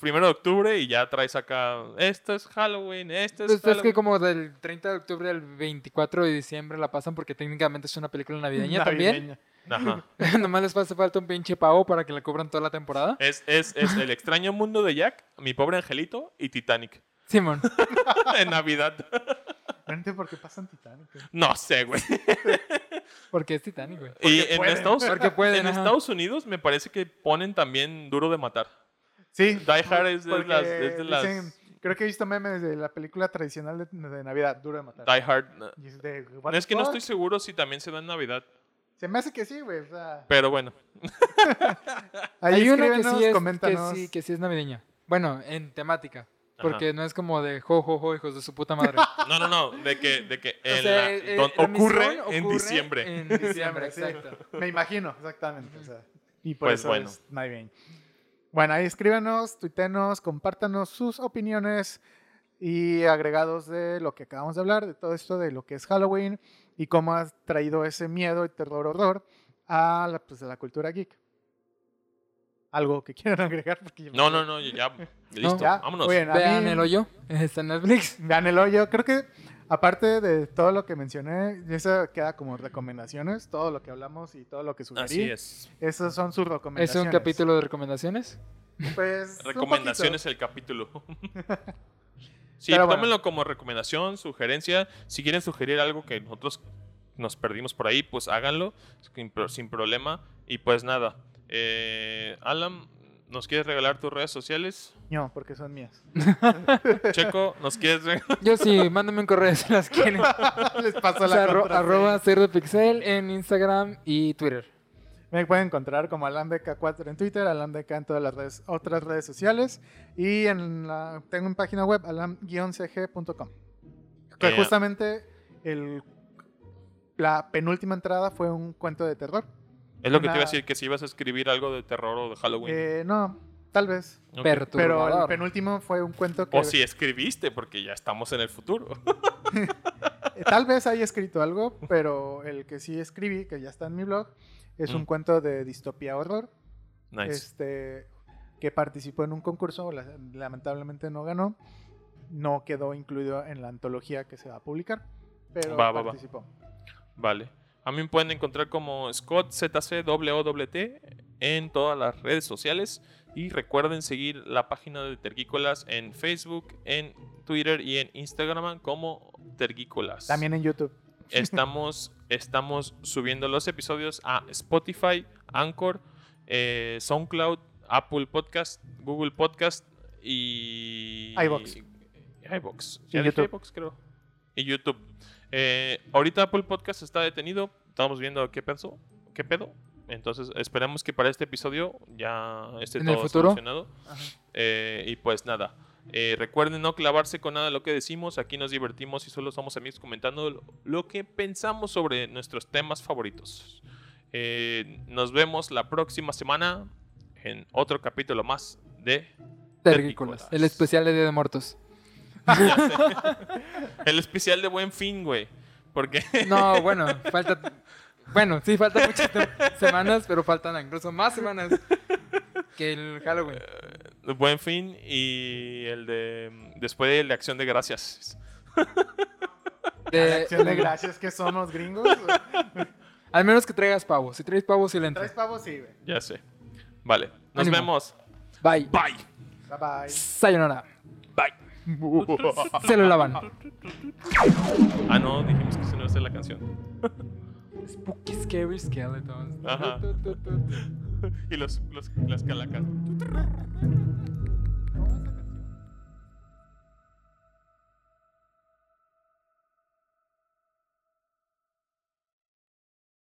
Primero de octubre y ya traes acá. Esto es Halloween, esto es Pues es Halloween. que como del 30 de octubre al 24 de diciembre la pasan porque técnicamente es una película navideña, Navideña. Ajá. también. Nomás les hace falta un pinche pavo para que la cubran toda la temporada. Es, es, es El extraño mundo de Jack, Mi pobre angelito y Titanic. Simón. en Navidad. Realmente porque pasan Titanic. güey. No sé, güey. Porque es Titanic, güey. Y en, pueden. Estados, Porque pueden, en ajá. Estados Unidos me parece que ponen también Duro de Matar. Sí. Die Hard es de porque las- es de las- dicen- creo que he visto memes de la película tradicional de, de Navidad, Duro de Matar. Die Hard. no. Y es de, "What Es que no fuck?". estoy seguro si también se da en Navidad. Se me hace que sí, güey. o sea, Pero bueno. ahí Hay una que sí, es, que, sí, que sí es navideña. Bueno, en temática. Porque no es como de jo, jo, jo, hijos de su puta madre. No, no, no. De que, de que O en sea, la- eh, don- la ocurre, en ocurre diciembre. En diciembre, exacto. Me imagino, exactamente. o sea, y por Pues eso bueno. es navideño. Bueno, ahí escríbanos, tuitenos, compártanos sus opiniones y agregados de lo que acabamos de hablar, de todo esto de lo que es Halloween y cómo has traído ese miedo y terror horror a la, pues, a la cultura geek. Algo que quieran agregar. Porque No, no, no. Ya. Listo. Ya, Vámonos. Vean mí- el hoyo. Está en Netflix. Vean el hoyo. Creo que aparte de todo lo que mencioné, eso queda como recomendaciones, todo lo que hablamos y todo lo que sugerí. Así es. Esas son sus Es recomendaciones. un capítulo de recomendaciones. Pues, Recomendaciones el capítulo. sí, Pero bueno. tómenlo como recomendación, sugerencia. Si quieren sugerir algo que nosotros nos perdimos por ahí, pues háganlo sin problema. Y pues nada. Eh, Alan, ¿nos quieres regalar tus redes sociales? No, porque son mías. Checo, ¿nos quieres regalar? Yo sí, mándenme un correo si las quieren. Les paso O sea, la arro- contraseña. arroba cerdopixel en Instagram y Twitter. Me pueden encontrar como AlamBK4 en Twitter, AlamBK en todas las redes, otras redes sociales. Y en la, tengo una página web, alam-cg.com. Que Eh, justamente el, la penúltima entrada fue un cuento de terror. Es lo que te iba a decir, que si ibas a escribir algo de terror o de Halloween. Eh, no, tal vez. Pero el penúltimo fue un cuento que O si escribiste, porque ya estamos en el futuro. tal vez haya escrito algo, pero el que sí escribí, que ya está en mi blog, es un Mm. cuento de distopía horror. nice. este, que participó en un concurso, la- lamentablemente no ganó, no quedó incluido en la antología que se va a publicar, pero Va, va, va. participó. Vale. A mí me pueden encontrar como ScottZCWT en todas las redes sociales. Y recuerden seguir la página de Tergícolas en Facebook, en Twitter y en Instagram como Tergícolas. También en YouTube. Estamos, estamos subiendo los episodios a Spotify, Anchor, eh, SoundCloud, Apple Podcast, Google Podcast y... iVoox. iVoox. Y dije creo. Y YouTube. Eh, ahorita Apple Podcast está detenido. Estamos viendo qué pensó, qué pedo. Entonces esperemos que para este episodio ya esté ¿En el todo futuro? solucionado. Eh, y pues nada. Eh, recuerden no clavarse con nada de lo que decimos. Aquí nos divertimos y solo somos amigos comentando lo, lo que pensamos sobre nuestros temas favoritos. Eh, nos vemos la próxima semana en otro capítulo más de Tergícolas. El especial de Día de Muertos. El especial de Buen Fin, güey. Porque No, bueno, falta. Bueno, sí, faltan muchas semanas, pero faltan incluso más semanas que el Halloween. Buen Fin y el de después de la Acción de Gracias. De- Acción de gracias que somos gringos. Al menos que traigas pavo. Si traes pavo, sí le entra. Tres pavos, sí, güey. Ya sé. Vale. Nos Ánimo. vemos. Bye. Bye. Bye bye. Sayonara. Bye. Se lo lavan. Ah, no, dijimos que se no iba a ser la canción. Spooky Scary Skeletons. Ajá. y los, los, las calacas.